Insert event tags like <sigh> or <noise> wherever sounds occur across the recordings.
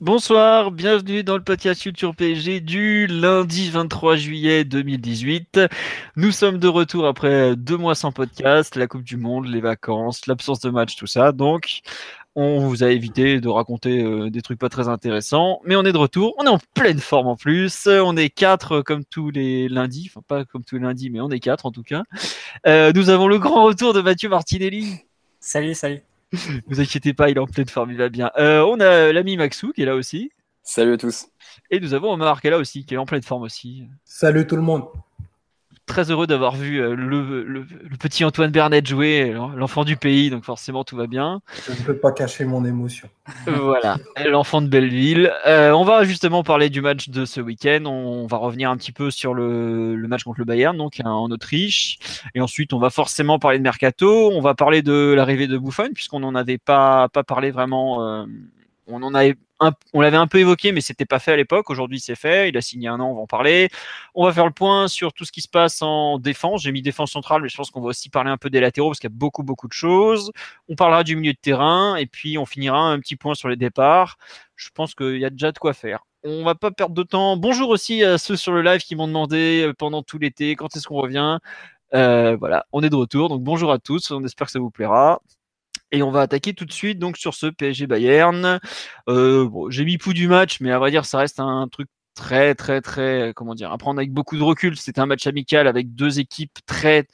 Bonsoir, bienvenue dans le podcast Culture PSG du lundi 23 juillet 2018. Nous sommes de retour après deux mois sans podcast, la Coupe du Monde, les vacances, l'absence de match, tout ça. Donc, on vous a évité de raconter euh, des trucs pas très intéressants, mais on est de retour. On est en pleine forme en plus. On est quatre comme tous les lundis, enfin pas comme tous les lundis, mais on est quatre en tout cas. Euh, nous avons le grand retour de Mathieu Martinelli. Salut, salut. <laughs> Vous inquiétez pas, il est en pleine forme, il va bien. Euh, on a l'ami Maxou qui est là aussi. Salut à tous. Et nous avons Omar qui est là aussi, qui est en pleine forme aussi. Salut tout le monde très heureux d'avoir vu euh, le, petit Antoine Bernet jouer, l'enfant du pays, donc forcément tout va bien. Je ne peux pas cacher mon émotion. voilà, <laughs> l'enfant de Belleville. Euh, on va justement parler du match de ce week-end. On va revenir un petit peu sur le, match contre le Bayern, donc hein, en Autriche. Et ensuite, on va forcément parler de Mercato. On va parler de l'arrivée de Buffon, puisqu'on n'en avait pas, pas parlé vraiment. Euh, on en avait on l'avait un peu évoqué, mais c'était pas fait à l'époque. Aujourd'hui, c'est fait. Il a signé un an, on va en parler. On va faire le point sur tout ce qui se passe en défense. J'ai mis défense centrale, mais je pense qu'on va aussi parler un peu des latéraux parce qu'il y a beaucoup, beaucoup de choses. On parlera du milieu de terrain et puis on finira un petit point sur les départs. Je pense qu'il y a déjà de quoi faire. On va pas perdre de temps. Bonjour aussi à ceux sur le live qui m'ont demandé euh, pendant tout l'été quand est-ce qu'on revient? Euh, voilà, on est de retour. Donc bonjour à tous. On espère que ça vous plaira. Et on va attaquer tout de suite donc sur ce PSG Bayern. Euh, j'ai mis pouls du match, mais à vrai dire, ça reste un truc très, très, très, comment dire, à prendre avec beaucoup de recul. C'était un match amical avec deux équipes très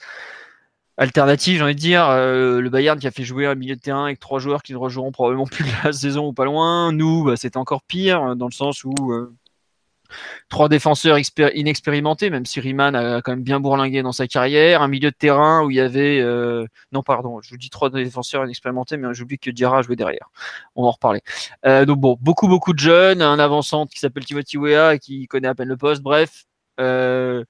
alternatives, j'ai envie de dire. Euh, le Bayern qui a fait jouer un milieu de terrain avec trois joueurs qui ne rejoueront probablement <laughs> plus la saison ou pas loin. Nous, bah, c'était encore pire dans le sens où euh, trois défenseurs inexpérimentés, même si Riemann a quand même bien bourlingué dans sa carrière, un milieu de terrain où il y avait, euh, non pardon, je vous dis trois défenseurs inexpérimentés, mais j'oublie que Diarra jouait derrière. On va en reparler. Euh, donc bon, beaucoup beaucoup de jeunes, un avançant qui s'appelle Timothy Weah et qui connaît à peine le poste. Bref, euh,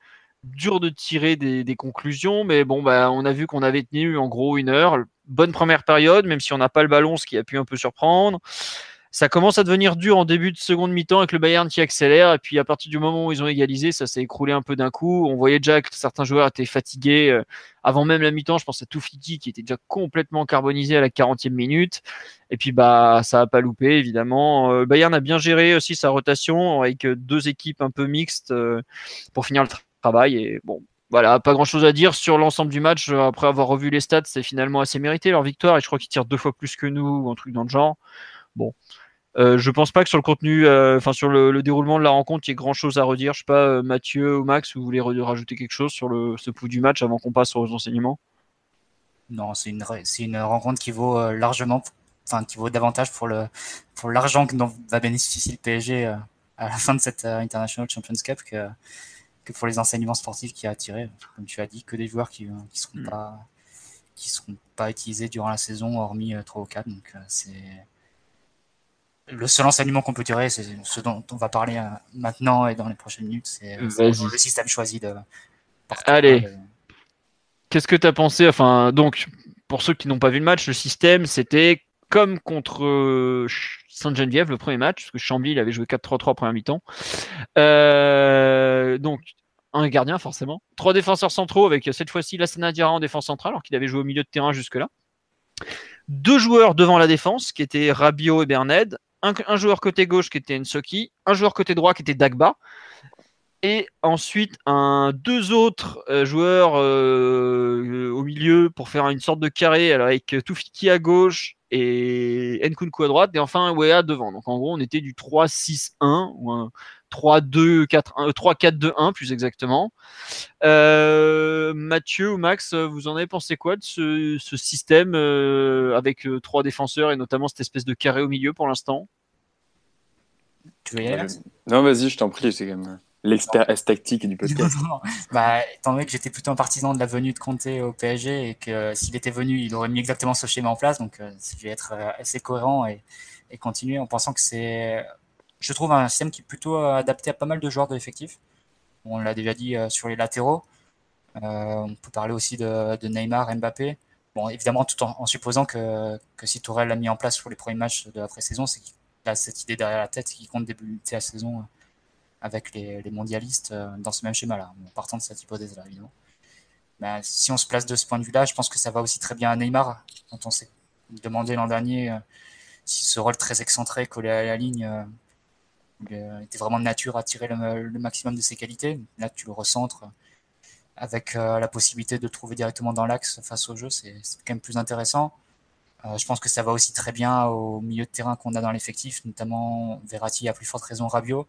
dur de tirer des, conclusions, mais bon, bah, on a vu qu'on avait tenu en gros une heure. Bonne première période, même si on n'a pas le ballon, ce qui a pu un peu surprendre ça commence à devenir dur en début de seconde mi-temps avec le Bayern qui accélère. Et puis à partir du moment où ils ont égalisé, ça s'est écroulé un peu d'un coup. On voyait déjà que certains joueurs étaient fatigués euh, avant même la mi-temps. Je pense à Toufiki qui était déjà complètement carbonisé à la 40e minute. Et puis bah ça a pas loupé évidemment. Euh, Bayern a bien géré aussi sa rotation avec deux équipes un peu mixtes euh, pour finir le travail. Et bon, voilà, pas grand chose à dire sur l'ensemble du match. Après avoir revu les stats, c'est finalement assez mérité leur victoire. Et je crois qu'ils tirent deux fois plus que nous ou un truc dans le genre. Bon, euh, je pense pas que sur le contenu, euh, enfin sur le, déroulement de la rencontre, il y ait grand chose à redire. Je sais pas, euh, Mathieu ou Max, vous voulez rajouter quelque chose sur le, ce pouls du match avant qu'on passe aux enseignements? Non, c'est une, rencontre qui vaut largement, enfin qui vaut davantage pour le pour l'argent dont va bénéficier le PSG à la fin de cette International Champions Cup que, que pour les enseignements sportifs qui a attiré, comme tu as dit, que des joueurs qui qui seront mm. pas qui seront pas utilisés durant la saison, hormis 3 ou 4. Donc c'est le seul enseignement qu'on peut tirer, c'est ce dont on va parler euh, maintenant et dans les prochaines minutes, c'est le système choisi de. Allez. Qu'est-ce que tu as pensé Enfin, donc, pour ceux qui n'ont pas vu le match, le système, c'était comme contre euh, Sainte-Geneviève, le premier match, parce que Chambly, il avait joué 4-3-3 première mi-temps. Euh, donc, un gardien, forcément. Trois défenseurs centraux, avec cette fois-ci Lassana Diarra en défense centrale, alors qu'il avait joué au milieu de terrain jusque-là. Deux joueurs devant la défense, qui étaient Rabiot et Berned un, joueur côté gauche qui était Nsoki, un joueur côté droit qui était Dagba, et ensuite deux autres euh, joueurs euh, au milieu pour faire une sorte de carré avec Toufiki à gauche et Nkunku à droite, et enfin Wea devant. Donc en gros, on était du 3-6-1 ou un 3-2-4-1, plus exactement. Euh, Mathieu ou Max, vous en avez pensé quoi de ce, système avec trois défenseurs et notamment cette espèce de carré au milieu pour l'instant? Tu veux y aller Non, vas-y, je t'en prie. C'est quand même... L'expert S tactique du podcast. <laughs> bah, étant donné que j'étais plutôt un partisan de la venue de Conte au PSG et que s'il était venu, il aurait mis exactement ce schéma en place. Donc, je vais être assez cohérent et, et continuer en pensant que c'est, je trouve, un système qui est plutôt adapté à pas mal de joueurs de l'effectif. On l'a déjà dit sur les latéraux. on peut parler aussi de, Neymar, Mbappé. Bon, évidemment, tout en, supposant que, que, si Tourelle l'a mis en place pour les premiers matchs de la pré-saison, c'est qu'il a cette idée derrière la tête qui compte débuter la saison euh, avec les, mondialistes euh, dans ce même schéma-là, en partant de cette hypothèse-là, évidemment. Ben, si on se place de ce point de vue-là, je pense que ça va aussi très bien à Neymar, quand on s'est demandé l'an dernier euh, si ce rôle très excentré collé à la ligne était vraiment de nature à tirer le, le, maximum de ses qualités. Là, tu le recentres avec euh, la possibilité de trouver directement dans l'axe face au jeu, c'est quand même plus intéressant. Euh, je pense que ça va aussi très bien au milieu de terrain qu'on a dans l'effectif, notamment Verratti à plus forte raison Rabiot.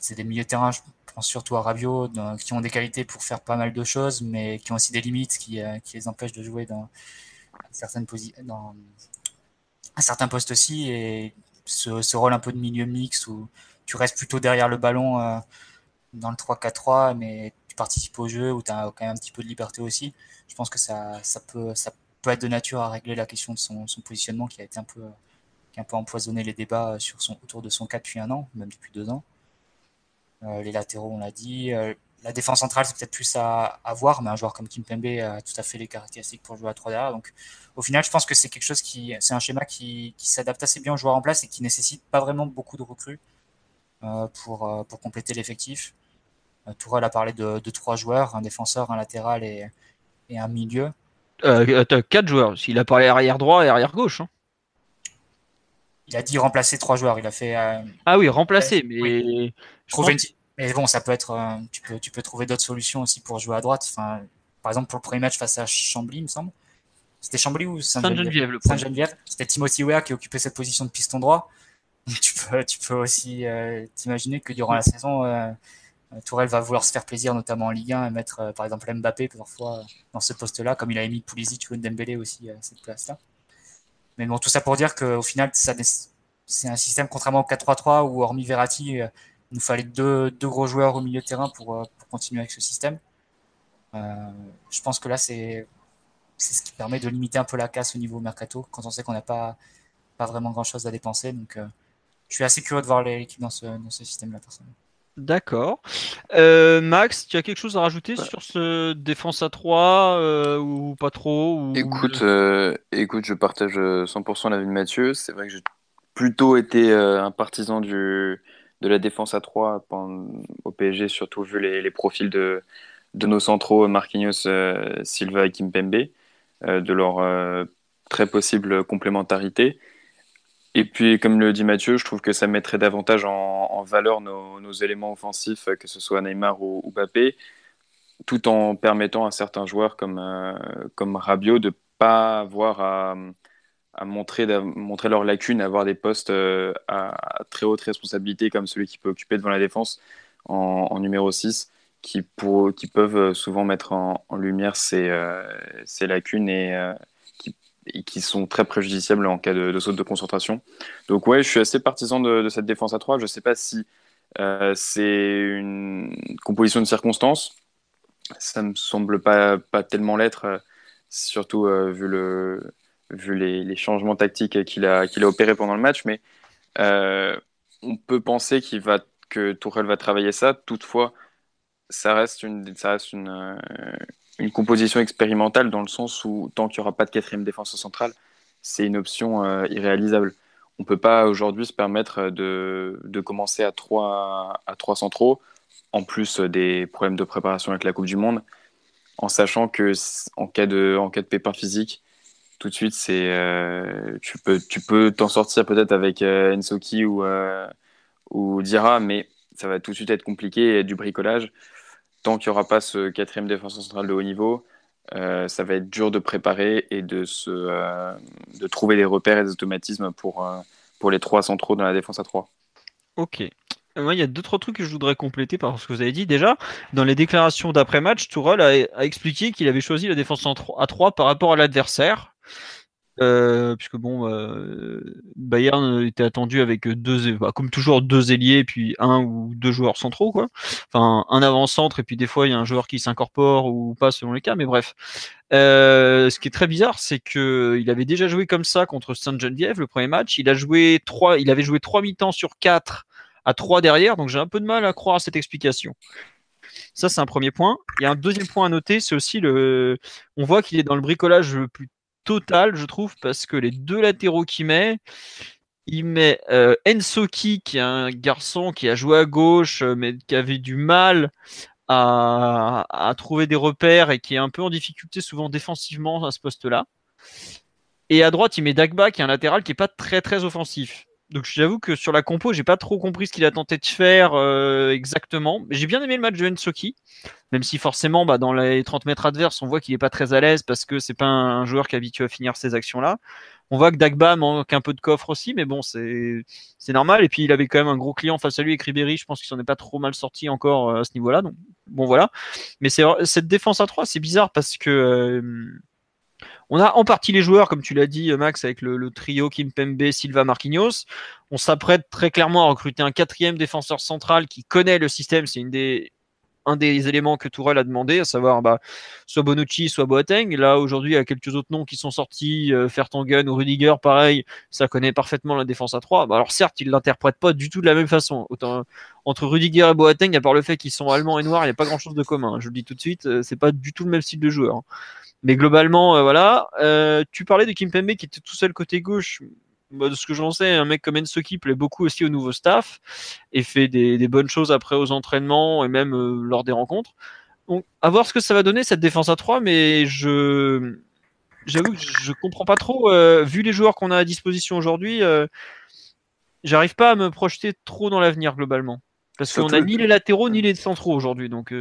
C'est des milieux de terrain, je pense surtout à Rabiot, qui ont des qualités pour faire pas mal de choses, mais qui ont aussi des limites qui, euh, les empêchent de jouer dans certaines dans aussi. Et ce, rôle un peu de milieu mix où tu restes plutôt derrière le ballon dans le 3-4-3, mais tu participes au jeu où tu as quand même un petit peu de liberté aussi. Je pense que ça, ça, peut, ça peut être de nature à régler la question de son, son positionnement qui a été un peu, qui a un peu empoisonné les débats sur son, autour de son cas depuis un an, même depuis deux ans. Euh, les latéraux, on l'a dit. Euh, la défense centrale, c'est peut-être plus à, à, voir, mais un joueur comme Kim Pembe a tout à fait les caractéristiques pour jouer à 3 derrière. Donc, au final, je pense que c'est quelque chose qui, c'est un schéma qui, qui s'adapte assez bien aux joueurs en place et qui nécessite pas vraiment beaucoup de recrues euh, pour, euh, pour compléter l'effectif. Euh, Tourelle a parlé de, de, trois joueurs, un défenseur, un latéral et, et un milieu. Euh, quatre joueurs. Il a parlé arrière droit et arrière gauche. Hein. Il a dit remplacer trois joueurs. Il a fait. Euh... Ah oui, remplacer, mais. Oui. Trouver une... Mais bon, ça peut être. Euh, tu peux, tu peux trouver d'autres solutions aussi pour jouer à droite. Enfin, par exemple, pour le premier match face à Chambly, il me semble. C'était Chambly ou Saint-Geneviève Saint-Geneviève. C'était Timothy Ware qui occupait cette position de piston droit. tu peux, tu peux aussi euh, t'imaginer que durant la saison, euh, Tourelle va vouloir se faire plaisir, notamment en Ligue 1, et mettre euh, par exemple Mbappé parfois dans ce poste-là, comme il a mis Pulisic ou Dembélé aussi à cette place-là. Mais bon, tout ça pour dire qu'au final, c'est un système contrairement au 4-3-3 où hormis Verratti, il nous fallait deux, deux, gros joueurs au milieu de terrain pour, pour continuer avec ce système. je pense que là, c'est c'est ce qui permet de limiter un peu la casse au niveau mercato quand on sait qu'on n'a pas, pas vraiment grand chose à dépenser. Donc, euh, je suis assez curieux de voir l'équipe dans ce, dans ce système-là, personnellement. D'accord. Euh, Max, tu as quelque chose à rajouter ouais. sur ce défense à 3 euh, ou pas trop ou... écoute, euh, écoute, je partage 100% l'avis de Mathieu. C'est vrai que j'ai plutôt été euh, un partisan du, de la défense à 3 au PSG, surtout vu les, profils de, de nos centraux, Marquinhos, Silva et Kimpembe, de leur très possible complémentarité. Et puis, comme le dit Mathieu, je trouve que ça mettrait davantage en, valeur nos, éléments offensifs, que ce soit Neymar ou, ou tout en permettant à certains joueurs comme, euh, comme Rabiot de pas avoir à, à montrer, montrer leurs lacunes, à avoir des postes euh, à, très haute responsabilité comme celui qui peut occuper devant la défense en, numéro 6, qui, pour, qui peuvent souvent mettre en, lumière ces, euh, ces lacunes et euh, et qui sont très préjudiciables en cas de, de, saute de concentration. Donc ouais, je suis assez partisan de, cette défense à 3. Je ne sais pas si euh, c'est une composition de circonstances. Ça me semble pas, pas tellement l'être, euh, surtout euh, vu, le, vu les, les changements tactiques qu'il a, qu'il a opérés pendant le match. Mais euh, on peut penser qu'il va, que Tourelle va travailler ça. Toutefois, ça reste une, ça reste une, euh, une composition expérimentale dans le sens où tant qu'il n'y aura pas de quatrième défense centrale, c'est une option euh, irréalisable. On ne peut pas aujourd'hui se permettre de, de, commencer à trois, à trois centraux, en plus des problèmes de préparation avec la Coupe du Monde, en sachant que en cas de, en cas de pépin physique, tout de suite, c'est, euh, tu peux, tu peux t'en sortir peut-être avec euh, Ensoki ou, euh, ou Dira, mais ça va tout de suite être compliqué et du bricolage tant qu'il n'y aura pas ce quatrième défenseur central de haut niveau, euh, ça va être dur de préparer et de, se, euh, de trouver des repères et des automatismes pour, pour les trois centraux dans la défense à 3. Ok. Moi, il y a deux, trois trucs que je voudrais compléter par ce que vous avez dit. Déjà, dans les déclarations d'après-match, Tourelle a, a expliqué qu'il avait choisi la défense à 3 par rapport à l'adversaire. Euh, puisque bon, Bayern était attendu avec deux, bah, comme toujours deux ailiers, puis un ou deux joueurs centraux, quoi. Enfin, un avant-centre, et puis des fois il y a un joueur qui s'incorpore ou pas selon les cas, mais bref. ce qui est très bizarre, c'est que il avait déjà joué comme ça contre Saint-Geneviève le premier match. Il a joué trois, il avait joué trois mi-temps sur quatre à trois derrière, donc j'ai un peu de mal à croire à cette explication. Ça, c'est un premier point. Il y a un deuxième point à noter, c'est aussi le. On voit qu'il est dans le bricolage le plus total, je trouve, parce que les deux latéraux qu'il met, il met euh, Ensoki, qui est un garçon qui a joué à gauche, euh, mais qui avait du mal à, trouver des repères et qui est un peu en difficulté souvent défensivement à ce poste-là. Et à droite, il met Dagba, qui est un latéral qui est pas très très offensif. Donc j'avoue que sur la compo, j'ai pas trop compris ce qu'il a tenté de faire euh, exactement. J'ai bien aimé le match de Ensoki, même si forcément, bah, dans les 30 mètres adverses, on voit qu'il est pas très à l'aise parce que c'est pas un, joueur qui est habitué à finir ces actions-là. On voit que Dagba manque un peu de coffre aussi, mais bon, c'est normal. Et puis il avait quand même un gros client face à lui, avec Ribéry. Je pense qu'il s'en est pas trop mal sorti encore euh, à ce niveau-là. Donc bon voilà. Mais cette défense à 3, c'est bizarre parce que euh, on a en partie les joueurs, comme tu l'as dit, Max, avec le, trio Kim Pembe, Silva, Marquinhos. On s'apprête très clairement à recruter un quatrième défenseur central qui connaît le système. C'est un des éléments que Tourelle a demandé, à savoir bah, soit Bonucci, soit Boateng. Là, aujourd'hui, il y a quelques autres noms qui sont sortis, euh, ou Rudiger, pareil, ça connaît parfaitement la défense à 3. Bah, alors certes, il l'interprète pas du tout de la même façon. Entre Rudiger et Boateng, à part le fait qu'ils sont allemands et noirs, il n'y a pas grand-chose de commun. Je le dis tout de suite, euh, c'est pas du tout le même style de joueur. Mais globalement, euh, voilà. Euh, tu parlais de Kim Pembe qui était tout seul côté gauche. Bah, de ce que j'en sais, un mec comme Ensoki plaît beaucoup aussi au nouveau staff et fait des, bonnes choses après aux entraînements et même euh, lors des rencontres. Donc, à voir ce que ça va donner cette défense à 3, mais je j'avoue que je comprends pas trop. vu les joueurs qu'on a à disposition aujourd'hui, j'arrive pas à me projeter trop dans l'avenir globalement. Parce qu'on a ni les latéraux ni les centraux aujourd'hui. Donc,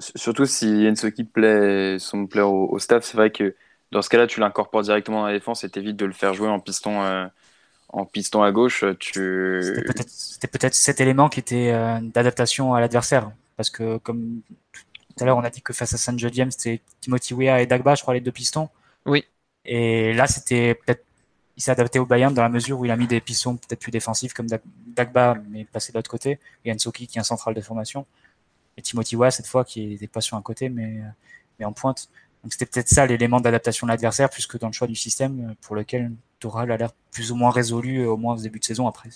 Surtout si Ensoki plaît, son plaît au, staff, c'est vrai que dans ce cas-là, tu l'incorpores directement dans la défense et t'évites de le faire jouer en piston, euh, en piston à gauche. Tu... C'était peut-être cet élément qui était euh, d'adaptation à l'adversaire. Parce que, comme tout à l'heure, on a dit que face à San James, c'était Timothy Weah et Dagba, je crois, les deux pistons. Oui. Et là, c'était peut-être. Il s'est adapté au Bayern dans la mesure où il a mis des pistons peut-être plus défensifs comme Dagba, mais passé de l'autre côté. Et Ensoki qui est un central de formation et Timothy Weah cette fois qui n'était pas sur un côté mais, mais en pointe. Donc c'était peut-être ça l'élément d'adaptation de l'adversaire plus que dans le choix du système pour lequel Toral a l'air plus ou moins résolu au moins au début de saison après.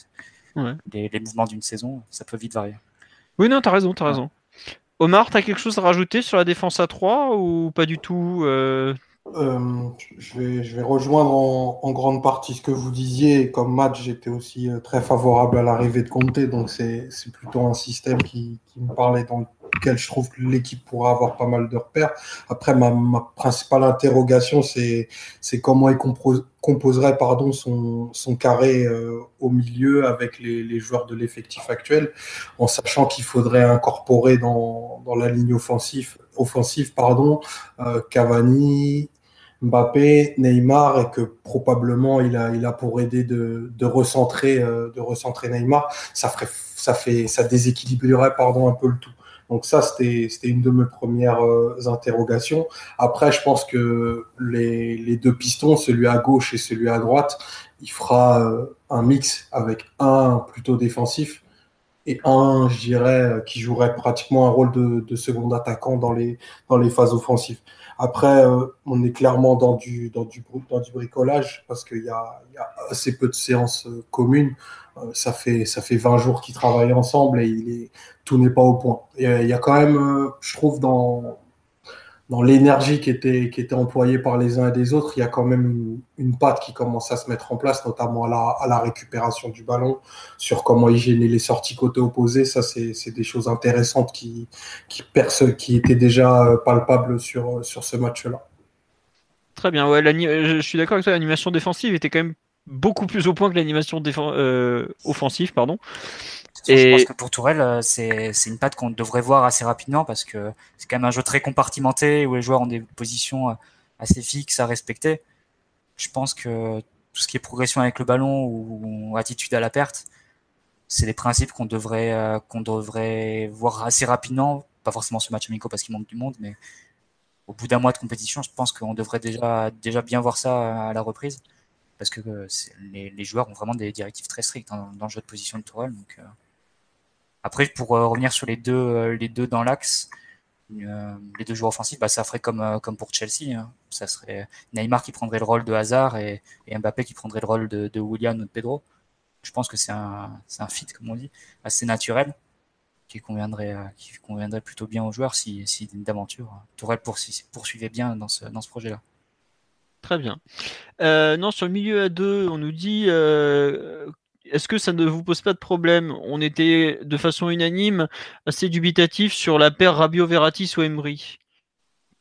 Les, mouvements d'une saison, ça peut vite varier. Oui, non, t'as raison, t'as raison. Omar, t'as quelque chose à rajouter sur la défense à 3 ou pas du tout euh, euh, je, vais, je vais rejoindre en, grande partie ce que vous disiez. Comme match, j'étais aussi euh, très favorable à l'arrivée de Conte, donc c'est plutôt un système qui, qui, me parlait dans lequel je trouve que l'équipe pourra avoir pas mal de repères. Après, ma, ma principale interrogation, c'est comment il composerait pardon, son, son carré euh, au milieu avec les, les joueurs de l'effectif actuel, en sachant qu'il faudrait incorporer dans, dans la ligne offensive offensive pardon, euh, Cavani, Mbappé, Neymar et que probablement il a, pour aider de, recentrer, euh, de recentrer Neymar, ça ferait, ça fait, ça déséquilibrerait pardon un peu le tout. Donc ça c'était, c'était une de mes premières euh, interrogations. Après je pense que les, les deux pistons, celui à gauche et celui à droite, il fera euh, un mix avec un plutôt défensif et un, je dirais, qui jouerait pratiquement un rôle de, de second attaquant dans les, dans les phases offensives. Après, euh, on est clairement dans du, dans du, dans du bricolage parce qu'il y a, y a assez peu de séances euh, communes. Euh, ça, fait, ça fait 20 jours qu'ils travaillent ensemble et il est, tout n'est pas au point. Il y a quand même, je trouve, dans, dans l'énergie qui était, qui était employée par les uns et des autres, il y a quand même une, patte qui commence à se mettre en place, notamment à la, à la récupération du ballon, sur comment hygiéner les sorties côté opposé. Ça, c'est des choses intéressantes qui, qui, qui étaient déjà euh, palpables sur, sur ce match-là. Très bien, ouais, je suis d'accord avec toi, l'animation défensive était quand même beaucoup plus au point que l'animation euh, offensive. Pardon. Je pense que pour Tourelle, euh, c'est une patte qu'on devrait voir assez rapidement parce que c'est quand même un jeu très compartimenté où les joueurs ont des positions euh, assez fixes à respecter. Je pense que tout ce qui est progression avec le ballon ou, attitude à la perte, c'est des principes qu'on devrait, euh, qu'on devrait voir assez rapidement. Pas forcément ce match amico parce qu'il manque du monde, mais au bout d'un mois de compétition, je pense qu'on devrait déjà, déjà bien voir ça à la reprise. Parce que les, joueurs ont vraiment des directives très strictes dans, le jeu de position de Tourelle. Donc, après, pour revenir sur les deux, les deux dans l'axe, euh, les deux joueurs offensifs, bah, ça ferait comme, euh, comme pour Chelsea. Hein. Ça serait Neymar qui prendrait le rôle de Hazard et, Mbappé qui prendrait le rôle de, William ou de Pedro. Je pense que c'est un, un fit, comme on dit, assez naturel qui conviendrait, euh, qui conviendrait plutôt bien aux joueurs si, si d'aventure Tourelle poursuivait bien dans ce, dans ce projet-là. Très bien. non, sur le milieu à deux, on nous dit est-ce que ça ne vous pose pas de problème? On était de façon unanime assez dubitatif sur la paire Rabio-Verratti ou Emery.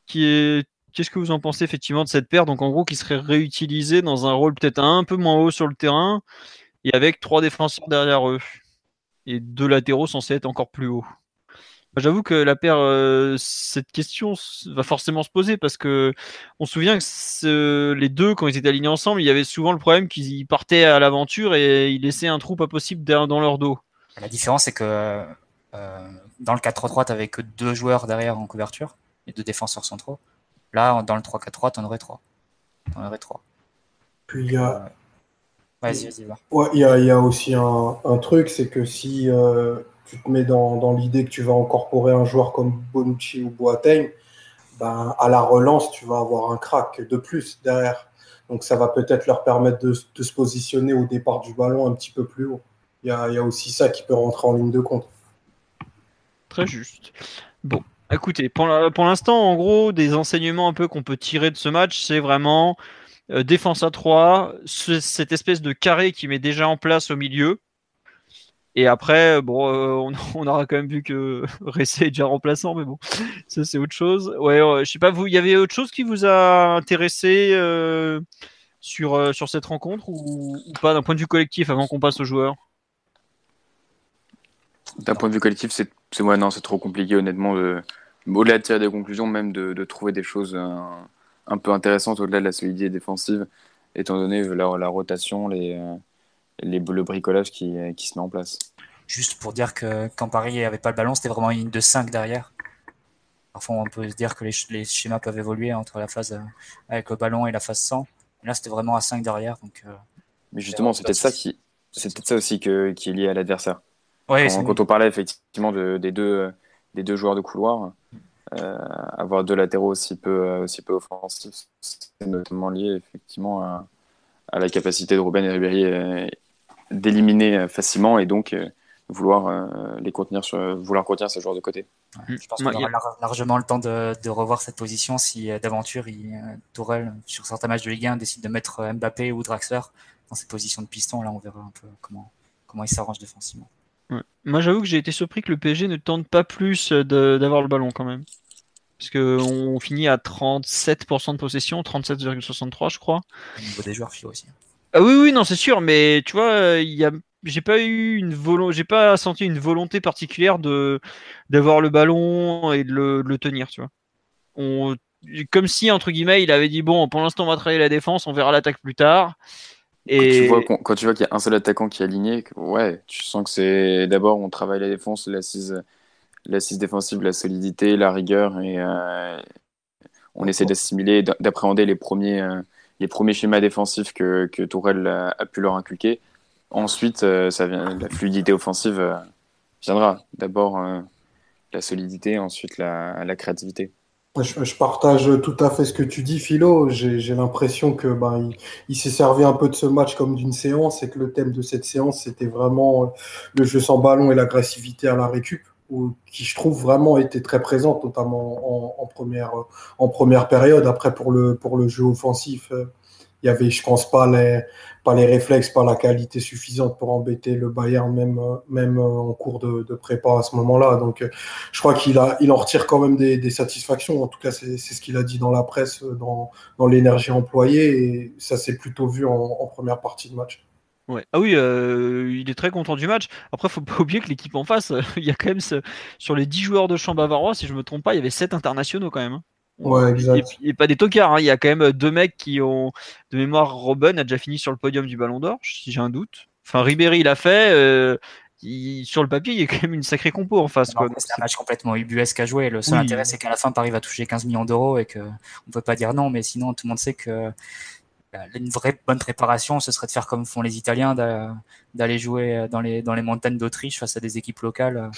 Qu'est-ce que vous en pensez effectivement de cette paire? Donc en gros, qui serait réutilisée dans un rôle peut-être un peu moins haut sur le terrain et avec trois défenseurs derrière eux et deux latéraux censés être encore plus hauts. J'avoue que la paire, euh, cette question va forcément se poser parce que on se souvient que les deux, quand ils étaient alignés ensemble, il y avait souvent le problème qu'ils partaient à l'aventure et ils laissaient un trou pas possible dans leur dos. La différence, c'est que euh, dans le 4-3-3, tu n'avais que deux joueurs derrière en couverture et deux défenseurs centraux. Là, dans le 3-4-3, tu en aurais trois. en aurais trois. Puis il y a. Vas-y, vas-y, Ouais, il y a, y a, aussi un, un truc, c'est que si tu te mets dans, l'idée que tu vas incorporer un joueur comme Bonucci ou Boateng, ben, à la relance, tu vas avoir un crack de plus derrière. Donc ça va peut-être leur permettre de, se positionner au départ du ballon un petit peu plus haut. Il y a, aussi ça qui peut rentrer en ligne de compte. Très juste. Bon, écoutez, pour l'instant, en gros, des enseignements un peu qu'on peut tirer de ce match, c'est vraiment euh, défense à 3, cette espèce de carré qui met déjà en place au milieu, et après, bon, euh, <laughs> on, aura quand même vu que <laughs> Ressé est déjà remplaçant, mais bon, ça c'est autre chose. Ouais, je sais pas, vous, il y avait autre chose qui vous a intéressé euh, sur, euh, sur cette rencontre ou, pas d'un point de vue collectif avant qu'on passe aux joueurs? D'un point de vue collectif, c'est non, c'est trop compliqué honnêtement. De, au-delà de tirer des conclusions, même de, trouver des choses un, peu intéressantes au-delà de la solidité défensive, étant donné la, la rotation, les les, le bricolage qui, qui, se met en place. Juste pour dire que quand Paris n'avait pas le ballon, c'était vraiment une ligne de 5 derrière. Parfois, on peut se dire que les, les, schémas peuvent évoluer entre la phase euh, avec le ballon et la phase sans. là, c'était vraiment à 5 derrière. Donc, euh, Mais justement, c'est peut-être ça, qui, c'est peut ça aussi que, qui est lié à l'adversaire. Ouais, quand, quand on parlait effectivement de, des, deux, des deux joueurs de couloir, euh, avoir deux latéraux aussi peu, aussi peu offensifs, c'est notamment lié effectivement à, à la capacité de Robben et Ribéry d'éliminer euh, facilement et donc euh, vouloir euh, les contenir sur, vouloir contenir ces joueurs de côté. je pense qu'on aura largement le temps de, de, revoir cette position si d'aventure Tourelle sur certains matchs de Ligue 1 décide de mettre Mbappé ou Draxler dans cette position de piston. Là, on verra un peu comment comment il s'arrange défensivement. Moi, j'avoue que j'ai été surpris que le PSG ne tente pas plus d'avoir le ballon quand même. Parce qu'on finit à 37% de possession, 37,63 je crois. Au niveau des joueurs, FIO aussi. Ah oui, oui, non, c'est sûr, mais tu vois, il y a, j'ai pas eu une volonté, j'ai pas senti une volonté particulière de d'avoir le ballon et de le, tenir, tu vois. On, comme si entre guillemets, il avait dit bon, pour l'instant, on va travailler la défense, on verra l'attaque plus tard. Et... Quand tu vois, qu'il y a un seul attaquant qui est aligné, ouais, tu sens que c'est d'abord on travaille la défense, l'assise, l'assise défensive, la solidité, la rigueur, et euh, on essaie d'assimiler, d'appréhender les premiers. Euh, les premiers schémas défensifs que, que Tourelle a, pu leur inculquer. Ensuite, euh, ça vient, la fluidité offensive euh, viendra. D'abord euh, la solidité, ensuite la, créativité. Je, partage tout à fait ce que tu dis, Philo. J'ai l'impression que il, s'est servi un peu de ce match comme d'une séance et que le thème de cette séance, c'était vraiment le jeu sans ballon et l'agressivité à la récup qui je trouve vraiment était très présente, notamment en, première, en première période. Après, pour le, pour le jeu offensif, euh, il y avait, je pense, pas les, pas les réflexes, pas la qualité suffisante pour embêter le Bayern, même, même en cours de, de prépa à ce moment-là. Donc, je crois qu'il il en retire quand même des, des satisfactions. En tout cas, c'est ce qu'il a dit dans la presse, dans, dans l'énergie employée. Et ça s'est plutôt vu en première partie de match. Ouais. Ah oui, euh, il est très content du match. Après, faut pas <laughs> oublier que l'équipe en face, il y a quand même sur les 10 joueurs de champ bavarois, si je me trompe pas, il y avait 7 internationaux quand même. Hein. Ouais, exact. Et, pas des tocards, hein. il y a quand même deux mecs qui ont de mémoire. Robben a déjà fini sur le podium du Ballon d'Or, si j'ai un doute. Enfin, Ribéry l'a fait. Euh, sur le papier, il y a quand même une sacrée compo en face. C'est un match complètement ubuesque à jouer. Le seul intérêt, c'est qu'à la fin, Paris va toucher 15 millions d'euros et qu'on ne peut pas dire non, mais sinon, tout le monde sait que une vraie bonne préparation, ce serait de faire comme font les Italiens, d'aller jouer dans les, dans les montagnes d'Autriche face à des équipes locales euh,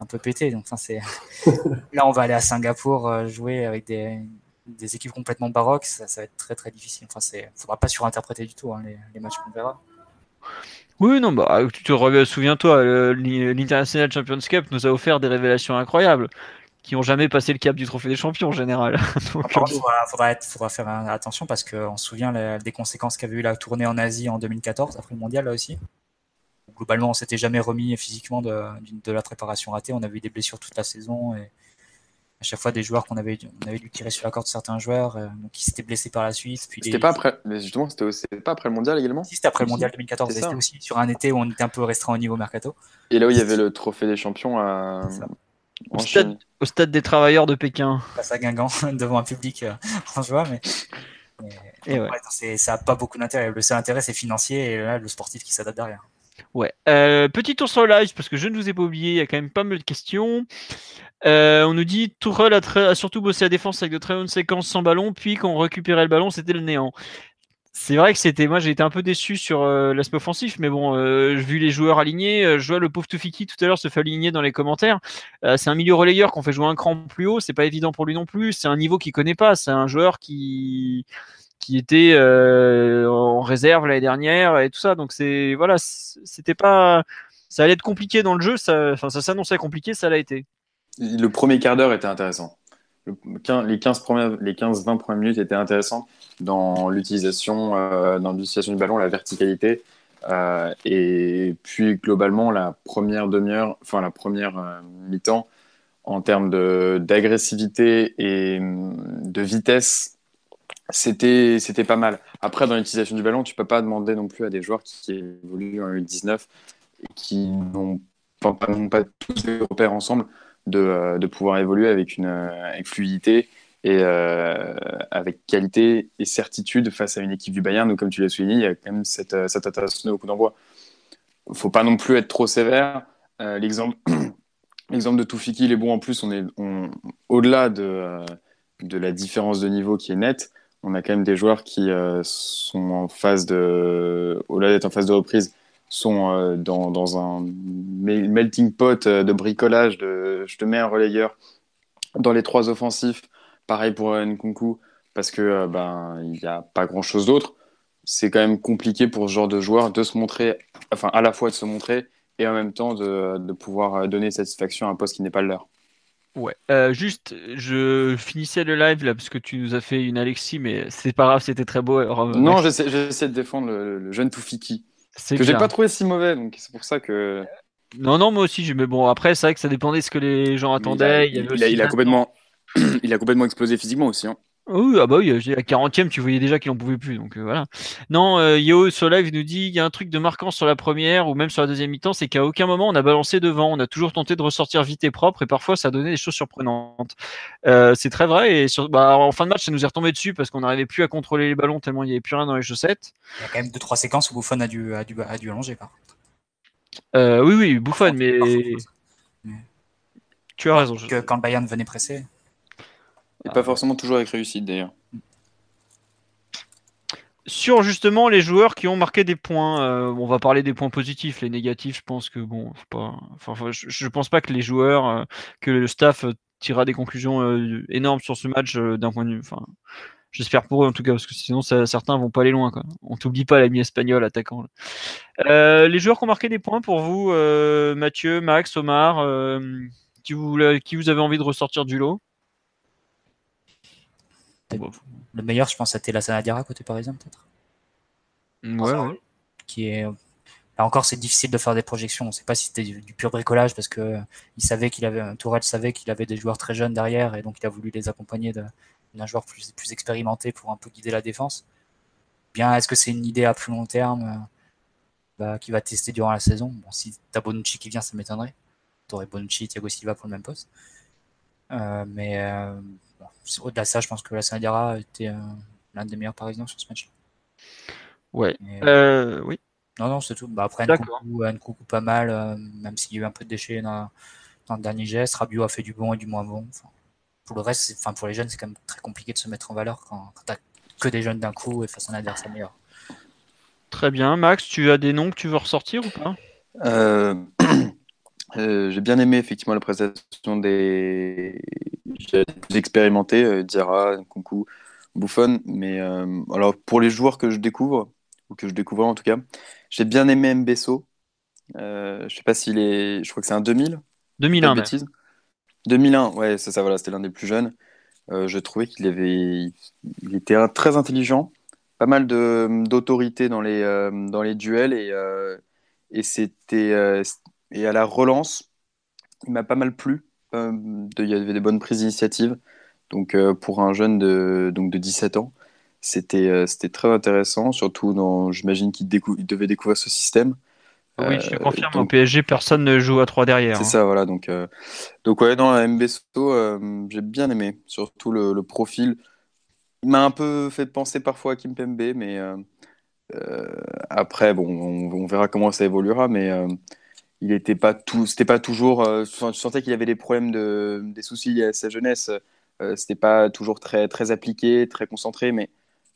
un peu pétées. Donc, c'est... <laughs> Là, on va aller à Singapour euh, jouer avec des, des équipes complètement baroques, ça, va être très très difficile. Enfin, c'est, faudra pas surinterpréter du tout hein, les, les, matchs qu'on verra. Oui, non, bah, tu te souviens-toi, l'International Champions Cup nous a offert des révélations incroyables qui ont jamais passé le cap du trophée des champions en général. <laughs> Donc, il faudra, faudra, faire attention parce qu'on se souvient des conséquences qu'avait eu la tournée en Asie en 2014, après le mondial là aussi. Globalement, on s'était jamais remis physiquement de, de, la préparation ratée. On avait eu des blessures toute la saison et à chaque fois des joueurs qu'on avait, on avait dû tirer sur la corde certains joueurs euh, qui s'étaient blessés par la suite. C'était pas après, mais justement, c'était pas après le mondial également? Si, c'était après le mondial 2014. C'était aussi sur un été où on était un peu restreint au niveau mercato. Et là où il y avait le trophée des champions à. Au stade, au stade, des travailleurs de Pékin. Face à Guingamp, <laughs> devant un public euh, <laughs> en joie, mais. mais ça n'a pas beaucoup d'intérêt. Le seul intérêt, c'est financier et là, le sportif qui s'adapte derrière. Ouais. Euh, petit tour sur live, parce que je ne vous ai pas oublié, il y a quand même pas mal de questions. Euh, on nous dit Tourelle a, surtout bossé la défense avec de très bonnes séquences sans ballon, puis quand on récupérait le ballon, c'était le néant. C'est vrai que c'était, moi j'ai été un peu déçu sur euh, l'aspect offensif, mais bon, euh, vu les joueurs alignés, je vois le pauvre Toufiki tout à l'heure se fait aligner dans les commentaires. c'est un milieu relayeur qu'on fait jouer un cran plus haut, c'est pas évident pour lui non plus. C'est un niveau qu'il connaît pas, c'est un joueur qui qui était en réserve l'année dernière et tout ça. Donc c'est voilà, c'était pas, ça allait être compliqué dans le jeu. Ça, enfin ça s'annonçait compliqué, ça l'a été le premier quart d'heure était intéressant. Les 15 premières, les 15-20 premières minutes étaient intéressantes dans l'utilisation, euh, dans l'utilisation du ballon, la verticalité. Euh, et puis globalement, la première demi-heure, enfin la première euh, mi-temps, en termes d'agressivité et hum, de vitesse, c'était pas mal. Après, dans l'utilisation du ballon, tu peux pas demander non plus à des joueurs qui évoluent en U19 et qui n'ont pas, tous les repères ensemble euh, de, pouvoir évoluer avec une euh, fluidité et euh, avec qualité et certitude face à une équipe du Bayern. Donc, comme tu l'as souligné, il y a quand même cette, cette au coup d'envoi. Il ne faut pas non plus être trop sévère. <clears throat> L'exemple de Toufiki, il est bon en plus. On est au-delà de, de la différence de niveau qui est nette. On a quand même des joueurs qui sont en phase de, au-delà d'être en phase de reprise, sont euh, dans, dans, un melting pot euh, de bricolage. De, je te mets un relayeur dans les trois offensifs. Pareil pour Nkunku, parce que euh, ben il n'y a pas grand chose d'autre. C'est quand même compliqué pour ce genre de joueur de se montrer, enfin à la fois de se montrer et en même temps de, de pouvoir donner satisfaction à un poste qui n'est pas le leur. Ouais, juste, je finissais le live là parce que tu nous as fait une Alexis, mais c'est pas grave, c'était très beau. Non, j'essaie de défendre le, le jeune Toufiki que j'ai pas trouvé si mauvais, donc c'est pour ça que. Non, non, moi aussi, mais bon, après, c'est vrai que ça dépendait de ce que les gens attendaient. Il a, complètement... <clears throat> il a complètement explosé physiquement aussi. Hein. Oui, ah bah oui, à 40 e tu voyais déjà qu'il en pouvait plus. Donc euh, voilà. Non, euh, Yo sur live nous dit il y a un truc de marquant sur la première ou même sur la deuxième mi-temps, c'est qu'à aucun moment on a balancé devant. On a toujours tenté de ressortir vite et propre et parfois ça a donné des choses surprenantes. Euh, c'est très vrai. Et sur, bah, en fin de match, ça nous est retombé dessus parce qu'on n'arrivait plus à contrôler les ballons tellement il n'y avait plus rien dans les chaussettes. Il y a quand même deux trois séquences où Bouffon a dû, a dû, a dû allonger par contre. oui, oui, Bouffon, mais... Tu as raison. Que quand le Bayern venait presser. Et pas forcément toujours avec réussite d'ailleurs sur justement les joueurs qui ont marqué des points, euh, on va parler des points positifs, les négatifs, je pense que bon, pas, enfin, je, pense pas que les joueurs, euh, que le staff euh, tirera des conclusions énormes sur ce match d'un point de vue, enfin, j'espère pour eux en tout cas, parce que sinon certains vont pas aller loin. Quoi. On t'oublie pas l'ami espagnol attaquant. les joueurs qui ont marqué des points pour vous, Mathieu, Max, Omar, qui vous, qui vous avez envie de ressortir du lot? Le meilleur, je pense, c'était la Sanadiara côté parisien, peut-être. Ouais, Qui est. Là encore, c'est difficile de faire des projections. On ne sait pas si c'était du, pur bricolage parce que il savait qu'il avait, Tourelle savait qu'il avait des joueurs très jeunes derrière et donc il a voulu les accompagner d'un joueur plus, plus expérimenté pour un peu guider la défense. Bien, est-ce que c'est une idée à plus long terme euh, bah, qui va tester durant la saison? Bon, si t'as Bonucci qui vient, ça m'étonnerait. T'aurais Bonucci, Thiago Silva pour le même poste. Euh, mais euh, au-delà de ça, je pense que la Sanadira était euh, l'un des meilleurs parisiens sur ce match. Ouais. Euh, oui. Non, non, c'est tout. Bah, après, Nkunku, pas mal, euh, même s'il y a eu un peu de déchets dans, dans le dernier geste. Rabiot a fait du bon et du moins bon. pour le reste, enfin, pour les jeunes, c'est quand même très compliqué de se mettre en valeur quand, quand tu que des jeunes d'un coup et face à un adversaire meilleur. Très bien. Max, tu as des noms que tu veux ressortir ou pas? Euh, <clears throat> euh, J'ai bien aimé effectivement la prestation des expérimentés, euh, Diarra, Nkunku, Buffon. Mais alors pour les joueurs que je découvre, ou que je découvre en tout cas, j'ai bien aimé Mbesso. je sais pas s'il est. Je crois que c'est un 2000. 2001. 2001, ouais, ça, ça voilà, c'était l'un des plus jeunes. Euh, je trouvais qu'il avait, il était très intelligent, pas mal d'autorité dans les euh, dans les duels et euh, et c'était et à la relance, il m'a pas mal plu. il y avait des bonnes prises d'initiative. Donc pour un jeune de donc de 17 ans, c'était c'était très intéressant, surtout dans j'imagine qu'il devait découvrir ce système. Oui, je confirme, au PSG, personne ne joue à 3 derrière. C'est hein. ça, voilà. Donc, euh, donc ouais, dans la MBSO, euh, j'ai bien aimé, surtout le, profil. Il m'a un peu fait penser parfois à Kim Pembe, mais euh, après, bon, on, verra comment ça évoluera, mais il n'était pas tout, c'était pas toujours. je sentais qu'il avait des problèmes de, des soucis à sa jeunesse. c'était pas toujours très, très appliqué, très concentré, mais,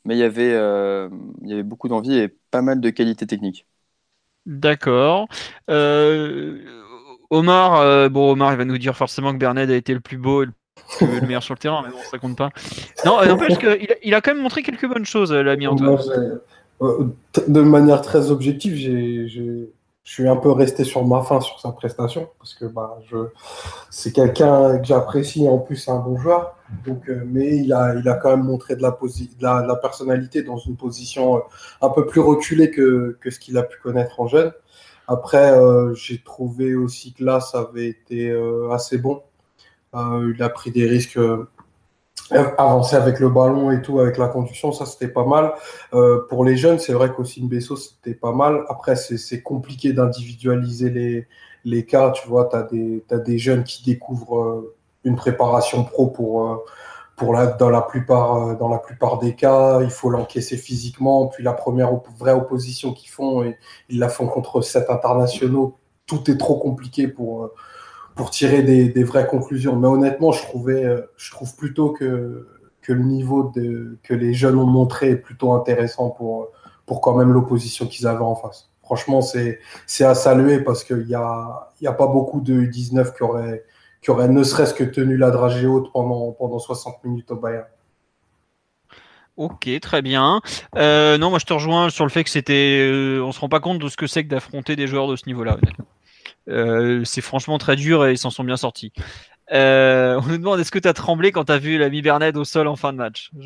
mais il y avait, il y avait beaucoup d'envie et pas mal de qualité technique. D'accord. Euh, Omar, euh, bon, Omar, il va nous dire forcément que Bernard a été le plus beau et le, meilleur sur le terrain, mais bon, ça compte pas. Non, n'empêche qu'il il a quand même montré quelques bonnes choses, l'ami Antoine. De manière très objective, j'ai je suis un peu resté sur ma fin sur sa prestation parce que bah, je, c'est quelqu'un que j'apprécie en plus c'est un bon joueur. Donc, euh, mais il a, il a quand même montré de la, de la, personnalité dans une position euh, un peu plus reculée que, que ce qu'il a pu connaître en jeune. Après, euh, j'ai trouvé aussi que là, ça avait été assez bon. il a pris des risques avancer avec le ballon et tout, avec la conduction, ça c'était pas mal. Euh, pour les jeunes, c'est vrai qu'aussi Besso c'était pas mal. Après, c'est compliqué d'individualiser les, les cas. Tu vois, tu as des, as des jeunes qui découvrent euh, une préparation pro pour, euh, pour la, dans, la plupart, dans la plupart des cas. Il faut l'encaisser physiquement. Puis la première vraie opposition qu'ils font, et ils la font contre sept internationaux. Tout est trop compliqué pour pour tirer des, vraies conclusions. Mais honnêtement, je, trouvais, euh, je trouve plutôt que, le niveau que les jeunes ont montré est plutôt intéressant pour, pour quand même l'opposition qu'ils avaient en face. Franchement, c'est à saluer parce qu'il n'y a, a pas beaucoup de U19 qui auraient, qui ne serait-ce que tenu la dragée haute pendant, pendant 60 minutes au Bayern. Ok, très bien. Euh, non, moi je te rejoins sur le fait que c'était, euh, on se rend pas compte de ce que c'est que d'affronter des joueurs de ce niveau-là. Euh, c'est franchement très dur et ils s'en sont bien sortis. Euh, on nous demande est-ce que tu as tremblé quand tu as vu l'ami Bernard au sol en fin de match? <laughs>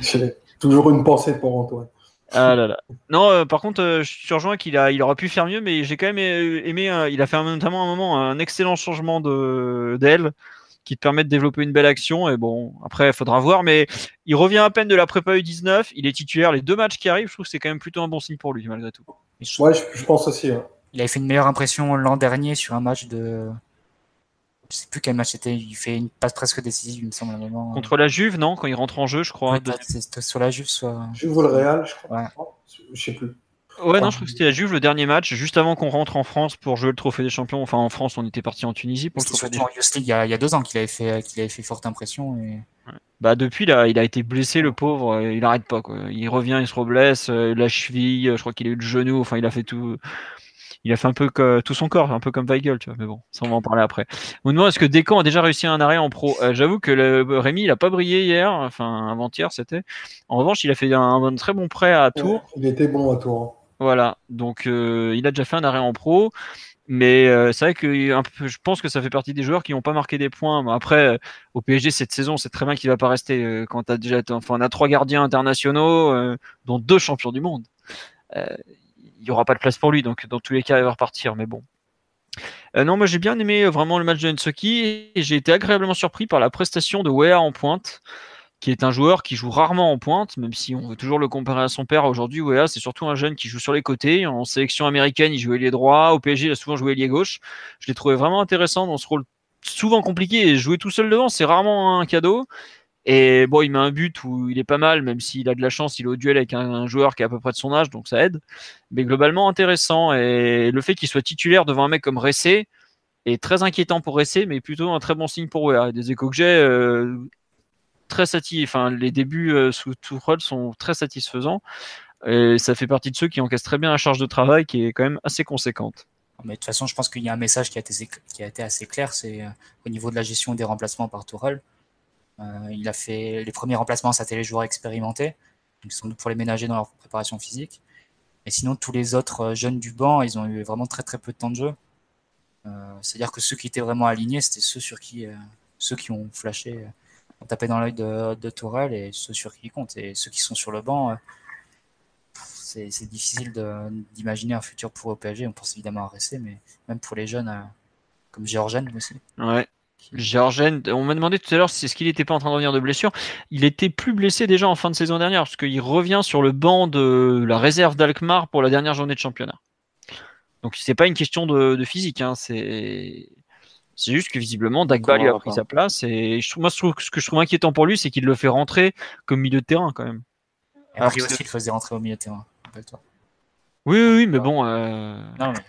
J'ai toujours une pensée pour Antoine. Ah là là. Non, euh, par contre, je te rejoins qu'il a, il aurait pu faire mieux, mais j'ai quand même aimé. il a fait notamment un moment un excellent changement de d'aile qui te permet de développer une belle action. Et bon, après, il faudra voir, mais il revient à peine de la prépa U19. Il est titulaire les deux matchs qui arrivent. Je trouve que c'est quand même plutôt un bon signe pour lui, malgré tout. Ouais, je, pense aussi. Hein. Il avait fait une meilleure impression l'an dernier sur un match de. Je sais plus quel match c'était. Il fait une passe presque décisive, il me semble. moment. Contre la Juve, non Quand il rentre en jeu, je crois. c'était sur la Juve, soit. Juve ou le Real, je crois. Ouais. Je sais plus. Ouais, non, je crois que c'était la Juve le dernier match, juste avant qu'on rentre en France pour jouer le Trophée des Champions. Enfin, en France, on était parti en Tunisie pour le Trophée des Champions. il y, a, il y a deux ans qu'il avait fait, qu'il avait fait forte impression. Et... Bah depuis là, il a été blessé le pauvre, il arrête pas quoi. Il revient, il se reblesse, euh, la cheville, je crois qu'il a eu le genou, enfin il a fait tout il a fait un peu que, tout son corps, un peu comme Weigel, tu vois. Mais bon, ça on va en parler après. On me demande est-ce que Descamps a déjà réussi un arrêt en pro? Euh, J'avoue que le, Rémi, il a pas brillé hier, enfin avant-hier c'était. En revanche, il a fait un, très bon prêt à Tours. il était bon à Tours. Voilà, donc il a déjà fait un arrêt en pro. Mais euh, c'est vrai que je pense que ça fait partie des joueurs qui n'ont pas marqué des points. Après, au PSG cette saison, c'est très bien qu'il va pas rester. Euh, quand as déjà, enfin, on a trois gardiens internationaux, euh, dont deux champions du monde. Il n'y aura pas de place pour lui, donc dans tous les cas, il va repartir. Mais bon. non, moi j'ai bien aimé vraiment le match de Nsoki et j'ai été agréablement surpris par la prestation de Wea en pointe qui est un joueur qui joue rarement en pointe, même si on veut toujours le comparer à son père aujourd'hui. Ouais, c'est surtout un jeune qui joue sur les côtés. En sélection américaine, il jouait les droits. Au PSG, il a souvent joué les gauche. Je l'ai trouvé vraiment intéressant dans ce rôle souvent compliqué. Et jouer tout seul devant, c'est rarement un cadeau. Et bon, il met un but où il est pas mal, même s'il a de la chance, il est au duel avec un, joueur qui est à peu près de son âge, donc ça aide. Mais globalement intéressant. Et le fait qu'il soit titulaire devant un mec comme Ressé est très inquiétant pour Ressé, mais plutôt un très bon signe pour eux. Des échos que j'ai, euh, très. Enfin, les débuts euh, sous Tuchel sont très satisfaisants. Et ça fait partie de ceux qui encaissent très bien la charge de travail qui est quand même assez conséquente. Mais de toute façon, je pense qu'il y a un message qui a été, qui a été assez clair, c'est euh, au niveau de la gestion des remplacements par Tourelle. Euh, il a fait les premiers remplacements, ça les joueurs expérimentés, donc sans doute pour les ménager dans leur préparation physique. Et sinon, tous les autres euh, jeunes du banc, ils ont eu vraiment très très peu de temps de jeu. C'est-à-dire que ceux qui étaient vraiment alignés, c'était ceux sur qui, ceux qui ont flashé, ont tapé dans l'œil de, de et ceux sur qui ils comptent. Et ceux qui sont sur le banc, c'est difficile d'imaginer un futur pour au PSG. On pense évidemment à Ressé, mais même pour les jeunes euh, comme Géorgène aussi. Ouais. Géorgène, on m'a demandé tout à l'heure si est-ce qu'il n'était pas en train de revenir de blessure. Il était plus blessé déjà en fin de saison dernière, parce qu'il revient sur le banc de la réserve d'Alkmaar pour la dernière journée de championnat. Donc c'est pas une question de, physique, hein. c'est c'est juste que visiblement Dagba lui a pris sa place. Et je, moi, ce que je trouve inquiétant pour lui, c'est qu'il le fait rentrer comme milieu de terrain quand même. Et après aussi, il faisait rentrer au milieu de terrain. Oui, oui, mais bon. Euh, non, mais...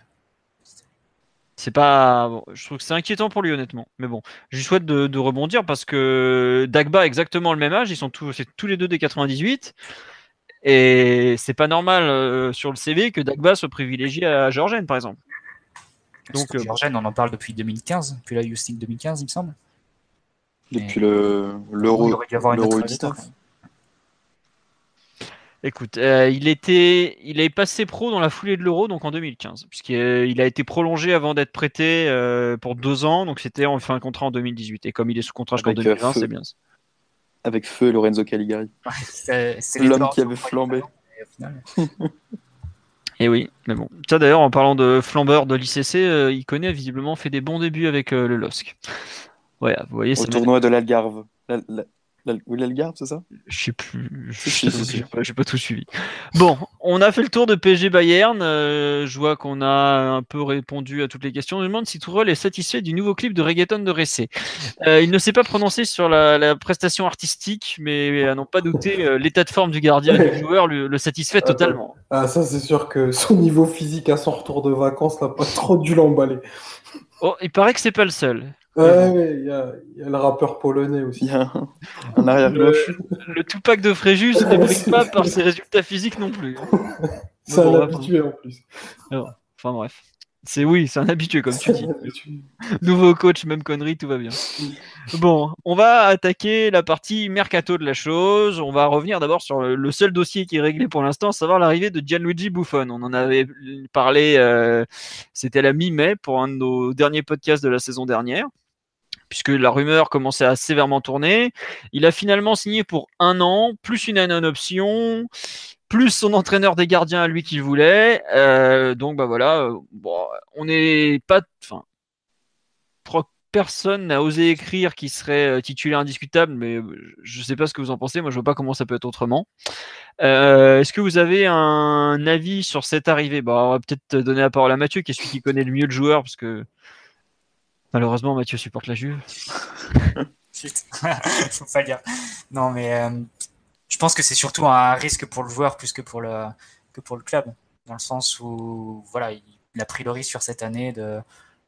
C'est pas. je trouve que c'est inquiétant pour lui, honnêtement. Mais bon, je lui souhaite de, rebondir parce que Dagba a exactement le même âge. Ils sont tous, tous les deux des 98. Et c'est pas normal euh, sur le CV que Dagba soit privilégié à Georgène, par exemple. Donc, euh, Georgène, on en parle depuis 2015, depuis la Youth 2015, il me semble. Depuis le l'Euro 19. Écoute, euh, il était, il est passé pro dans la foulée de l'Euro, donc en 2015, puisqu'il a été prolongé avant d'être prêté euh, pour deux ans, donc c'était en fin un contrat en 2018. Et comme il est sous contrat jusqu'en 2020, c'est bien. Avec feu Lorenzo Caligari. c'est l'homme qui avait flambé. <laughs> Et oui, mais bon. Ça d'ailleurs, en parlant de flambeur de l'ICC, euh, il connaît visiblement fait des bons débuts avec le LOSC. Ouais, vous voyez, Au tournoi de l'Algarve. L'Algarve, c'est ça? Je sais plus. Je n'ai pas, tout suivi. Bon, on a fait le tour de PSG Bayern. Euh, je vois qu'on a un peu répondu à toutes les questions. Je me demande si Tourelle est satisfait du nouveau clip de reggaeton de Ressé. Euh, il ne s'est pas prononcé sur la, prestation artistique, mais à n'en pas douter, euh, l'état de forme du gardien et du <laughs> joueur le, satisfait totalement. Ah, ça, c'est sûr que son niveau physique à son retour de vacances n'a pas trop dû l'emballer. Oh, il paraît que c'est pas le seul. Ouais, il y, a, le rappeur polonais aussi. Il y a un, arrière-gauche. Le, Tupac de Fréjus ne <laughs> brille pas par ses résultats physiques non plus. C'est un habitué en plus. enfin bref. C'est oui, c'est un habitué comme tu dis. Nouveau coach, même connerie, tout va bien. Bon, on va attaquer la partie mercato de la chose. On va revenir d'abord sur le seul dossier qui est réglé pour l'instant, à savoir l'arrivée de Gianluigi Buffon. On en avait parlé, euh, c'était la mi-mai pour un de nos derniers podcasts de la saison dernière puisque la rumeur commençait à sévèrement tourner. Il a finalement signé pour un an, plus une année en option, plus son entraîneur des gardiens à lui qu'il voulait. Euh, donc bah voilà, euh, on n'est pas, enfin, personne n'a osé écrire qu'il serait euh, titulaire indiscutable, mais je ne sais pas ce que vous en pensez. Moi, je vois pas comment ça peut être autrement. Est-ce que vous avez un avis sur cette arrivée? Bah, On va peut-être donner la parole à Mathieu, qui est celui qui connaît le mieux le joueur, parce que malheureusement, Mathieu supporte la Juve. <laughs> Faut pas dire. Non, mais je pense que c'est surtout un risque pour le joueur plus que pour le, que pour le club. Dans le sens où voilà, il a pris le risque sur cette année de,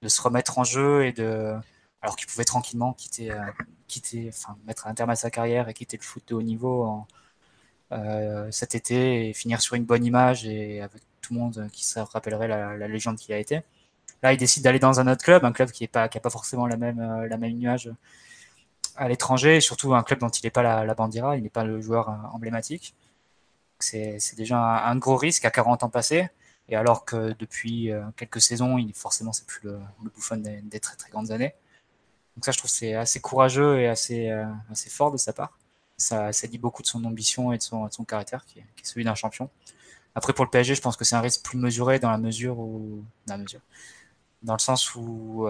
se remettre en jeu et de. Alors qu'il pouvait tranquillement quitter, euh, quitter, enfin, mettre un terme à sa carrière et quitter le foot de haut niveau euh, cet été et finir sur une bonne image et avec tout le monde qui se rappellerait la légende qu'il a été. Là, il décide d'aller dans un autre club, un club qui n'a pas, qui a pas forcément la même, euh, même image à l'étranger, et surtout un club dont il n'est pas la, bandira, il n'est pas le joueur euh, emblématique. C'est déjà un, gros risque à 40 ans passés, et alors que depuis euh, quelques saisons, il forcément c'est plus le, bouffon des, très très grandes années. Donc ça, je trouve c'est assez courageux et assez, euh, fort de sa part. Ça, dit beaucoup de son ambition et de son, son caractère, qui est, celui d'un champion. Après, pour le PSG, je pense que c'est un risque plus mesuré dans la mesure où, dans, la mesure, dans le sens où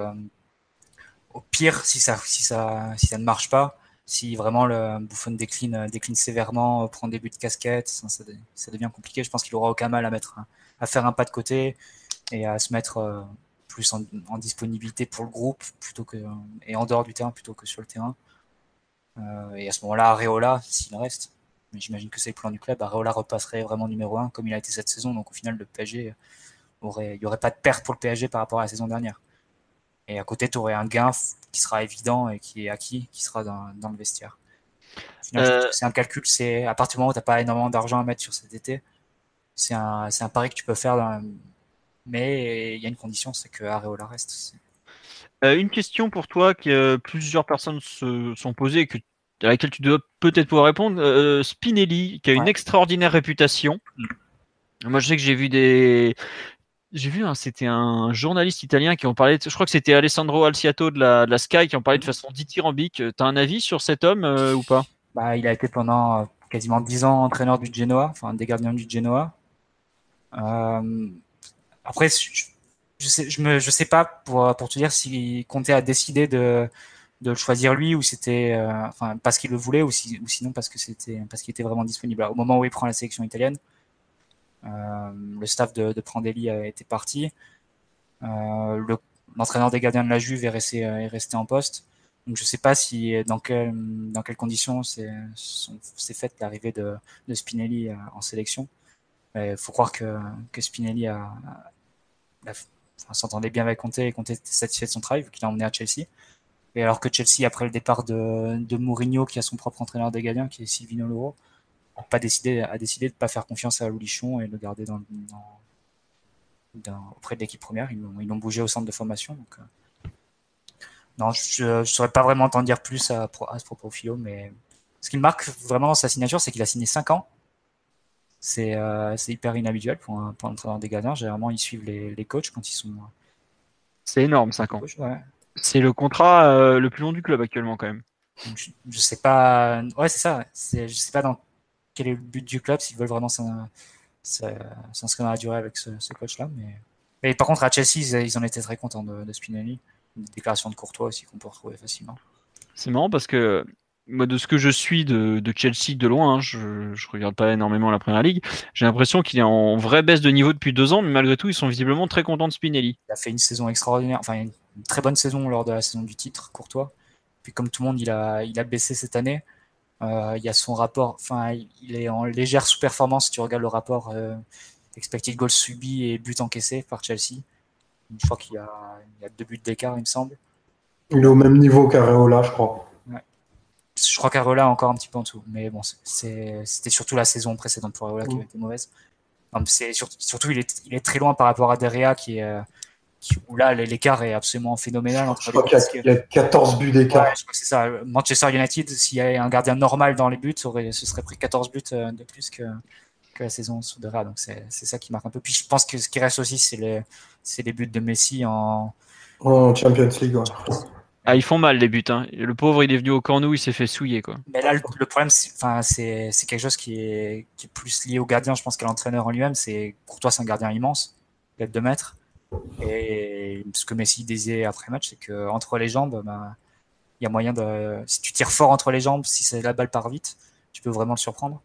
au pire, si ça, si ça, si ça ne marche pas, si vraiment le Bouffon décline, décline sévèrement, prend des buts de casquette, ça, devient compliqué. Je pense qu'il aura aucun mal à mettre, à faire un pas de côté et à se mettre euh, plus en, disponibilité pour le groupe plutôt que et en dehors du terrain plutôt que sur le terrain. et à ce moment-là, Areola, s'il reste, mais j'imagine que c'est le plan du club, Areola repasserait vraiment numéro 1 comme il a été cette saison. Donc au final, le PSG aurait, il n'y aurait pas de perte pour le PSG par rapport à la saison dernière. Et à côté, tu aurais un gain qui sera évident et qui est acquis, qui sera dans, dans le vestiaire. Euh... C'est un calcul, c'est à partir du moment où tu n'as pas énormément d'argent à mettre sur cet été, c'est un, un, pari que tu peux faire. Dans, mais il y a une condition, c'est que Areola reste. Euh, une question pour toi que plusieurs personnes se sont posées, que à laquelle tu dois peut-être pouvoir répondre. Euh, Spinelli, qui a une extraordinaire réputation. Moi, je sais que j'ai vu des. J'ai vu, hein, c'était un journaliste italien qui en parlait. Je crois que c'était Alessandro Alciato de la, de la, Sky qui en parlait de façon dithyrambique. Tu as un avis sur cet homme euh, ou pas? Bah, Il a été pendant euh, quasiment 10 ans entraîneur du Genoa, enfin des gardiens du Genoa. Euh, après, je, je sais, je, me, je sais pas pour, pour te dire si Conte a décidé de, de le choisir lui ou c'était euh, enfin parce qu'il le voulait ou, si, ou sinon parce que c'était parce qu'il était vraiment disponible au moment où il prend la sélection italienne euh, le staff de, de Prandelli a été parti. Euh, l'entraîneur des gardiens de la Juve est resté est resté en poste. Donc je sais pas si dans quel dans quelles conditions c'est c'est fait l'arrivée de, Spinelli en sélection. Il faut croire que Spinelli s'entendait bien avec Conte et Conte était satisfait de son travail qu'il l'a emmené à Chelsea. Et alors que Chelsea, après le départ de, de Mourinho, qui a son propre entraîneur des gardiens, qui est Silvino Loro, a, pas décidé, a décidé de ne pas faire confiance à Loulichon et de le garder dans, dans, dans, auprès de l'équipe première. Ils l'ont bougé au centre de formation. Donc, euh, non, je ne saurais pas vraiment t'en dire plus à, à ce propos, Philo, mais ce qui me marque vraiment dans sa signature, c'est qu'il a signé 5 ans. C'est euh, hyper inhabituel pour un, pour un entraîneur des gardiens. Généralement, ils suivent les, les coachs quand ils sont. C'est énorme, 5 ans. Ouais. C'est le contrat euh, le plus long du club actuellement quand même. Je, je sais pas. Ouais, c'est ça. Je sais pas dans quel est le but du club s'ils veulent vraiment s'inscrire dans la durée avec ce, ce coach-là. Mais... mais... par contre, à Chelsea, ils, en étaient très contents de, de Spinelli. Une déclaration de Courtois aussi qu'on peut retrouver facilement. C'est marrant parce que moi, de ce que je suis de, de Chelsea de loin, hein, je, je regarde pas énormément la première ligue. J'ai l'impression qu'il est en vraie baisse de niveau depuis deux ans, mais malgré tout, ils sont visiblement très contents de Spinelli. Il a fait une saison extraordinaire, enfin une une très bonne saison lors de la saison du titre, Courtois. Puis comme tout le monde, il a, il a baissé cette année. Euh, il y a son rapport, enfin, il est en légère sous-performance. Si tu regardes le rapport euh, expected goals subis et buts encaissés par Chelsea, je crois qu'il y, y, a deux buts d'écart, il me semble. Il est au même niveau qu'Areola, je crois. Ouais. Je crois qu'Areola encore un petit peu en dessous. Mais bon, c'était surtout la saison précédente pour Areola qui a été mauvaise. Surtout, surtout, il est, il est très loin par rapport à Derea qui est euh, où là l'écart est absolument phénoménal entre je crois qu'il y, a 14 buts d'écart. Ouais, c'est ça. Manchester United, s'il y avait un gardien normal dans les buts, aurait, ce serait pris 14 buts euh, de plus que, que la saison sous Dera. Donc c'est ça qui marque un peu. Puis je pense que ce qui reste aussi, c'est les, les buts de Messi en, en Champions League. Ouais. Ah, ils font mal les buts. Hein. Le pauvre, il est venu au cornou, il s'est fait souiller. Quoi. Mais là, le, le problème, c'est quelque chose qui est, qui est plus lié au gardien, je pense, qu'à l'entraîneur en lui-même. C'est Courtois, c'est un gardien immense, a 2 mètres. Et ce que Messi disait après match, c'est que entre les jambes, bah, il y a moyen de. Si tu tires fort entre les jambes, si la balle part vite, tu peux vraiment le surprendre.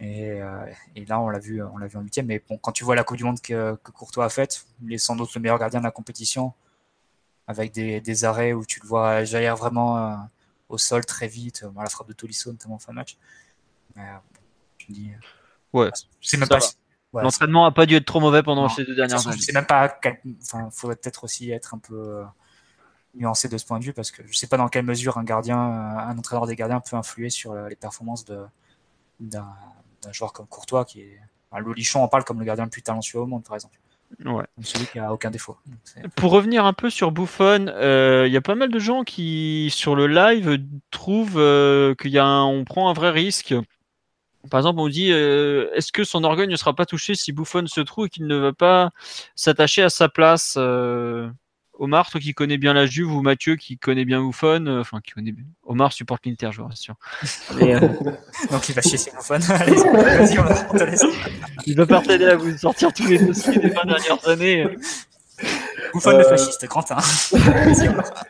Et, euh, et là, on l'a vu, on l'a vu en huitième. Mais bon, quand tu vois la Coupe du Monde que, que, Courtois a faite, il est sans doute le meilleur gardien de la compétition, avec des, des arrêts où tu le vois jaillir vraiment euh, au sol très vite, euh, la frappe de Tolisso notamment en fin de match. Mais, tu me dis, ouais, c'est même pas. Va. L'entraînement a pas dû être trop mauvais pendant non, ces deux dernières années. Je sais même pas. Quel... Enfin, faudrait peut-être aussi être un peu euh, nuancé de ce point de vue parce que je sais pas dans quelle mesure un gardien, un entraîneur des gardiens peut influer sur les performances d'un joueur comme Courtois qui est. Enfin, Lolichon en parle comme le gardien le plus talentueux au monde, par exemple. Ouais. Celui qui a aucun défaut. Pour revenir un peu sur Buffon, il euh, y a pas mal de gens qui sur le live trouvent euh, qu'il y a un, on prend un vrai risque par exemple, on dit euh, est-ce que son orgueil ne sera pas touché si Buffon se trouve et qu'il ne va pas s'attacher à sa place euh, Omar, toi qui connais bien la Juve, ou Mathieu qui connaît bien Buffon, euh, enfin qui connaît bien. Omar supporte l'Inter, je vous rassure. <laughs> Euh... Donc il va chier ses Buffon. <laughs> Vas-y, on te. Il va pas t'aider à vous sortir tous les dossiers des 20 dernières années. Buffon euh... le fasciste, <laughs> Omar.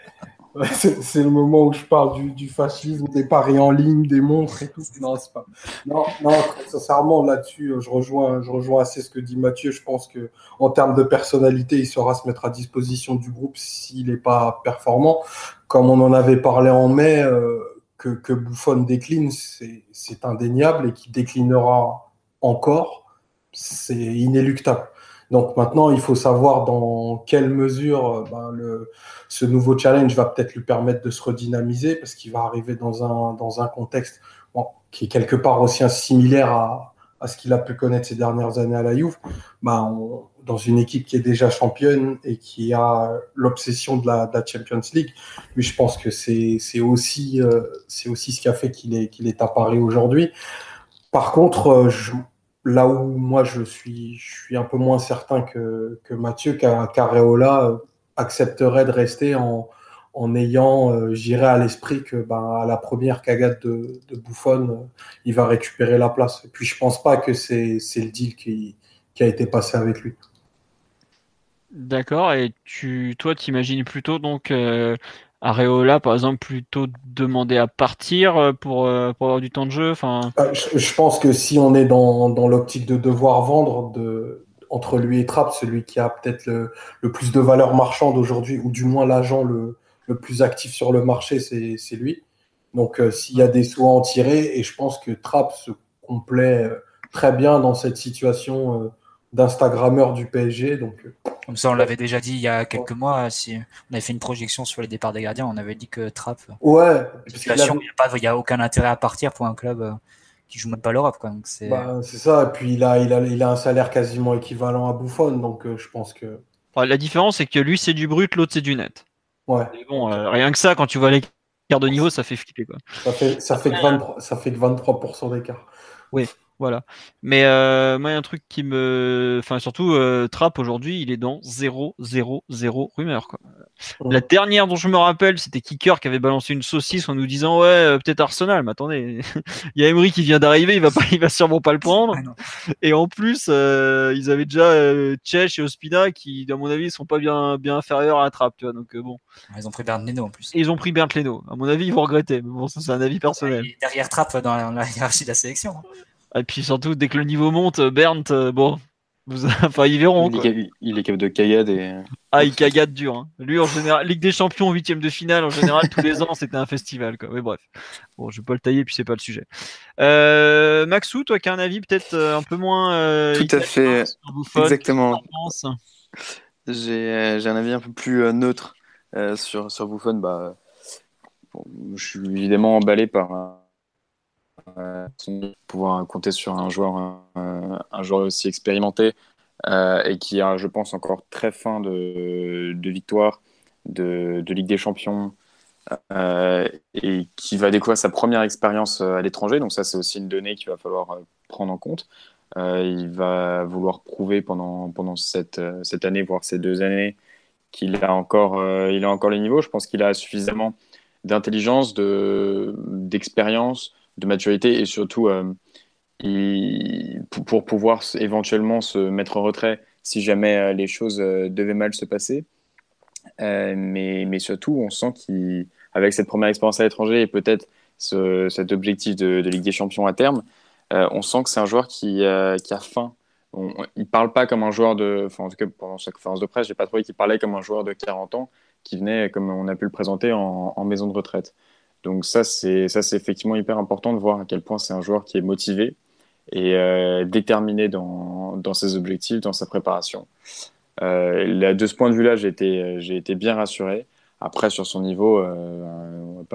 C'est le moment où je parle du, du, fascisme, des paris en ligne, des montres et tout. Non, c'est pas. Non, non, sincèrement, là-dessus, je rejoins, je rejoins assez ce que dit Mathieu. Je pense que en termes de personnalité, il saura se mettre à disposition du groupe s'il n'est pas performant. Comme on en avait parlé en mai, euh, que, que Buffon décline, c'est indéniable et qu'il déclinera encore, c'est inéluctable. Donc maintenant, il faut savoir dans quelle mesure ben, le, ce nouveau challenge va peut-être lui permettre de se redynamiser parce qu'il va arriver dans un, dans un contexte qui est quelque part aussi similaire à, à ce qu'il a pu connaître ces dernières années à la Juve. Ben, dans une équipe qui est déjà championne et qui a l'obsession de la, de la, Champions League. Mais je pense que c'est aussi, euh, c'est aussi ce qui a fait qu'il est, qu'il est à aujourd'hui. Par contre, euh, je, là où moi je suis, je suis un peu moins certain que, que Mathieu, qu'Areola accepterait de rester en, ayant, euh, à l'esprit que ben, à la première cagade de, de Buffon, euh, il va récupérer la place. Et puis je pense pas que c'est le deal qui, qui a été passé avec lui. D'accord. Et tu, toi, t'imagines plutôt donc euh, Areola, par exemple, plutôt demander à partir euh, pour, euh, pour avoir du temps de jeu. Enfin. Bah, je, pense que si on est dans, dans l'optique de devoir vendre de, entre lui et Trapp, celui qui a peut-être le, le, plus de valeur marchande aujourd'hui, ou du moins l'agent le, le, plus actif sur le marché, c'est lui. Donc s'il y a des sous à en tirer, et je pense que Trapp se complaît très bien dans cette situation d'Instagrammeur du PSG. Donc comme ça, on l'avait déjà dit il y a quelques mois. Si on avait fait une projection sur les départs des gardiens, on avait dit que Trapp. Ouais. Situation, il n'y a, aucun intérêt à partir pour un club euh, qui joue même pas l'Europe. C'est bah, ça. Et puis il a, il, a, il a un salaire quasiment équivalent à Buffon. Donc euh, je pense que. la différence, c'est que lui, c'est du brut, l'autre, c'est du net. Ouais. bon, euh, rien que ça, quand tu vois les quarts de niveau, ça fait flipper. Quoi. Ça fait, ça fait, que, 23, ça fait que 23% d'écart. Oui. Voilà. Mais euh, moi, il y a un truc qui me. Enfin, surtout, euh, Trap aujourd'hui, il est dans 0, 0, 0 rumeur. Quoi. La dernière dont je me rappelle, c'était Kicker qui avait balancé une saucisse en nous disant Ouais, euh, peut-être Arsenal. Mais attendez, <laughs> il y a Emery qui vient d'arriver, il va pas, il va sûrement pas le prendre. Ah, et en plus, euh, ils avaient déjà euh, et Ospina qui, à mon avis, sont pas bien, bien inférieurs à Trap. Tu vois, donc bon. Ils ont pris Bernd Leno en plus. ils ont pris Bernd Leno. À mon avis, ils vont regretter. Mais bon, ça, c'est un avis personnel. derrière Trap dans la, dans la hiérarchie de la sélection. Hein. Et puis surtout, dès que le niveau monte, Bernd, euh, bon, vous... <laughs> enfin, ils verront. Il, Est, il est capable de cagade et. Ah, il cagade dur. Hein. Lui, en général, Ligue des Champions, huitième de finale, en général, tous les ans, c'était un festival. Quoi. Mais bref, bon, je vais pas le tailler, puis c'est pas le sujet. Euh, Maxou, toi qui as un avis peut-être euh, un peu moins. Euh, Tout à fait. Exactement. J'ai un avis un peu plus neutre sur, sur Buffon. Bah, bon, je suis évidemment emballé par euh, pouvoir compter sur un joueur, euh, un joueur aussi expérimenté euh, et qui a, je pense, encore très fin de, de victoire de, de, Ligue des Champions et qui va découvrir sa première expérience à l'étranger. Donc ça, c'est aussi une donnée qu'il va falloir prendre en compte. il va vouloir prouver pendant, pendant cette, cette année, voire ces deux années, qu'il a encore, a encore les niveaux. Je pense qu'il a suffisamment d'intelligence, d'expérience, de maturité et surtout euh, pour, pouvoir éventuellement se mettre en retrait si jamais euh, les choses euh, devaient mal se passer. mais, surtout, on sent qu'avec cette première expérience à l'étranger et peut-être ce, cet objectif de, Ligue des Champions à terme, on sent que c'est un joueur qui, a faim. il ne parle pas comme un joueur de. En tout cas, pendant sa conférence de presse, je n'ai pas trouvé qu'il parlait comme un joueur de 40 ans qui venait, comme on a pu le présenter, en maison de retraite. Donc ça, c'est ça, c'est effectivement hyper important de voir à quel point c'est un joueur qui est motivé et euh, déterminé dans, dans, ses objectifs, dans sa préparation. Euh, de ce point de vue-là, j'ai été, j'ai été bien rassuré. Après, sur son niveau, euh, on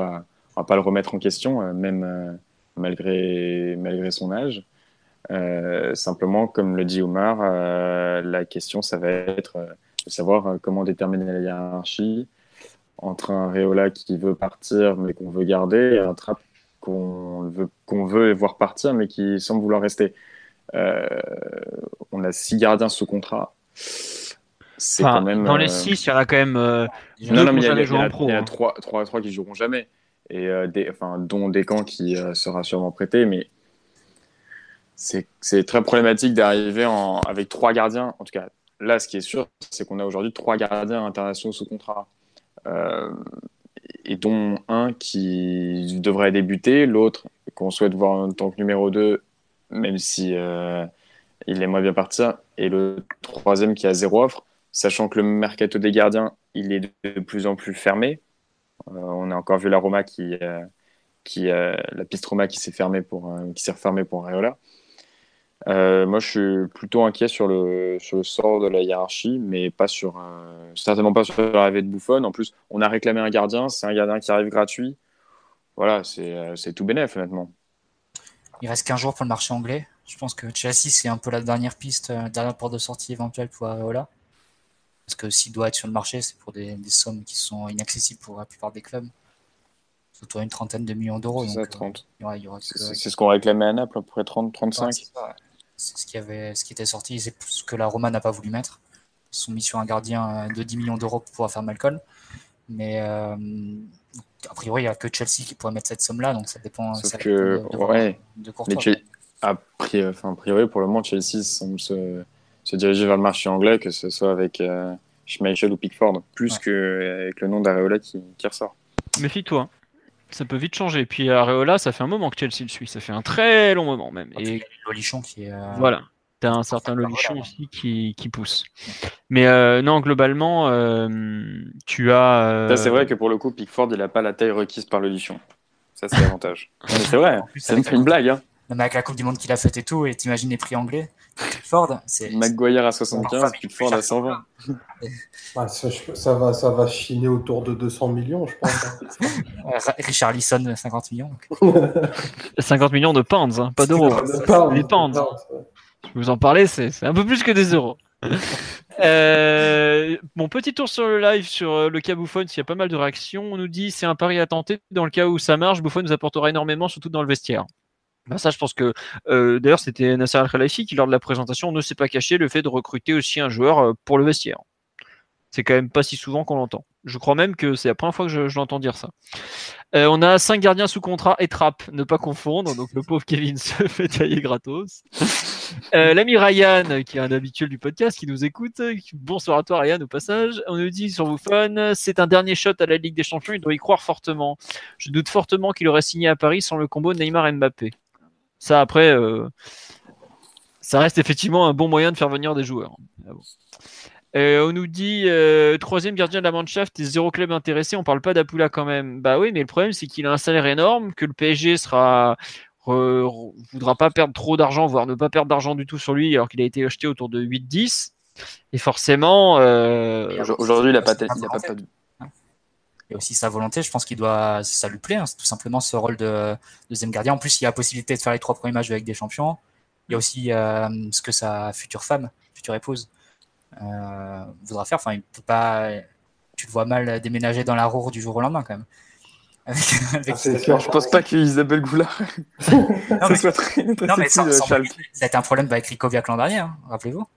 on va pas le remettre en question, même malgré, malgré son âge. simplement, comme le dit Omar, la question, ça va être de savoir comment déterminer la hiérarchie, entre un Réola qui veut partir mais qu'on veut garder et un Trap qu'on veut, qu'on veut voir partir mais qui semble vouloir rester. Euh, on a six gardiens sous contrat. C'est quand même. Dans les euh, six, il y en a quand même. Euh, non, non, mais il y, a, y, a, y a trois, trois, trois qui joueront jamais. Et des, enfin, dont Descamps qui sera sûrement prêté. Mais c'est très problématique d'arriver avec trois gardiens. En tout cas, là, ce qui est sûr, c'est qu'on a aujourd'hui trois gardiens internationaux sous contrat. Euh, et dont un qui devrait débuter, l'autre qu'on souhaite voir en tant que numéro 2, même si euh, il aimerait bien partir, et le troisième qui a zéro offre, sachant que le mercato des gardiens, il est de plus en plus fermé. Euh, on a encore vu la Roma qui, qui la piste Roma qui s'est fermée pour qui s'est refermée pour Areola. moi, je suis plutôt inquiet sur le, sur le sort de la hiérarchie, mais pas sur, certainement pas sur l'arrivée de Buffon. En plus, on a réclamé un gardien, c'est un gardien qui arrive gratuit. Voilà, c'est tout bénéf, honnêtement. Il reste 15 jours pour le marché anglais. Je pense que Chelsea, c'est un peu la dernière piste, la dernière porte de sortie éventuelle pour Areola. Parce que s'il doit être sur le marché, c'est pour des, sommes qui sont inaccessibles pour la plupart des clubs. C'est autour d'une trentaine de millions d'euros. C'est 30. c'est ce qu'on réclamait à Naples, à peu près 30, 35. C'est ce, qui avait, ce qui était sorti, c'est ce que la Roma n'a pas voulu mettre. Ils sont mis sur un gardien de 10 millions d'euros pour pouvoir faire Malcolm. Mais euh, a priori, il n'y a que Chelsea qui pourrait mettre cette somme-là, donc ça dépend. Sauf que, de, ouais. De mais a, priori, enfin, a priori, pour le moment, Chelsea semble se se diriger vers le marché anglais, que ce soit avec euh, Schmeichel ou Pickford, plus ouais. qu'avec le nom d'Areola qui, qui, ressort. Méfie-toi. Ça peut vite changer. Puis Areola, ça fait un moment que Chelsea le suit, ça fait un très long moment même. Et Lolichon qui est. Euh... Voilà. T'as un certain Lolichon aussi qui, qui, pousse. Mais euh, non, globalement, euh, tu as. Euh, c'est vrai que pour le coup, Pickford, il n'a pas la taille requise par Lolichon. Ça, c'est l'avantage. <laughs> c'est vrai, c'est une blague. Hein. Mais avec la Coupe du Monde qu'il a faite et tout, et t'imagines les prix anglais? Pickford, c'est. McGuire à 75, Pickford à 120. ça, va, ça va chiner autour de 200 millions, je pense. Hein. Richard Lisson, 50 millions. 50 <laughs> millions de pounds, hein, pas d'euros. Les pounds. Je vous en parler, c'est un peu plus que des euros. <laughs> euh, mon petit tour sur le live sur euh, le cas Bouffon, s'il y a pas mal de réactions, on nous dit c'est un pari à tenter. Dans le cas où ça marche, Bouffon nous apportera énormément, surtout dans le vestiaire. Ben ça, je pense que euh, d'ailleurs, c'était Nasser Al-Khelaifi qui, lors de la présentation, ne s'est pas caché le fait de recruter aussi un joueur euh, pour le vestiaire. C'est quand même pas si souvent qu'on l'entend. Je crois même que c'est la première fois que je, l'entends dire ça. Euh, on a cinq gardiens sous contrat et trappe, ne pas confondre. Donc le pauvre Kevin se <laughs> fait tailler gratos. L'ami Ryan, qui est un habituel du podcast, qui nous écoute. Bonsoir à toi Ryan au passage. On nous dit sur vos fun, c'est un dernier shot à la Ligue des Champions, il doit y croire fortement. Je doute fortement qu'il aurait signé à Paris sans le combo Neymar-Mbappé. Ça, après, euh, ça reste effectivement un bon moyen de faire venir des joueurs. Ah bon. euh, on nous dit euh, troisième gardien de la Mannschaft et zéro club intéressé. On parle pas d'Apula quand même. Bah oui, mais le problème c'est qu'il a un salaire énorme, que le PSG sera re, voudra pas perdre trop d'argent, voire ne pas perdre d'argent du tout sur lui, alors qu'il a été acheté autour de 8-10. Et forcément, euh, aujourd'hui, il n'a pas, il a pas, pas, et aussi sa volonté. Je pense qu'il doit, ça lui plaît, hein, tout simplement ce rôle de deuxième gardien. En plus, il y a la possibilité de faire les trois premiers matchs avec des champions. Il y a aussi euh, ce que sa future femme, future épouse, euh, voudra faire. Enfin, il peut pas. Tu le vois mal déménager dans la roue du jour au lendemain, quand même. <laughs> Avec, avec ah, sûr, je pense pas qu'Isabelle Goulard <laughs> <laughs> non, mais, soit très, très non, mais sans, sans, ça a été un problème avec Rico Viac l'an dernier, hein, rappelez-vous.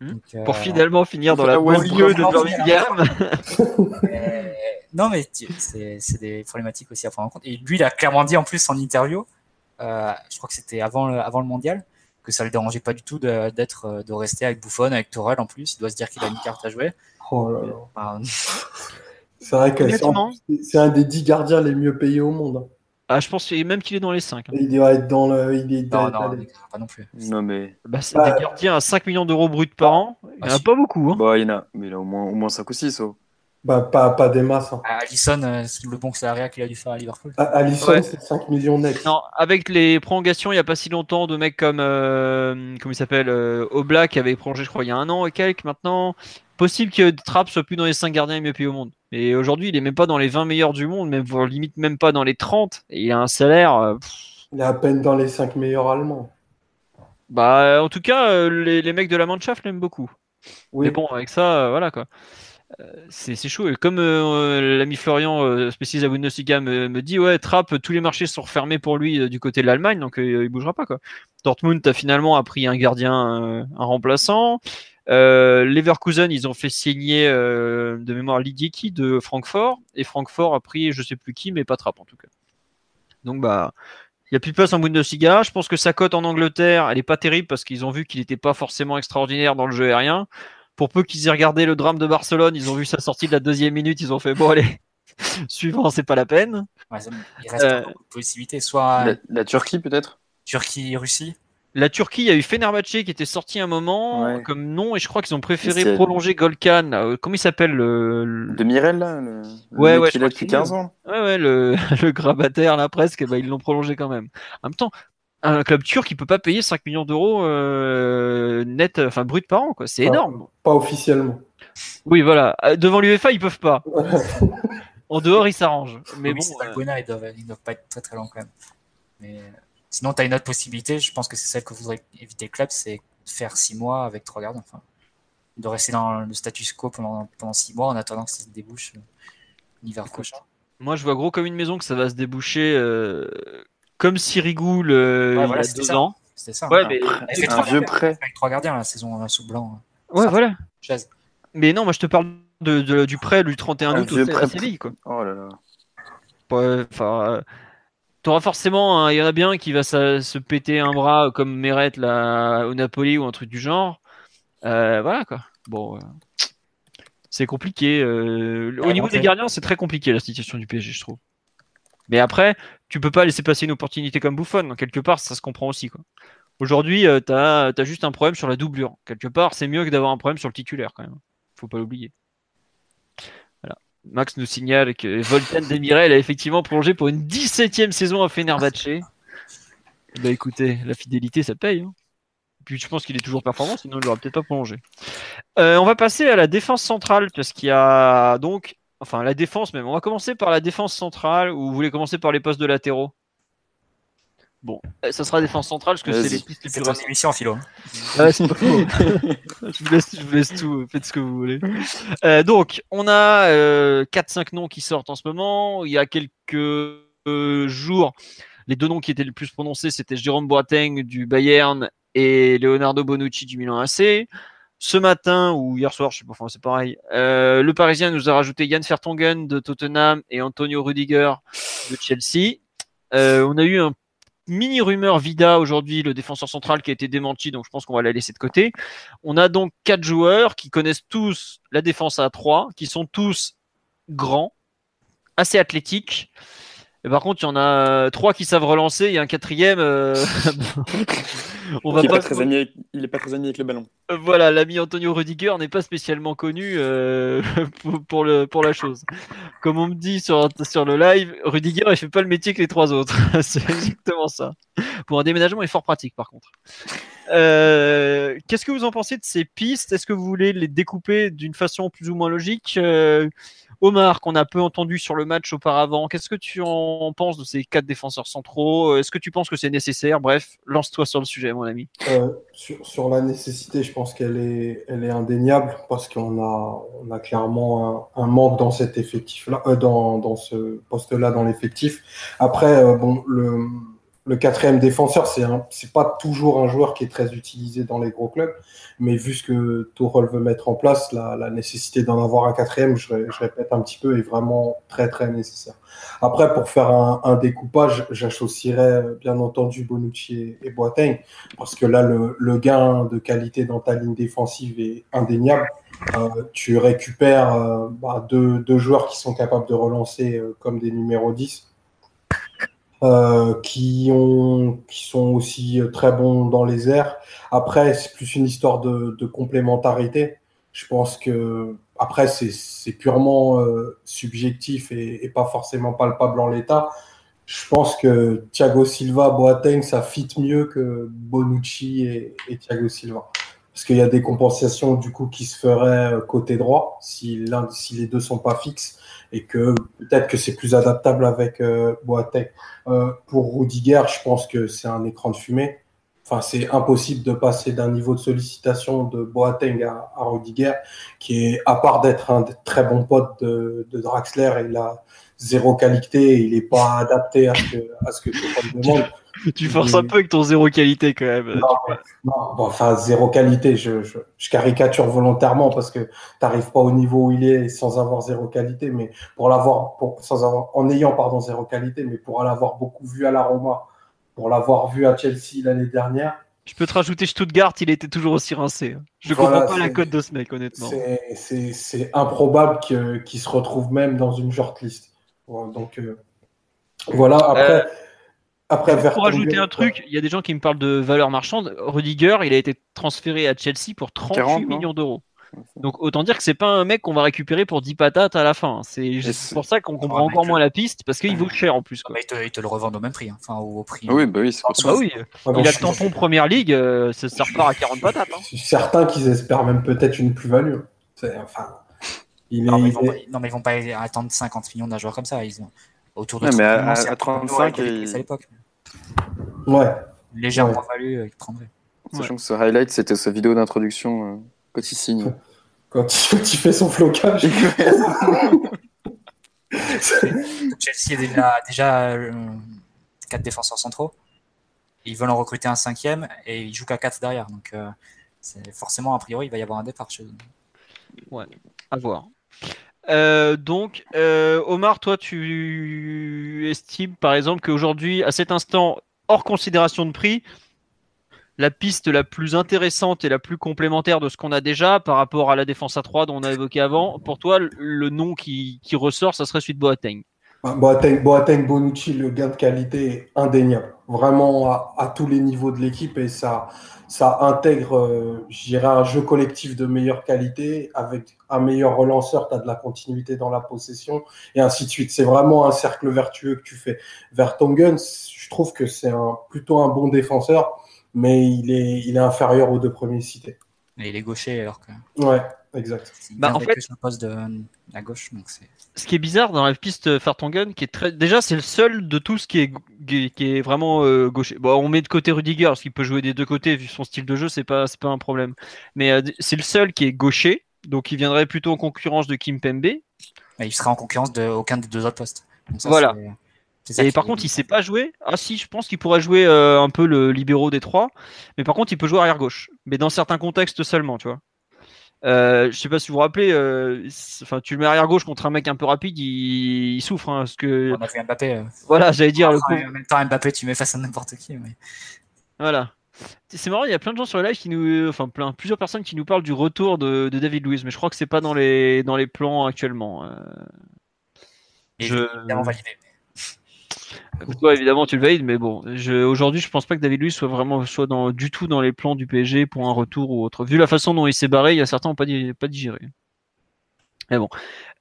Hmm. Donc, euh... Pour finalement finir dans la banlieue de Birmingham. Non, mais c'est des problématiques aussi à prendre en compte. Et lui, il a clairement dit en plus en interview, euh, je crois que c'était avant, le, avant le mondial, que ça le dérangeait pas du tout d'être, de, de, rester avec Buffon, avec Torel en plus. Il doit se dire qu'il a une carte à jouer. Oh là là. Enfin... <laughs> c'est vrai que c'est un des dix gardiens les mieux payés au monde. Ah, je pense même qu'il est dans les 5. Hein. Il doit être dans le. Il est non, non, pas non plus. Non, mais. Bah, c'est bah, des gardiens à 5 millions d'euros bruts par an. Il n'y en a ah, pas beaucoup. Hein. Bah, il y en a, mais il a au moins, au moins 5 ou 6. Oh. Bah, pas, pas des masses. Hein. Ah, Allison, euh, c'est le bon salariat qu'il a dû faire à Liverpool. Ah, Allison, ouais. c'est 5 millions net. Non, avec les prolongations, il n'y a pas si longtemps, de mecs comme. Euh, comment il s'appelle euh, Oblak qui avait prolongé, je crois, il y a un an et quelques maintenant. Possible que Trapp soit plus dans les 5 gardiens les mieux payés au monde. Et aujourd'hui, il est même pas dans les 20 meilleurs du monde, même voire limite même pas dans les 30. Et il a un salaire. Euh, il est à peine dans les 5 meilleurs allemands. Bah, en tout cas, euh, les, les, mecs de la Mannschaft l'aiment beaucoup. Oui. Mais bon, avec ça, euh, voilà quoi. C'est chaud. Et comme euh, l'ami Florian, euh, spécialiste à Bundesliga, me, me, dit, ouais, Trapp, tous les marchés sont refermés pour lui du côté de l'Allemagne, donc il bougera pas quoi. Dortmund a finalement appris un gardien, un remplaçant. Euh, Leverkusen, ils ont fait signer euh, de mémoire Lidieki de Francfort, et Francfort a pris je sais plus qui, mais pas Trapp en tout cas. Donc bah, il n'y a plus de place en Bundesliga. Je pense que sa cote en Angleterre, elle est pas terrible parce qu'ils ont vu qu'il n'était pas forcément extraordinaire dans le jeu aérien. Pour peu qu'ils aient regardé le drame de Barcelone, ils ont vu sa sortie de la deuxième minute, ils ont fait bon allez, <laughs> suivant, c'est pas la peine. Ouais, il reste euh, possibilité, soit la, la Turquie peut-être? Turquie, Russie. La Turquie, il y a eu Fenerbahçe qui était sorti un moment Ouais. comme nom et je crois qu'ils ont préféré prolonger Golkan. Euh, comment il s'appelle le, le- De Mirel, là le... le Ouais, mec ouais, qui depuis c'est lui, 15 ans. Ouais, ouais, le, <laughs> le grabataire là presque, ben, ils l'ont prolongé quand même. En même temps, un club turc, il peut pas payer 5 millions d'euros euh, net, enfin brut par an, quoi. C'est énorme. Pas officiellement. Oui, voilà. Euh, Devant l'UEFA, ils peuvent pas. <laughs> En dehors, ils s'arrangent. Mais oui, bon, euh, ils doivent, ils doivent pas être très très longs quand même. Mais sinon, tu as une autre possibilité, je pense que c'est celle que voudrait éviter le club, c'est faire six mois avec trois gardiens. Enfin, de rester dans le status quo pendant, pendant six mois en attendant que ça se débouche l'hiver prochain. moi, je vois gros comme une maison que ça va se déboucher euh, comme Sirigoul euh, Ouais, voilà, il y a deux ça. ans. C'était ça. Ouais, hein. mais, fait Un vieux prêt. Avec trois gardiens la saison euh, sous blanc. ouais, Ça- voilà. Chaise. Mais non, moi, je te parle de, de- du prêt du 31 Un août au à Séville, quoi. Oh là là. Ouais, Enfin, euh, t'auras forcément, un- il y en a bien qui va se, se péter un bras comme Meret là au Napoli ou un truc du genre. Euh, voilà quoi. Bon, euh, c'est compliqué. euh, au Ah, niveau des gardiens, c'est très compliqué la situation du PSG, je trouve. Mais après, tu peux pas laisser passer une opportunité comme Buffon. Quelque part, ça se comprend aussi. Aujourd'hui, euh, t'as as juste un problème sur la doublure. Quelque part, c'est mieux que d'avoir un problème sur le titulaire quand même. Faut pas l'oublier. Voilà. Max nous signale que Volkan <laughs> Demirel a effectivement prolongé pour une 17e saison à Fenerbahçe. Bah écoutez, la fidélité ça paye. hein. Puis je pense qu'il est toujours performant, sinon il l'aurait peut-être pas prolongé. Euh, on va passer à la défense centrale parce qu'il y a donc, enfin la défense même. On va commencer par la défense centrale ou vous voulez commencer par les postes de latéraux? Bon, euh, ça sera défense centrale parce que c'est les pistes les C'est plus émission, Philo. hein. C'est pas faux. <laughs> je, vous laisse, je vous laisse tout, faites ce que vous voulez. Euh, donc, on a euh, 4-5 noms qui sortent en ce moment. Il y a quelques euh, jours, les deux noms qui étaient le plus prononcés, c'était Jérôme Boateng du Bayern et Leonardo Bonucci du Milan AC. Ce matin, ou hier soir, je sais pas, enfin, c'est pareil, euh, le Parisien nous a rajouté Yann Vertonghen de Tottenham et Antonio Rudiger de Chelsea. Euh, on a eu un mini rumeur Vida aujourd'hui, le défenseur central qui a été démenti, donc je pense qu'on va la laisser de côté. On a donc quatre joueurs qui connaissent tous la défense à 3, qui sont tous grands, assez athlétiques. Et par contre, il y en a trois qui savent relancer, il y a un quatrième. euh, <laughs> on va Il est pas pas très ami avec- Il est pas très ami avec le ballon. euh, Voilà, l'ami Antonio Rudiger n'est pas spécialement connu euh, <laughs> pour, pour le, pour la chose. Comme on me dit sur, sur le live, Rudiger, il fait pas le métier que les trois autres. <laughs> C'est exactement ça. Pour un déménagement, il est fort pratique par contre. Euh, Qu'est-ce que vous en pensez de ces pistes? Est-ce que vous voulez les découper d'une façon plus ou moins logique? Euh, Omar, qu'on a peu entendu sur le match auparavant, qu'est-ce que tu en penses de ces quatre défenseurs centraux? Est-ce que tu penses que c'est nécessaire? Bref, lance-toi sur le sujet, mon ami. Euh, sur, la nécessité, je pense qu'elle est, indéniable parce qu'on a, clairement un, manque dans cet effectif-là, euh, dans, dans ce poste-là dans l'effectif. Après, euh, bon, le, le quatrième défenseur, c'est un, c'est pas toujours un joueur qui est très utilisé dans les gros clubs, mais vu ce que Tourelle veut mettre en place, la, la nécessité d'en avoir un quatrième, je, je répète un petit peu, est vraiment très très nécessaire. Après, pour faire un, un découpage, j'associerais euh, bien entendu Bonucci et, et Boateng parce que là, le, le gain de qualité dans ta ligne défensive est indéniable. Euh, tu récupères euh, bah, deux, deux joueurs qui sont capables de relancer comme des numéros 10, euh, qui, ont, qui sont aussi euh, très bons dans les airs. Après, c'est plus une histoire de, de complémentarité. Je pense que après, c'est purement euh, subjectif et, et pas forcément palpable en l'état. Je pense que Thiago Silva, Boateng, ça fit mieux que Bonucci et, et Thiago Silva. Parce qu'il y a des compensations du coup qui se feraient euh, côté droit si, si les deux sont pas fixes et que peut-être que c'est plus adaptable avec euh, Boateng. Euh, pour Rudiger, je pense que c'est un écran de fumée. Enfin, c'est impossible de passer d'un niveau de sollicitation de Boateng à, Rudiger, qui est, à part d'être un très bon pote de, Draxler, il a zéro qualité, il n'est pas adapté à ce que, à ce que Tourelle demande. Tu forces un peu avec ton zéro qualité quand même. Non, non, bon, enfin, zéro qualité, je, je, je caricature volontairement parce que tu n'arrives pas au niveau où il est sans avoir zéro qualité, mais pour l'avoir, pour, sans avoir, en ayant pardon, zéro qualité, mais pour l'avoir beaucoup vu à la Roma, pour l'avoir vu à Chelsea l'année dernière, Je peux te rajouter Stuttgart, il était toujours aussi rincé. hein. Je Voilà, comprends pas la cote de ce mec, honnêtement. c'est- improbable qu'il se retrouve même dans une shortlist. Donc euh, voilà, après, Après, pour rajouter un truc, il y a des gens qui me parlent de valeur marchande. Rudiger, il a été transféré à Chelsea pour 38 millions d'euros. Donc autant dire que c'est pas un mec qu'on va récupérer pour 10 patates à la fin. C'est pour ça qu'on comprend encore moins la piste parce qu'il vaut cher en plus. Quoi. Bah, il, te, le revendent au même prix, hein. enfin au prix. Oui, bah oui, c'est bah oui. il a le tampon première ligue, euh, ça, repart à 40 patates. Hein. Certains qu'ils espèrent même peut-être une plus-value. Enfin, non, mais ils vont pas, attendre 50 millions d'un joueur comme ça. Ils ont autour de non, mais à, à, 35 et... à l'époque. Ouais. Légèrement ouais. value, euh, ils prendraient. Sachant que ce highlight, c'était sa vidéo d'introduction euh, quand il signe. <laughs> Quand il fait son flocage. <laughs> <laughs> Chelsea a déjà, déjà euh, 4 défenseurs centraux. Ils veulent en recruter un cinquième et ils jouent qu'à 4 derrière. Donc euh, forcément, a priori, il va y avoir un départ chez eux. Ouais, à voir. Euh, donc, euh, Omar, toi, tu estimes par exemple qu'aujourd'hui, à cet instant, hors considération de prix, la piste la plus intéressante et la plus complémentaire de ce qu'on a déjà par rapport à la défense à 3 dont on a évoqué avant, pour toi, le nom qui, ressort, ça serait celui de Boateng Boateng, Boateng, Bonucci, le gain de qualité est indéniable. Vraiment à, tous les niveaux de l'équipe et ça, ça intègre, euh, je dirais, un jeu collectif de meilleure qualité avec un meilleur relanceur, tu as de la continuité dans la possession et ainsi de suite. C'est vraiment un cercle vertueux que tu fais. Vertonghen, je trouve que c'est un, plutôt un bon défenseur mais il est, il est inférieur aux deux premiers cités. Et il est gaucher alors que. Ouais, exact. Bah, en fait, poste de la gauche. Donc ce qui est bizarre dans la piste Fartongen, qui est très, déjà c'est le seul de tous qui est qui est vraiment euh, gaucher. Bon, on met de côté Rudiger parce qu'il peut jouer des deux côtés vu son style de jeu, c'est pas c'est pas un problème. Mais euh, c'est le seul qui est gaucher, donc il viendrait plutôt en concurrence de Kim Pembe. il sera en concurrence de aucun des deux autres postes. voilà. Et par contre, il sait pas jouer. Ah si, je pense qu'il pourrait jouer euh, un peu le libéraux des trois, mais par contre, il peut jouer arrière gauche, mais dans certains contextes seulement, tu vois. Euh, je sais pas si vous vous rappelez, euh, tu le mets arrière gauche contre un mec un peu rapide, il, souffre, hein, parce que. On a fait Mbappé. Euh. Voilà, j'allais dire. le coup... En même temps, Mbappé, tu mets face à n'importe qui. Voilà. C'est marrant, il y a plein de gens sur le live qui nous, enfin plein, plusieurs personnes qui nous parlent du retour de, David Luiz, mais je crois que c'est pas dans les dans les plans actuellement. Et je... évidemment validé. Toi, évidemment, tu le valides, mais bon, aujourd'hui, je pense pas que David Luiz soit vraiment soit dans, du tout dans les plans du PSG pour un retour ou autre. Vu la façon dont il s'est barré, il y a certains n'ont pas, pas digéré. Bon.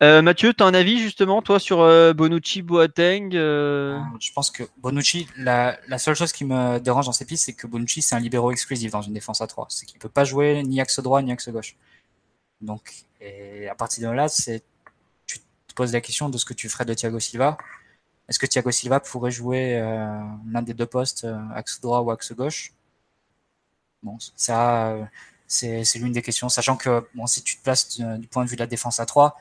Euh, Mathieu, tu as un avis justement, toi, sur euh, Bonucci, Boateng euh? Je pense que Bonucci, la, seule chose qui me dérange dans ces pistes, c'est que Bonucci, c'est un libéraux exclusif dans une défense à 3. C'est qu'il peut pas jouer ni axe droit ni axe gauche. Donc, à partir de là, tu te poses la question de ce que tu ferais de Thiago Silva. Est-ce que Thiago Silva pourrait jouer euh, l'un des deux postes, euh, axe droit ou axe gauche? Bon, ça, euh, c'est l'une des questions. Sachant que si tu te places du, point de vue de la défense à 3,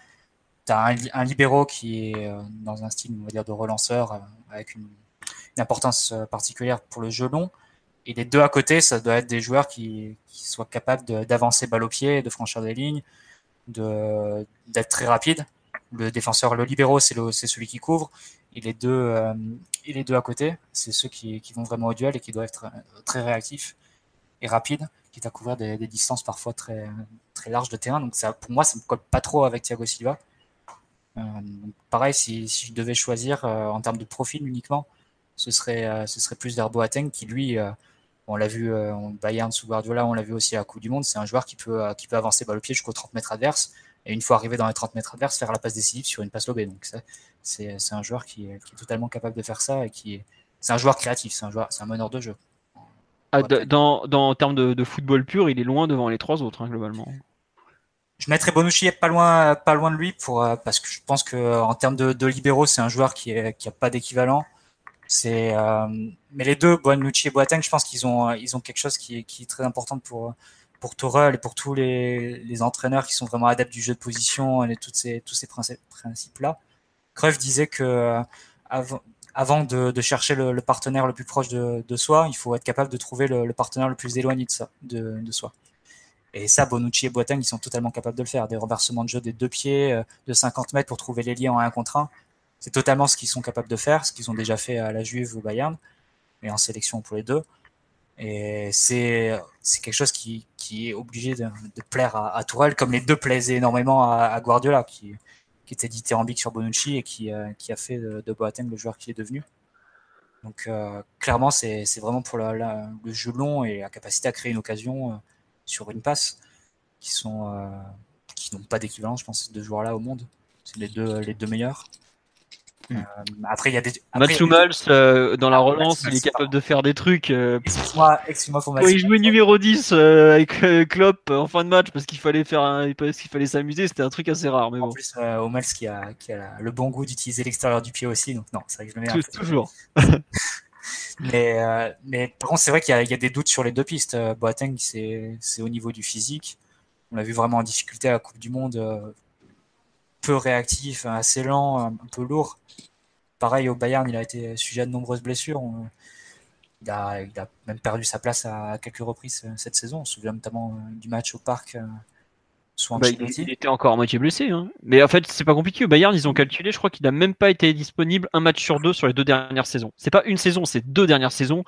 tu as un, un, libéraux qui est dans un style, on va dire, de relanceur avec une, importance particulière pour le jeu long. Et les deux à côté, ça doit être des joueurs qui, soient capables d'avancer balle au pied, de franchir des lignes, d'être très rapide. Le défenseur, le libéraux, c'est celui qui couvre et les deux, euh, les deux à côté, c'est ceux qui, qui, vont vraiment au duel et qui doivent être euh, très réactifs et rapides, quitte à couvrir des, distances parfois très, très larges de terrain. Donc ça, pour moi, ça me colle pas trop avec Thiago Silva. Euh, pareil, si, je devais choisir en termes de profil uniquement, ce serait, ce serait plus vers Boateng qui lui, on l'a vu en Bayern sous Guardiola, on l'a vu aussi à Coupe du Monde, c'est un joueur qui peut, qui peut avancer balle au pied jusqu'aux 30 mètres adverses et une fois arrivé dans les 30 mètres adverses, faire la passe décisive sur une passe lobée. Donc c'est un joueur qui est, qui est, totalement capable de faire ça et qui est c'est un joueur créatif, c'est un joueur, c'est un meneur de jeu. Ah, dans, dans, en termes de, de, football pur, il est loin devant les trois autres hein, globalement. Je mettrais Bonucci pas loin, pas loin de lui pour euh, parce que je pense que en termes de, de libéraux, c'est un joueur qui est qui a pas d'équivalent. C'est euh, mais les deux, Bonucci et Boateng, je pense qu'ils ont ils ont quelque chose qui est, qui est très important pour pour Tourelle et pour tous les, les, entraîneurs qui sont vraiment adeptes du jeu de position et toutes ces, tous ces principes-là. Cruyff disait que euh, avant, de, chercher le, partenaire le plus proche de, soi, il faut être capable de trouver le, partenaire le plus éloigné de, ça, de, soi. Et ça, Bonucci et Boateng, ils sont totalement capables de le faire. Des renversements de jeu des deux pieds, euh, de 50 mètres pour trouver les liens en un contre un. C'est totalement ce qu'ils sont capables de faire, ce qu'ils ont déjà fait à la Juve ou au Bayern, et en sélection pour les deux. Et c'est quelque chose qui, est obligé de, plaire à, à, Tourelle, comme les deux plaisaient énormément à, Guardiola, qui était dithyrambique sur Bonucci et qui, euh, a fait de, de, Boateng le joueur qu'il est devenu. Donc clairement, c'est vraiment pour le jeu long et la capacité à créer une occasion sur une passe qui sont qui n'ont pas d'équivalent, je pense, ces deux joueurs-là au monde. C'est les deux, les deux meilleurs. Hmm. Euh, après, il y a des. Mats Hummels, euh, dans la relance, il est capable de faire des trucs. Euh, excuse-moi, excuse-moi pour Il jouait numéro 10 avec Klopp en fin de match parce qu'il fallait faire un... parce qu'il fallait s'amuser, c'était un truc assez rare. Mais en bon. plus, Hummels qui a, qui a le bon goût d'utiliser l'extérieur du pied aussi, donc non, c'est vrai que je le mets un Toujours. <laughs> mais, mais par contre, c'est vrai qu'il y, y, a des doutes sur les deux pistes. Boateng, c'est au niveau du physique. On l'a vu vraiment en difficulté à la Coupe du Monde peu réactif, assez lent, un peu lourd. Pareil, au Bayern, il a été sujet à de nombreuses blessures. Il a, il a même perdu sa place à quelques reprises euh, cette saison. On se souvient notamment euh, du match au parc. Euh, bah, il, était encore à moitié blessé. Hein. Mais en fait, c'est pas compliqué. Au Bayern, ils ont calculé, je crois qu'il n'a même pas été disponible un match sur deux sur les deux dernières saisons. C'est pas une saison, c'est deux dernières saisons.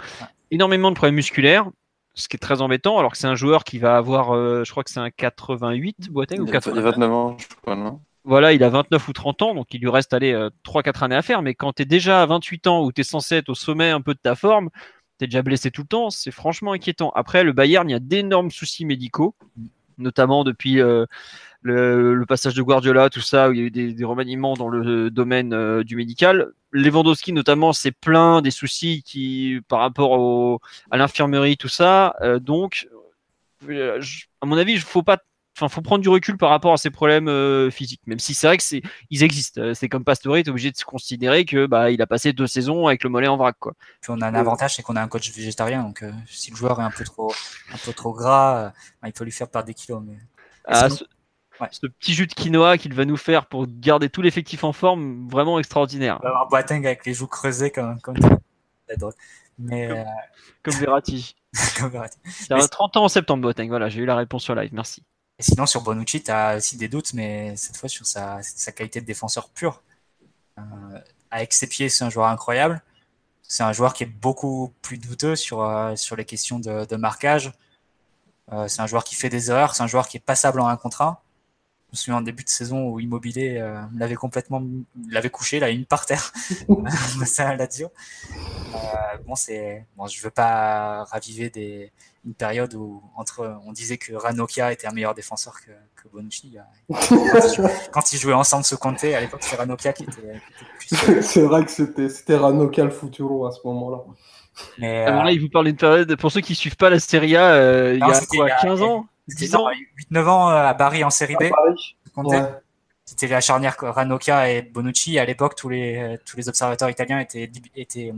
Énormément de problèmes musculaires, ce qui est très embêtant, alors que c'est un joueur qui va avoir, je crois que c'est un 88 Boateng ou 89 ans, je crois, non? Voilà, il a 29 ou 30 ans, donc il lui reste aller 3-4 années à faire. Mais quand tu es déjà à 28 ans, où tu es censé être au sommet un peu de ta forme, tu es déjà blessé tout le temps, c'est franchement inquiétant. Après, le Bayern, il y a d'énormes soucis médicaux, notamment depuis euh, le, passage de Guardiola, tout ça, où il y a eu des, remaniements dans le domaine euh, du médical. Lewandowski, notamment, c'est plein des soucis qui, par rapport à l'infirmerie, tout ça. Euh, donc, à mon avis, il ne faut pas Enfin, faut prendre du recul par rapport à ces problèmes euh, physiques, même si c'est vrai que c'est, ils existent. Euh, c'est comme Pastore, est obligé de se considérer que bah, il a passé deux saisons avec le mollet en vrac, quoi. Puis on a un avantage, c'est qu'on a un coach végétarien, donc euh, si le joueur est un peu trop, un peu trop gras, bah, il peut lui faire perdre des kilos. Mais... Ah, ce, petit jus de quinoa qu'il va nous faire pour garder tout l'effectif en forme, vraiment extraordinaire. Un Boateng avec les joues creusées comme, comme... Mais, comme, comme Verratti. <laughs> comme Verratti. Il 30 ans en septembre, Boateng. Voilà, j'ai eu la réponse sur live. Merci. Et sinon, sur Bonucci, tu aussi des doutes, mais cette fois sur sa, qualité de défenseur pur. Euh, avec ses pieds, c'est un joueur incroyable. C'est un joueur qui est beaucoup plus douteux sur, euh, les questions de, marquage. Euh, c'est un joueur qui fait des erreurs. C'est un joueur qui est passable en un contre me souviens en début de saison où Immobilier euh, l'avait complètement, l'avait couché, là, une par terre. c'est un Lazio. Euh, bon, c'est, bon, je veux pas raviver des, une période où entre, on disait que Ranocchia était un meilleur défenseur que, que Bonucci. Quand <laughs> ils jouaient ensemble se compter, à l'époque, c'est Ranocchia qui était, plus. <laughs> c'est vrai que c'était, c'était Ranocchia le futuro à ce moment-là. Mais, Alors là, il vous parle d'une période, pour ceux qui suivent pas la Serie A, euh, il y a quoi, 15 ans? 10 ans 8-9 ans euh, à Paris en série B. C'était la charnière Ranocchia et Bonucci. À l'époque, tous les, euh, tous les observateurs italiens étaient, étaient,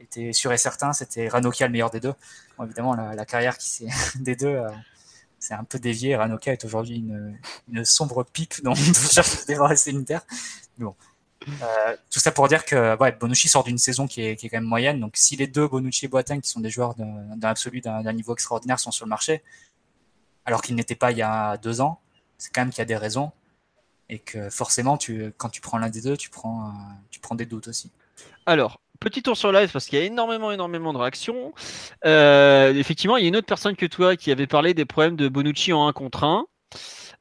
étaient sûrs et certains. C'était Ranocchia le meilleur des deux. Bon, évidemment, la, carrière qui <laughs> des deux euh, c'est un peu dévié. Ranocchia est aujourd'hui une, une, sombre pipe dont on cherche à se débarrasser terre. Bon. Euh, tout ça pour dire que ouais, Bonucci sort d'une saison qui est, qui est, quand même moyenne. Donc, si les deux, Bonucci et Boateng, qui sont des joueurs d'un absolu, d'un niveau extraordinaire, sont sur le marché, alors qu'il n'était pas il y a deux ans, c'est quand même qu'il y a des raisons et que forcément, tu, quand tu prends l'un des deux, tu prends, euh, tu prends des doutes aussi. Alors, petit tour sur live parce qu'il y a énormément, énormément de réactions. Euh, effectivement, il y a une autre personne que toi qui avait parlé des problèmes de Bonucci en 1 contre 1.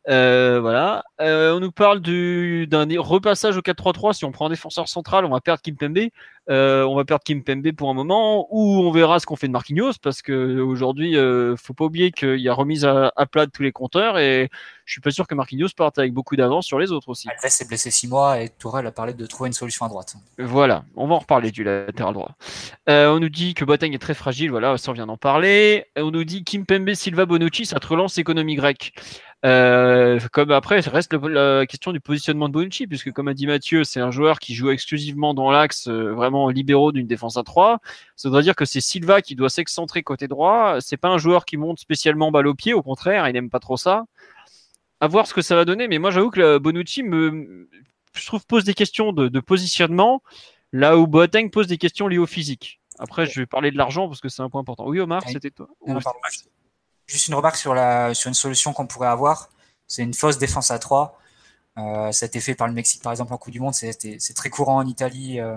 Euh, voilà. on nous parle d'un repassage au 4-3-3. Si on prend un défenseur central, on va perdre Kimpembe. Euh, on va perdre Kim Pembe pour un moment, ou on verra ce qu'on fait de Marquinhos, parce que aujourd'hui, euh, faut pas oublier qu'il y a remise à, plat de tous les compteurs, et je suis pas sûr que Marquinhos parte avec beaucoup d'avance sur les autres aussi. Alves s'est blessé 6 mois, et Tourelle a parlé de trouver une solution à droite. Voilà, on va en reparler du latéral droit. Euh, on nous dit que Boateng est très fragile, voilà, ça on vient d'en parler. On nous dit Kim Pembe, Silva, Bonucci, ça te relance l'économie grecque. Comme après, reste la question du positionnement de Bonucci, puisque comme a dit Mathieu, c'est un joueur qui joue exclusivement dans l'axe, vraiment libéraux d'une défense à 3. Ça voudrait dire que c'est Silva qui doit s'excentrer côté droit. C'est pas un joueur qui monte spécialement balle au pied, au contraire, il n'aime pas trop ça. À voir ce que ça va donner, mais moi j'avoue que Bonucci me, je trouve, pose des questions de, positionnement, là où Boateng pose des questions liées au physique. Après, je vais parler de l'argent parce que c'est un point important. Oui, Omar, c'était toi. Juste une remarque sur, la, sur une solution qu'on pourrait avoir. C'est une fausse défense à 3. Euh, ça a été fait par le Mexique, par exemple, en Coupe du Monde. C'est très courant en Italie. Euh,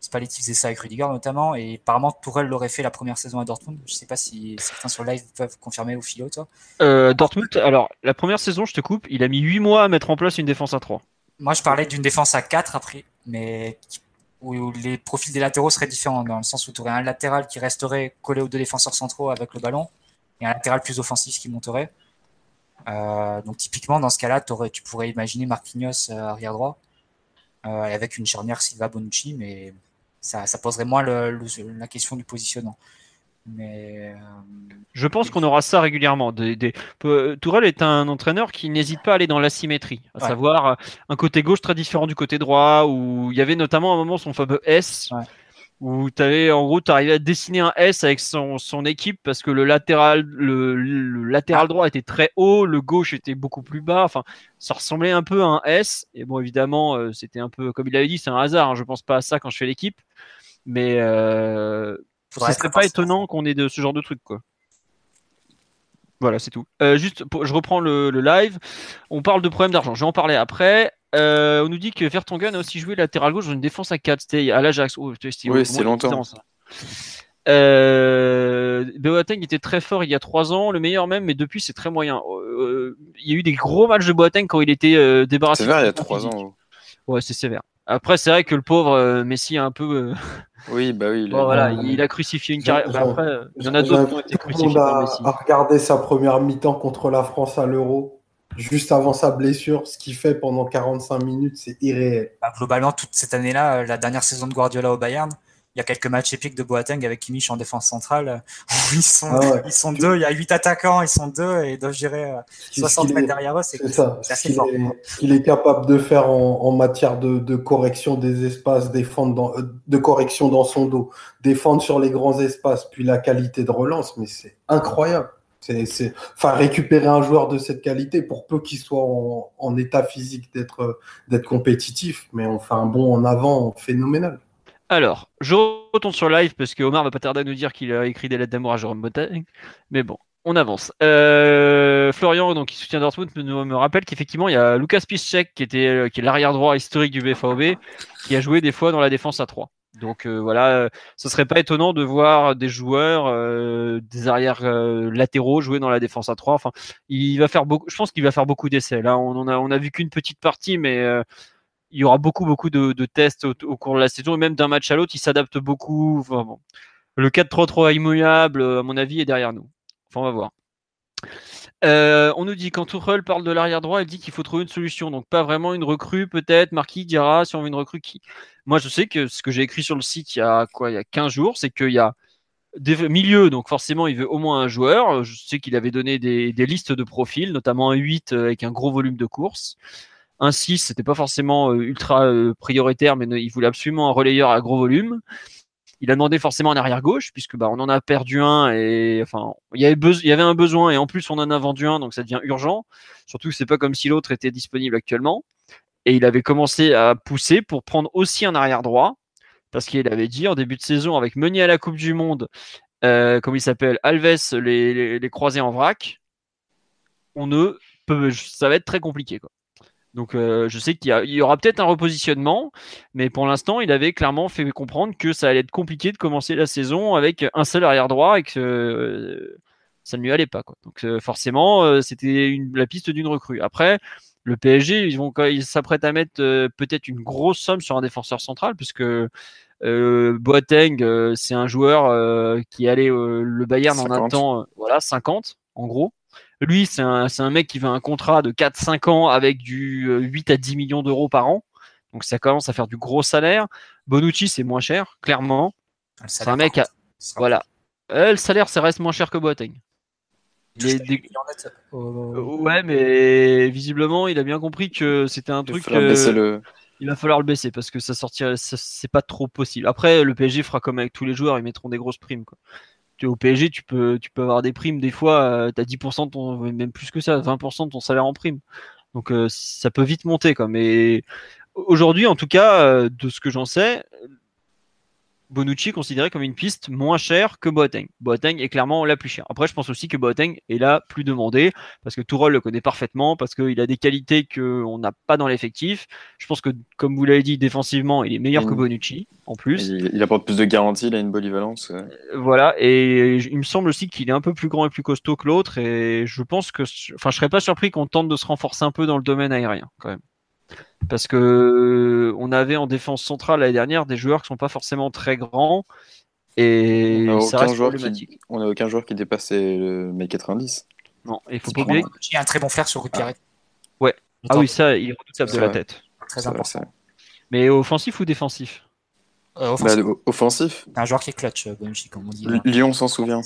Spalletti faisait ça avec Rudiger notamment, et apparemment Tourelle l'aurait fait la première saison à Dortmund. Je sais pas si certains sur live peuvent confirmer au philo, toi. Euh, Dortmund, alors la première saison, je te coupe, il a mis 8 mois à mettre en place une défense à 3. Moi, je parlais d'une défense à 4 après, mais où les profils des latéraux seraient différents, dans le sens où tu aurais un latéral qui resterait collé aux deux défenseurs centraux avec le ballon, et un latéral plus offensif qui monterait. Euh, donc typiquement, dans ce cas-là, tu pourrais imaginer Marquinhos euh, arrière droit, euh, avec une charnière Silva Bonucci, mais ça, ça poserait moins le, la question du positionnement. Mais je pense qu'on aura ça régulièrement. Des, des... Tourelle est un entraîneur qui n'hésite pas à aller dans l'asymétrie, à savoir un côté gauche très différent du côté droit, où il y avait notamment un moment son fameux S, où tu avais en gros, tu arrivais à dessiner un S avec son, son équipe parce que le latéral, le, latéral droit était très haut, le gauche était beaucoup plus bas. Enfin, ça ressemblait un peu à un S. Et bon, évidemment, euh, c'était un peu, comme il avait dit, c'est un hasard. Hein, je pense pas à ça quand je fais l'équipe. Mais euh, ce serait pas étonnant qu'on ait de ce genre de truc, quoi. Voilà, c'est tout. Euh, juste, je reprends le, live. On parle de problème d'argent. Je vais en parler après. Euh, on nous dit que Vertonghen a aussi joué latéral gauche dans une défense à 4. C'était à l'Ajax. Oh, oui, c'est longtemps. Euh, Boateng était très fort il y a 3 ans, le meilleur même, mais depuis c'est très moyen. Euh, il y a eu des gros matchs de Boateng quand il était débarrassé. C'est sévère il y a 3 ans. Ouais, c'est sévère. Après, c'est vrai que le pauvre Messi a un peu <laughs> oui, bah oui. Il, <laughs> voilà, il a crucifié une carrière. Bah, après, il y en a d'autres qui ont été crucifiés par Messi. A regardé sa première mi-temps contre la France à l'Euro, juste avant sa blessure, ce qu'il fait pendant 45 minutes, c'est irréel. Bah, globalement, toute cette année-là, euh, la dernière saison de Guardiola au Bayern, il y a quelques matchs épiques de Boateng avec Kimmich en défense centrale <laughs> où ils sont, ah ils sont deux, il y a huit attaquants, ils sont deux et ils doivent gérer 60 euh, mètres derrière eux. C'est ça. Ce qu'il est, capable de faire en, matière de, correction des espaces, défendre dans, euh, de correction dans son dos, défendre sur les grands espaces, puis la qualité de relance, mais c'est incroyable. C'est, enfin, récupérer un joueur de cette qualité, pour peu qu'il soit en, état physique d'être, compétitif, mais on fait un bond en avant phénoménal. Alors, je retourne sur live parce que Omar va pas tarder à nous dire qu'il a écrit des lettres d'amour à Jérôme Boateng. Mais bon, on avance. Euh, Florian, donc, qui soutient Dortmund, me, rappelle qu'effectivement, il y a Lucas Piszczek, qui, était, euh, qui est l'arrière droit historique du BVB, qui a joué des fois dans la défense à 3. Donc euh, voilà, ce serait pas étonnant de voir des joueurs, des arrières latéraux jouer dans la défense à 3. Enfin, il va faire beaucoup. Je pense qu'il va faire beaucoup d'essais. Là, on, a, on a vu qu'une petite partie, mais il y aura beaucoup, beaucoup de, tests au, cours de la saison et même d'un match à l'autre, il s'adapte beaucoup. Le 4-3-3 immuable, à mon avis, est derrière nous. Enfin, on va voir. Euh, on nous dit quand Tuchel parle de l'arrière droit, il dit qu'il faut trouver une solution. Donc pas vraiment une recrue, peut-être. Marquis dira si on veut une recrue qui. Moi, je sais que ce que j'ai écrit sur le site il y a quoi, il y a 15 jours, c'est qu'il y a des milieux, donc forcément il veut au moins un joueur. Je sais qu'il avait donné des, listes de profils, notamment un 8 avec un gros volume de course. Un 6, c'était pas forcément euh, ultra euh, prioritaire, mais il voulait absolument un relayeur à gros volume. Il a demandé forcément un arrière gauche, puisque bah, on en a perdu un et enfin il y avait, un besoin et en plus on en a vendu un, donc ça devient urgent. Surtout que c'est pas comme si l'autre était disponible actuellement. Et il avait commencé à pousser pour prendre aussi un arrière droit, parce qu'il avait dit en début de saison avec Meunier à la Coupe du Monde, euh, comme il s'appelle, Alves les, croisés en vrac, on ne peut, ça va être très compliqué. Donc euh, je sais qu'il y, aura peut-être un repositionnement, mais pour l'instant, il avait clairement fait comprendre que ça allait être compliqué de commencer la saison avec un seul arrière droit et que euh, ça ne lui allait pas. Quoi. Donc euh, forcément, c'était la piste d'une recrue. Après, le PSG, ils vont ils s'apprêtent à mettre peut-être une grosse somme sur un défenseur central, puisque Boateng, c'est un joueur qui allait le Bayern en un temps, voilà, 50 en gros. Lui, c'est un, un, mec qui veut un contrat de 4-5 ans avec du 8 euh, à 10 millions d'euros par an. Donc ça commence à faire du gros salaire. Bonucci, c'est moins cher, clairement. C'est un mec. Voilà. Euh, le salaire, ça reste moins cher que Boateng. Ouais, mais visiblement, il a bien compris que c'était un truc. Il va falloir le baisser parce que ça sortira, c'est pas trop possible. Après, le PSG fera comme avec tous les joueurs, ils mettront des grosses primes. Quoi au PSG, tu peux, tu peux avoir des primes. Des fois, tu as 10% de ton, même plus que ça, 20% de ton salaire en prime. Donc, euh, ça peut vite monter. Quoi. Mais aujourd'hui, en tout cas, euh, de ce que j'en sais, Bonucci est considéré comme une piste moins chère que Boateng. Boateng est clairement la plus chère. Après, je pense aussi que Boateng est la plus demandée parce que Tourol le connaît parfaitement, parce qu'il a des qualités qu'on n'a pas dans l'effectif. Je pense que, comme vous l'avez dit, défensivement, il est meilleur que Bonucci en plus. Il, apporte plus de garantie, il a une polyvalence. Euh, voilà, et il me semble aussi qu'il est un peu plus grand et plus costaud que l'autre. Et je pense que, enfin, je serais pas surpris qu'on tente de se renforcer un peu dans le domaine aérien quand même. Parce que on avait en défense centrale l'année dernière des joueurs qui sont pas forcément très grands et On n'a ça aucun, reste problématique. qui... on a aucun joueur qui dépassait le mètre 90. Non, il faut pas oublier. y a un très bon flair sur Rupert. Ouais. Ah oui, ça, il est redoutable de la tête. Très important. Mais offensif ou défensif? Euh, Bah, offensif. o- offensif, C'est un joueur qui est clutch, euh, Bonucci, comme on dit. Lyon s'en souvient.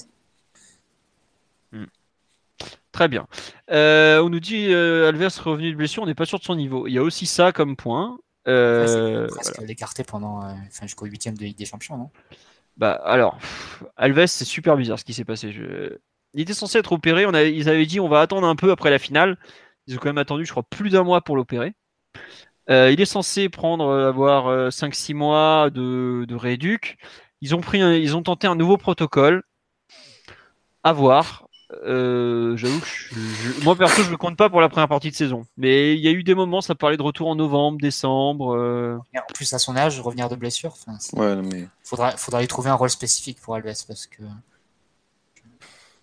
Très bien. Euh, on nous dit euh, Alves revenu de blessure, on n'est pas sûr de son niveau. Il y a aussi ça comme point. Euh, presque l'écarté pendant, euh, enfin, jusqu'au huitième de Ligue des Champions, non? Bah alors, Alves, c'est super bizarre ce qui s'est passé. Je- Il était censé être opéré. On avait- Ils avaient dit on va attendre un peu après la finale. Ils ont quand même attendu, je crois, plus d'un mois pour l'opérer. Euh, il est censé prendre, avoir euh, 5-6 mois de, de rééduc. Ils ont pris, un- ils ont tenté un nouveau protocole. À voir. Euh, J'avoue que je- je- moi perso, je ne compte pas pour la première partie de saison. Mais il y a eu des moments, ça parlait de retour en novembre, décembre. euh, Et En plus, à son âge, revenir de blessure, Ouais, mais faudra, faudra lui trouver un rôle spécifique pour Alves parce que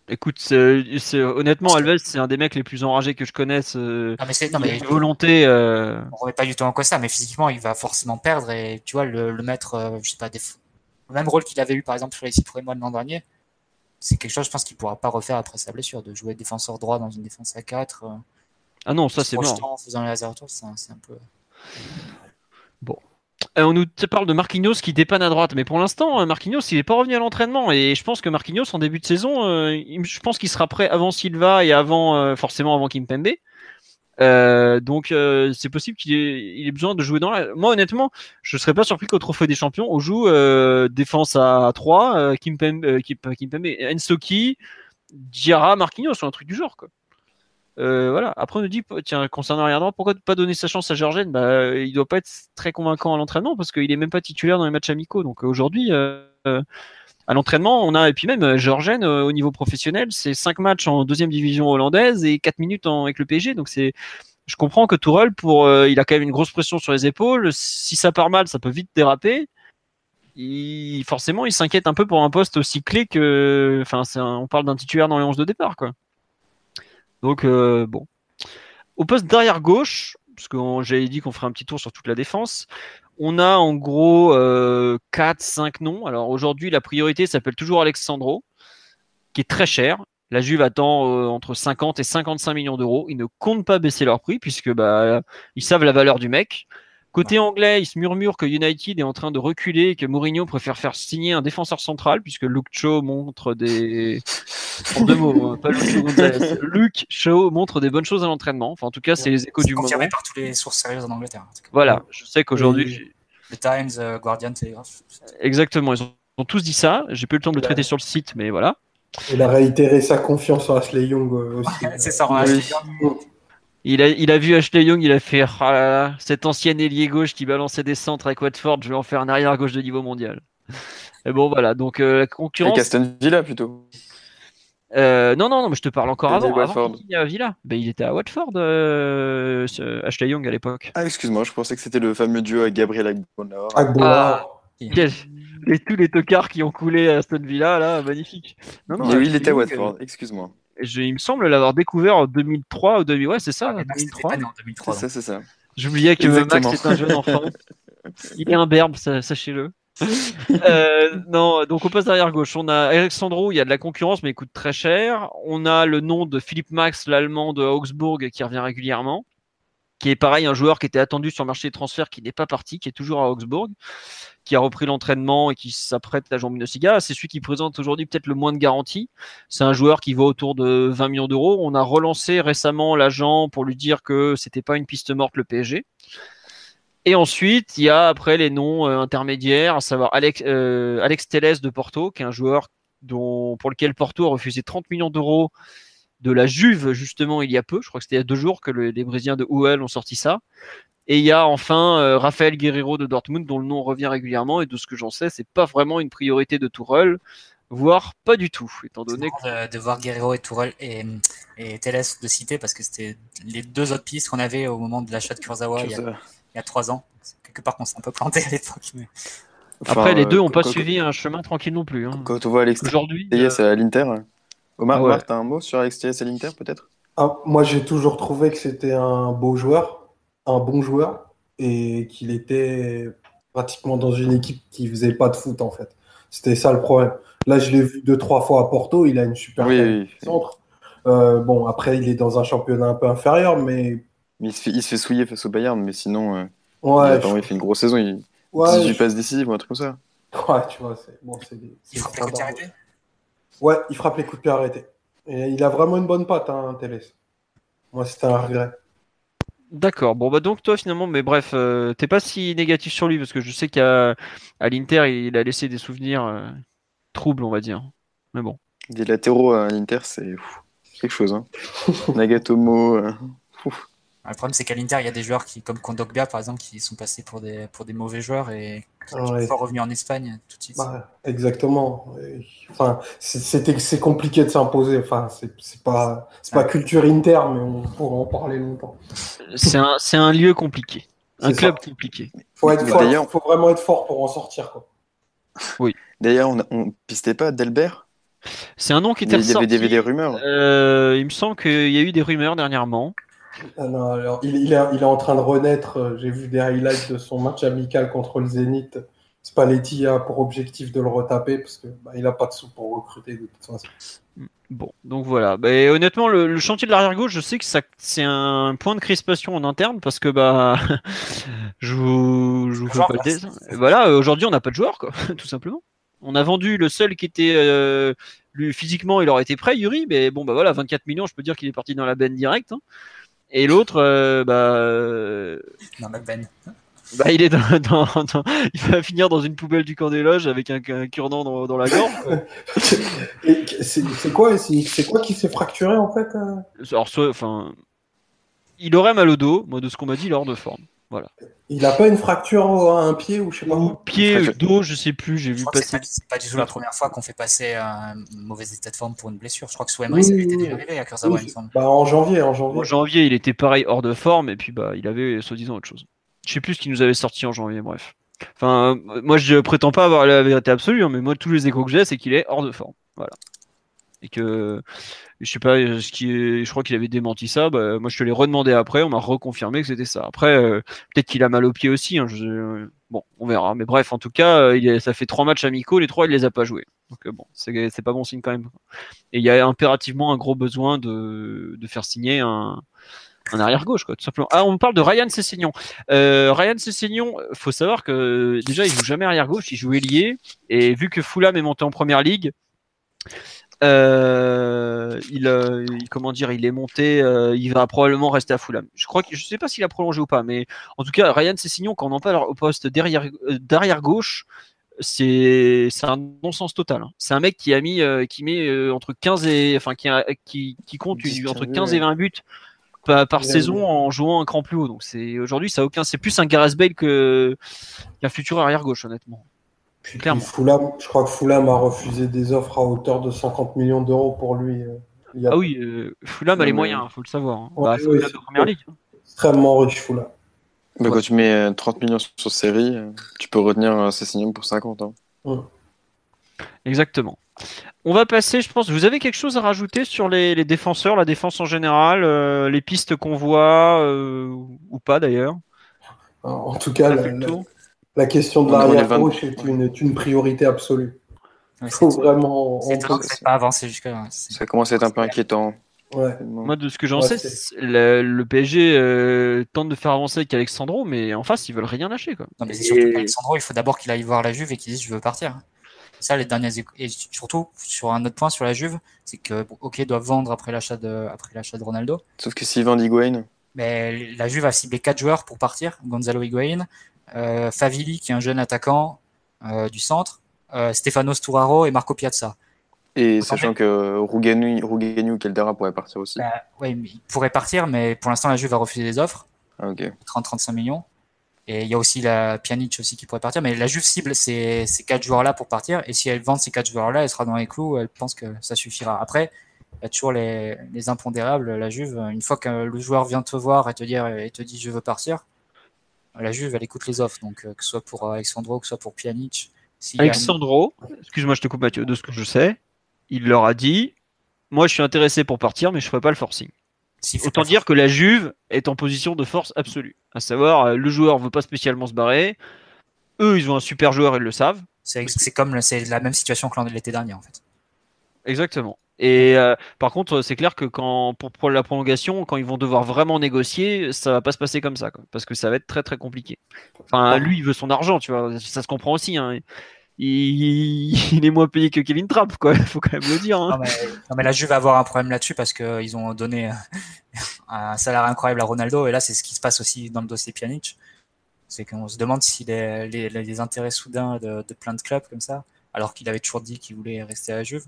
Écoute, c'est- honnêtement, Alves, c'est un des mecs les plus enragés que je connaisse. euh, non mais c'est non il a mais une volonté. euh, on remet pas du tout en cause ça mais physiquement il va forcément perdre et tu vois le, le mettre euh, je sais pas des... le même rôle qu'il avait eu par exemple sur les six premiers mois de l'an dernier c'est quelque chose je pense qu'il pourra pas refaire après sa blessure de jouer défenseur droit dans une défense à 4 euh, Ah non, ça c'est mort. en faisant les laser tours c'est un, peu Euh, on nous parle de Marquinhos qui dépanne à droite, mais pour l'instant, euh, Marquinhos, il n'est pas revenu à l'entraînement. Et je pense que Marquinhos, en début de saison, euh, je pense qu'il sera prêt avant Silva et avant, euh, forcément, avant Kimpembe. Euh, donc, euh, c'est possible qu'il ait, il ait besoin de jouer dans la. Moi, honnêtement, je serais pas surpris qu'au Trophée des Champions, on joue euh, défense à 3, euh, Kimpembe, euh, Kim- Kimpembe, Ensoki, Diarra, Marquinhos, ou un truc du genre, quoi. Voilà. Après, on nous dit, tiens, concernant arrière droit, pourquoi pas donner sa chance à Georgen bah, Il doit pas être très convaincant à l'entraînement parce qu'il est même pas titulaire dans les matchs amicaux. Donc aujourd'hui, à l'entraînement, on a, et puis même euh, Georgen euh, au niveau professionnel, c'est 5 matchs en deuxième division hollandaise et 4 minutes avec le PSG. Donc c'est. Je comprends que Tourelle, pour, euh, il a quand même une grosse pression sur les épaules. Si ça part mal, ça peut vite déraper. Forcément, il s'inquiète un peu pour un poste aussi clé que. Enfin, on parle d'un titulaire dans les 11 de départ, quoi. Donc, bon. Au poste d'arrière gauche, parce que j'avais dit qu'on ferait un petit tour sur toute la défense, on a en gros euh, 4-5 noms. Alors aujourd'hui, la priorité s'appelle toujours Alexandro, qui est très cher. La Juve attend euh, entre 50 et 55 millions d'euros. Ils ne comptent pas baisser leur prix puisque bah, ils savent la valeur du mec. Côté anglais, il se murmure que United est en train de reculer et que Mourinho préfère faire signer un défenseur central puisque Luke Shaw montre des. <laughs> En deux mots, hein, pas Luke Shaw Gonzalez. Luke Shaw montre des bonnes choses à l'entraînement. Enfin, en tout cas, c'est les échos du moment. confirmé par toutes les sources sérieuses en Angleterre en cas. Voilà, je sais qu'aujourd'hui, le Times euh, Guardian Telegraph exactement, ils ont, ils ont tous dit ça. J'ai pas eu le temps de le traiter sur le site, mais voilà. Il a réitéré sa confiance en Ashley Young euh, aussi. <laughs> c'est ça on a Oui. Il a, il a vu Ashley Young, il a fait ah là là, cet ancien ailier gauche qui balançait des centres avec Watford, je vais en faire un arrière gauche de niveau mondial. <laughs> Et bon voilà, donc euh, la Avec concurrence. Aston Villa plutôt. Euh, non non non, mais je te parle encore Il avant. était avant Watford. qu'il y ait à Villa. Ben, il était à Watford, euh, ce Ashley Young à l'époque. Ah, excuse-moi, je pensais que c'était le fameux duo avec Gabriel. Agbola. Quel- Et tous les tocards qui ont coulé à Aston Villa là, magnifique. Non non. Oui, il était à Watford, excuse-moi. Je- il me semble l'avoir découvert en 2003 ou 2000. Ouais, c'est ça, Ah, mais Max n'était 2003. pas né en C'est 2003 ça, c'est ça. J'oubliais que Exactement. Max est un jeune enfant. <laughs> Il est imberbe, sachez-le. Euh, non, donc au poste arrière gauche, on a Alexandro, il y a de la concurrence, mais il coûte très cher. On a le nom de Philippe Max, l'allemand de Augsbourg, qui revient régulièrement, qui est pareil, un joueur qui était attendu sur le marché des transferts, qui n'est pas parti, qui est toujours à Augsbourg, qui a repris l'entraînement et qui s'apprête à Jean Minosiga. C'est celui qui présente aujourd'hui peut-être le moins de garantie. C'est un joueur qui vaut autour de 20 millions d'euros. On a relancé récemment l'agent pour lui dire que c'était pas une piste morte le PSG. Et ensuite, il y a après les noms euh, intermédiaires, à savoir Alex, euh, de Porto, qui est un joueur pour lequel Porto a refusé 30 millions d'euros de la Juve, justement, il y a peu. Je crois que c'était il y a deux jours que le- les Brésiliens de UL ont sorti ça. Et il y a enfin euh, Rafael Guerrero de Dortmund, dont le nom revient régulièrement. Et de ce que j'en sais, c'est pas vraiment une priorité de Tourelle, voire pas du tout, étant C'est donné que de, de voir Guerrero et Tourelle et, et Teles de citer parce que c'était les deux autres pistes qu'on avait au moment de l'achat de Kurzawa il y, a, Ça- il y a trois ans. Quelque part qu'on s'est un peu planté à l'époque. Mais... après les deux euh, ont pas quand- suivi un chemin tranquille non plus. hein. Quand on voit Alex Aujourd'hui, Telles euh, à l'Inter. Omar, Ah ouais. Omar, t'as un mot sur Alex Telles à l'Inter peut-être? Ah, moi, j'ai toujours trouvé que c'était un beau joueur. un bon joueur et qu'il était pratiquement dans une équipe qui faisait pas de foot en fait. C'était ça le problème. Là, je l'ai vu deux, trois fois à Porto, il a une super Oui, centre. Euh, bon, après, il est dans un championnat un peu inférieur, mais Mais il se fait, il se fait souiller face au Bayern, mais sinon, euh, il, ouais, a, je- vraiment- il fait une grosse saison. Il, ouais, 18 je- passes décisives ou un truc comme ça. ouais, tu vois, c'est bon, c'est Il de pied standard. arrêtés Ouais, il frappe les coups de pied arrêtés. Et il a vraiment une bonne patte, hein, Télé. Moi, c'était un regret. D'accord. Bon, bah donc toi finalement, mais bref, euh, t'es pas si négatif sur lui parce que je sais qu'à à l'Inter, il a laissé des souvenirs euh, troubles, on va dire. Mais bon. Des latéraux à l'Inter, c'est quelque chose. Hein. <laughs> Nagatomo. euh. Le problème, c'est qu'à l'Inter, il y a des joueurs qui, comme Kondogbia, par exemple, qui sont passés pour des, pour des mauvais joueurs et qui Ah sont ouais. revenus en Espagne tout de suite. Bah, exactement. Enfin, c'est- compliqué de s'imposer. Enfin, c'est, c'est pas, c'est pas culture inter, mais on pourrait en parler longtemps. C'est un, c'est un lieu compliqué. Un club ça. compliqué. Faut être, faut, vraiment être fort pour en sortir, quoi. D'ailleurs, on, on pistait pas Delbert C'est un nom qui Il était il y avait des rumeurs. Euh, il me semble qu'il y a eu des rumeurs dernièrement. Ah non, alors, il, il est, il est en train de renaître. Euh, J'ai vu des highlights de son match amical contre le Zénith. Spalletti a pour objectif de le retaper parce que bah, il a pas de sous pour recruter de toute façon. Bon, donc voilà. Bah, et honnêtement, le, le chantier de l'arrière gauche, je sais que ça, c'est un point de crispation en interne parce que bah, <laughs> je vous, je vous fais pas le dessin. Voilà, euh, aujourd'hui, on n'a pas de joueur, quoi, <laughs> tout simplement. On a vendu le seul qui était euh, lui physiquement, il aurait été prêt, Yuri, mais bon bah voilà, 24 millions, je peux dire qu'il est parti dans la benne directe. hein. Et l'autre, euh, bah, Dans la veine. bah, il est dans, <laughs> dans- dans- il va finir dans une poubelle du camp des loges avec un, un cure-dent dans, dans la gorge. quoi. <laughs> Et c'est c'est quoi, c'est c'est quoi qui s'est fracturé en fait euh? Alors, soit, enfin, il aurait mal au dos. Moi, de ce qu'on m'a dit, il est hors de forme. Il a pas une fracture à un pied ou je sais pas Ou pied, dos, je sais plus. J'ai vu que c'est passer. pas, c'est pas du tout la première fois qu'on fait passer un mauvais état de forme pour une blessure. Je crois que sous Oui, Emery, ça été oui. déjà arrivé à Kurzawa, Oui, il me semble. bah, en janvier, en janvier. En janvier, il était pareil hors de forme et puis bah, il avait soi-disant autre chose. Je sais plus ce qu'il nous avait sorti en janvier. Bref. Enfin, euh, moi, je prétends pas avoir la vérité absolue, hein, mais moi, tous les échos que j'ai, c'est qu'il est hors de forme. Voilà. Et que je sais pas euh, ce qui je crois qu'il avait démenti ça. Bah, moi, je te l'ai redemandé après. On m'a reconfirmé que c'était ça. Après, euh, peut-être qu'il a mal au pied aussi. hein, bon, on verra. Mais bref, en tout cas, euh, ça fait trois matchs amicaux. Les trois, il les a pas joués. Donc bon, c'est pas bon signe quand même. Et il y a impérativement un gros besoin de, de faire signer un, arrière gauche, quoi, tout simplement. Ah, on parle de Ryan Sessegnon. Euh, Ryan Sessegnon, faut savoir que déjà, il joue jamais arrière gauche, il joue ailier. Et vu que Fulham est monté en première ligue, euh, il, euh, comment dire, il est monté, euh, il va probablement rester à Fulham. Je crois que je sais pas s'il a prolongé ou pas, mais en tout cas, Ryan Sessegnon, quand on en parle au poste derrière, gauche, c'est un non-sens total. hein. C'est un mec qui a mis, qui met entre 15 et, enfin, qui, a- qui, qui compte une- 10, entre 15, 15 et 20 buts par, saison en jouant un cran plus haut. Donc c'est aujourd'hui, ça a aucun, c'est plus un Gareth Bale que qu'un futur arrière gauche, honnêtement. Puis, clairement. Fulham, je crois que Fulham a refusé des offres à hauteur de 50 millions d'euros pour lui. euh, il y a Ah oui, euh, Fulham a les Non, mais- moyens, faut le savoir. hein. Ouais, Bah, Fulham de première ligue. extrêmement riche Fulham. Ouais. Quand tu mets euh, 30 millions sur série, euh, tu peux retenir euh, Cessignon pour 50. Hein. Exactement. On va passer, je pense. Vous avez quelque chose à rajouter sur les, les défenseurs, la défense en général, euh, les pistes qu'on voit euh, ou pas d'ailleurs? En tout cas, la, la-. La question de l'arrière gauche est une, est une priorité absolue. Ouais, Il faut vraiment. c'est pas avancé jusque-là. C'est- Ça commence à être un peu inquiétant. Ouais. Moi, de ce que j'en Ouais, sais, le, le PSG euh, tente de faire avancer avec Alexandro, mais en face, ils veulent rien lâcher. Quoi. Non, mais c'est surtout qu'Alexandro, il faut d'abord qu'il aille voir la Juve et qu'il dise je veux partir. Ça, les dernières et surtout sur un autre point sur la Juve, c'est que ok, ils doivent vendre après l'achat de après l'achat de Ronaldo, Sauf que s'ils vendent Higuain, mais la Juve a ciblé quatre joueurs pour partir Gonzalo Higuain, euh, Favili qui est un jeune attaquant euh, du centre, euh, Stefano Sturaro et Marco Piazza. et sachant que Rouganu, Rouganu Caldera pourrait partir aussi. Bah, ouais, mais ils pourraient partir, mais pour l'instant la Juve a refusé les offres. Ah, ok. 30-35 millions. Et il y a aussi la Pjanic aussi qui pourrait partir. Mais la Juve cible ces, ces quatre joueurs-là pour partir. Et si elle vend ces quatre joueurs-là, elle sera dans les clous. Elle pense que ça suffira. Après, il y a toujours les, les impondérables. La Juve, une fois que le joueur vient te voir et te dire et te dit je veux partir, la Juve elle écoute les offres. Donc euh, que ce soit pour Alexandro, que ce soit pour Pjanic. Une- Alexandro, excuse-moi, je te coupe Mathieu, de ce que je sais, il leur a dit Moi, je suis intéressé pour partir, mais je ferai pas le forcing. Autant dire que la Juve est en position de force absolue. À savoir, le joueur veut pas spécialement se barrer. Eux, ils ont un super joueur, ils le savent. C'est comme c'est la même situation que l'été dernier en fait. Exactement. Et euh, par contre, c'est clair que quand pour, la prolongation, quand ils vont devoir vraiment négocier, ça va pas se passer comme ça, parce que ça va être très très compliqué. Enfin, lui, il veut son argent, tu vois, ça se comprend aussi. Hein. Il, est moins payé que Kevin Trapp, quoi. Il <laughs> faut quand même le dire. Hein. Non, mais, la Juve va avoir un problème là-dessus parce qu'ils ont donné <laughs> un salaire incroyable à Ronaldo, et là, c'est ce qui se passe aussi dans le dossier Pjanic. C'est qu'on se demande si les, les, intérêts soudains de, de, plein de clubs comme ça, alors qu'il avait toujours dit qu'il voulait rester à la Juve,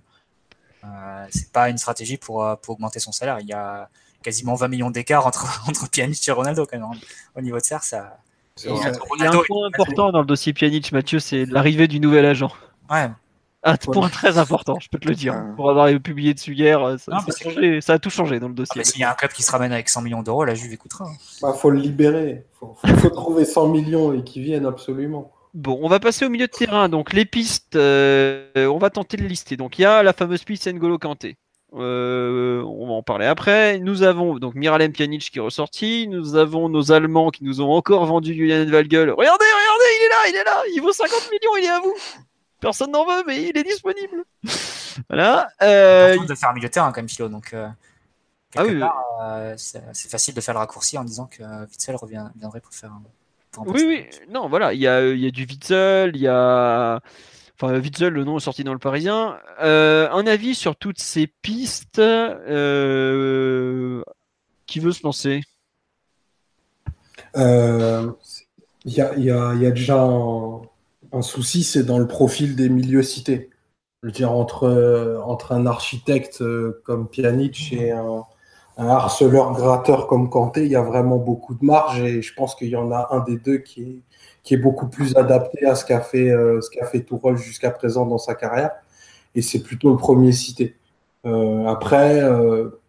euh, c'est pas une stratégie pour, euh, pour augmenter son salaire. Il y a quasiment 20 millions d'écart entre, <laughs> entre Pjanic et Ronaldo quand même. Au niveau de salaire, ça. Il y a un point important dans le dossier Pjanic, Mathieu, c'est l'arrivée du nouvel agent. Ouais. Un point très important, je peux te le dire. Pour avoir publié dessus hier, ça, ça, a tout changé dans le dossier. Ah, s'il y a un club qui se ramène avec 100 millions d'euros, la Juve écoutera. Il bah, faut le libérer. Il faut, trouver 100 millions et qu'ils viennent absolument. Bon, on va passer au milieu de terrain. Donc les pistes, euh, on va tenter de lister. Donc il y a la fameuse piste N'Golo Kanté. Euh, on va en parler après. Nous avons donc Miralem Pjanic qui est ressorti. Nous avons nos Allemands qui nous ont encore vendu Julian Valgel. Regardez, regardez, il est là, il est là. Il vaut 50 millions, il est à vous. Personne n'en veut, mais il est disponible. <laughs> Voilà. Euh... de faire un milieu de terrain quand même, Philo. Donc euh, ah oui, c'est facile de faire le raccourci en disant que Witzel reviendrait pour faire un oui, oui, non, voilà, il y a, y a, du Witzel, il y a. Enfin, Witzel, le nom est sorti dans le Parisien. Euh, un avis sur toutes ces pistes euh, Qui veut se lancer? Euh, Il y, a, y, a, y, a, déjà un, souci, c'est dans le profil des milieux cités. Je veux dire, entre, entre un architecte comme Pjanic et un, un harceleur gratteur comme Kanté, il y a vraiment beaucoup de marge et je pense qu'il y en a un des deux qui est, beaucoup plus adapté à ce qu'a fait, euh, ce fait Tourelle jusqu'à présent dans sa carrière. Et c'est plutôt le premier cité. Euh, après, euh,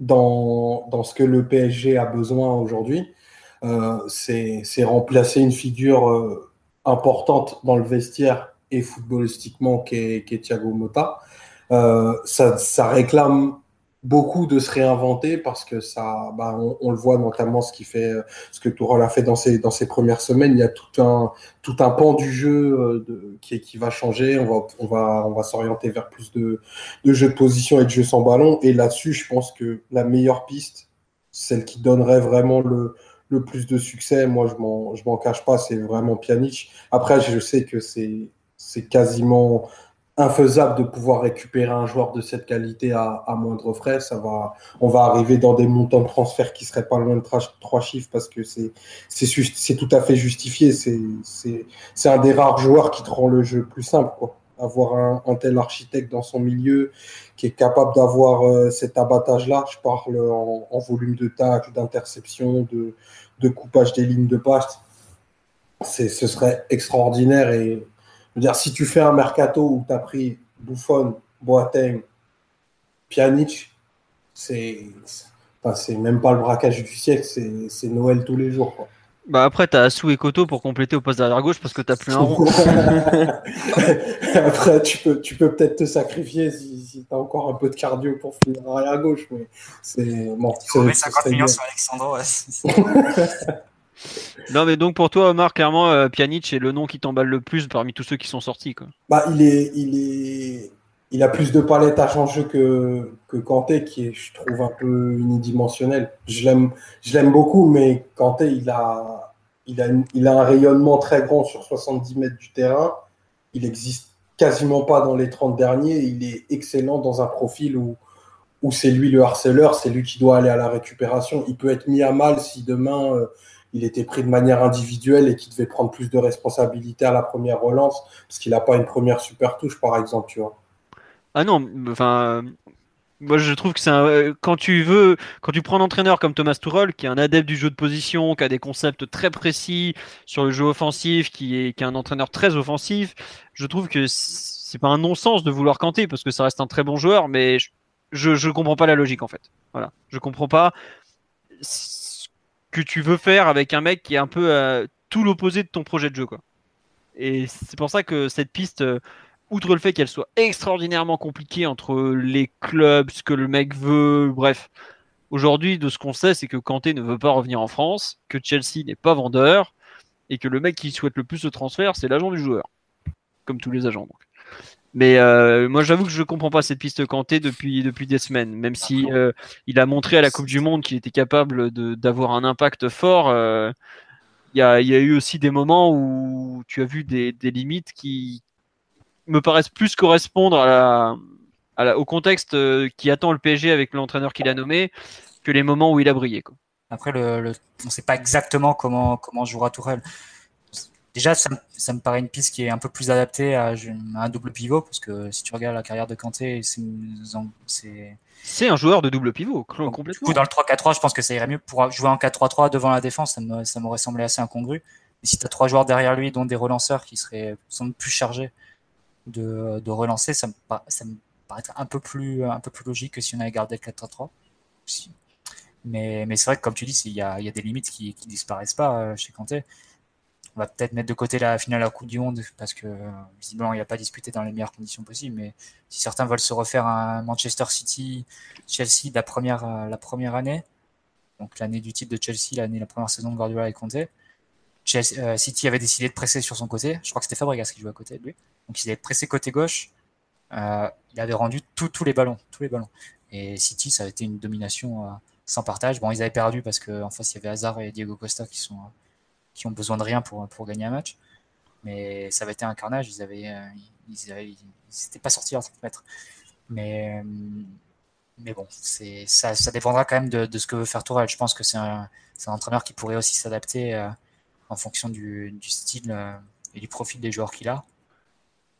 dans, dans, ce que le PSG a besoin aujourd'hui, euh, c'est remplacer une figure importante dans le vestiaire et footballistiquement qui est, qui est Thiago Motta. ça, ça réclame beaucoup de se réinventer parce que ça, bah, on, le voit notamment ce qui fait, ce que Tourelle a fait dans ses, dans ses premières semaines. Il y a tout un, tout un pan du jeu euh, qui, qui va changer. On va, on va, on va s'orienter vers plus de, de jeux de position et de jeux sans ballon. Et là-dessus, je pense que la meilleure piste, celle qui donnerait vraiment le, le plus de succès, moi je m'en, je m'en cache pas, c'est vraiment Pjanic. Après, je sais que c'est, c'est quasiment infaisable de pouvoir récupérer un joueur de cette qualité à, à, moindre frais. Ça va, on va arriver dans des montants de transfert qui seraient pas loin de trois chiffres parce que c'est, c'est, tout à fait justifié. C'est, un des rares joueurs qui te rend le jeu plus simple, quoi. Avoir un, un tel architecte dans son milieu qui est capable d'avoir euh, cet abattage-là. Je parle en, volume de tâches, d'interception, de, de coupage des lignes de passe. Ce serait extraordinaire et veux dire, si tu fais un mercato où tu as pris Buffon, Boateng, Pjanic, c'est c'est même pas le braquage du siècle, c'est Noël tous les jours. Quoi. Bah après, tu as Assou et Koto pour compléter au poste d'arrière gauche parce que tu plus un rond. <laughs> après, tu peux tu peux peut-être te sacrifier si, si tu as encore un peu de cardio pour finir arrière gauche. Mais c'est bon. 50 millions sur Alexandre. <laughs> Non, mais donc pour toi, Omar, clairement, euh, Pjanic est le nom qui t'emballe le plus parmi tous ceux qui sont sortis. Quoi. Bah, il, est, il, est, il a plus de palette à changer que, que Kanté, qui est, je trouve, un peu unidimensionnel. Je l'aime beaucoup, mais Kanté, il a, il, a il a un rayonnement très grand sur 70 mètres du terrain. Il existe quasiment pas dans les 30 derniers. Il est excellent dans un profil où, où c'est lui le harceleur, c'est lui qui doit aller à la récupération. Il peut être mis à mal si demain. Euh, il était pris de manière individuelle et qui devait prendre plus de responsabilités à la première relance, parce qu'il n'a pas une première super touche, par exemple, tu vois. Ah non, enfin, moi je trouve que c'est un... quand tu veux, quand tu prends un entraîneur comme Thomas Tuchel, qui est un adepte du jeu de position, qui a des concepts très précis sur le jeu offensif, qui est, qui est un entraîneur très offensif, je trouve que c'est pas un non-sens de vouloir canter, parce que ça reste un très bon joueur, mais je, je comprends pas la logique en fait. Voilà, je comprends pas que tu veux faire avec un mec qui est un peu euh, tout l'opposé de ton projet de jeu. Quoi. Et c'est pour ça que cette piste, euh, outre le fait qu'elle soit extraordinairement compliquée entre les clubs, ce que le mec veut, bref, Aujourd'hui, de ce qu'on sait, c'est que Kanté ne veut pas revenir en France, que Chelsea n'est pas vendeur, et que le mec qui souhaite le plus le transfert, c'est l'agent du joueur. Comme tous les agents. Mais euh, moi, j'avoue que je ne comprends pas cette piste Kanté depuis, depuis des semaines. Même si euh, il a montré à la Coupe du Monde qu'il était capable d'avoir un impact fort, euh, il y, a, y, a, eu aussi des moments où tu as vu des, des limites qui me paraissent plus correspondre à la, à la, au contexte qui attend le PSG avec l'entraîneur qu'il a nommé que les moments où il a brillé. Quoi. Après, le, le on ne sait pas exactement comment, comment jouera Tourelle. Déjà, ça, ça, me paraît une piste qui est un peu plus adaptée à, un double pivot, parce que si tu regardes la carrière de Kanté, c'est. C'est un joueur de double pivot, complètement. Du coup, dans le 3-4-3, je pense que ça irait mieux. Pour jouer en 4-3-3 devant la défense, ça m'aurait semblé assez incongru. Mais si tu as trois joueurs derrière lui, dont des relanceurs qui seraient sans plus chargés de, de relancer, ça me, ça me paraît un peu, plus, un peu plus logique que si on avait gardé le 4-3-3. Mais, mais c'est vrai que, comme tu dis, il y a, y a, des limites qui ne disparaissent pas euh, chez Kanté on va peut-être mettre de côté la finale à Coupe du Monde parce que visiblement il n'a pas disputé dans les meilleures conditions possibles. Mais si certains veulent se refaire un Manchester City, Chelsea la première, la première année, donc l'année du titre de Chelsea, l'année la première saison de Guardiola et Conte, Chelsea, euh, City avait décidé de presser sur son côté. Je crois que c'était Fabregas qui jouait à côté de lui. Donc il avait pressé côté gauche. Euh, il avait rendu tous les ballons, tous les ballons. Et City, ça a été une domination euh, sans partage. Bon, ils avaient perdu parce qu'en face il y avait Hazard et Diego Costa qui sont qui ont besoin de rien pour, pour gagner un match. Mais ça avait été un carnage, ils avaient, euh, ils, ils pas sortis en 30 mètres. Mais, mais bon, ça, ça dépendra quand même de, de, ce que veut faire Tourelle. Je pense que c'est un, un, entraîneur qui pourrait aussi s'adapter euh, en fonction du, du style euh, et du profil des joueurs qu'il a.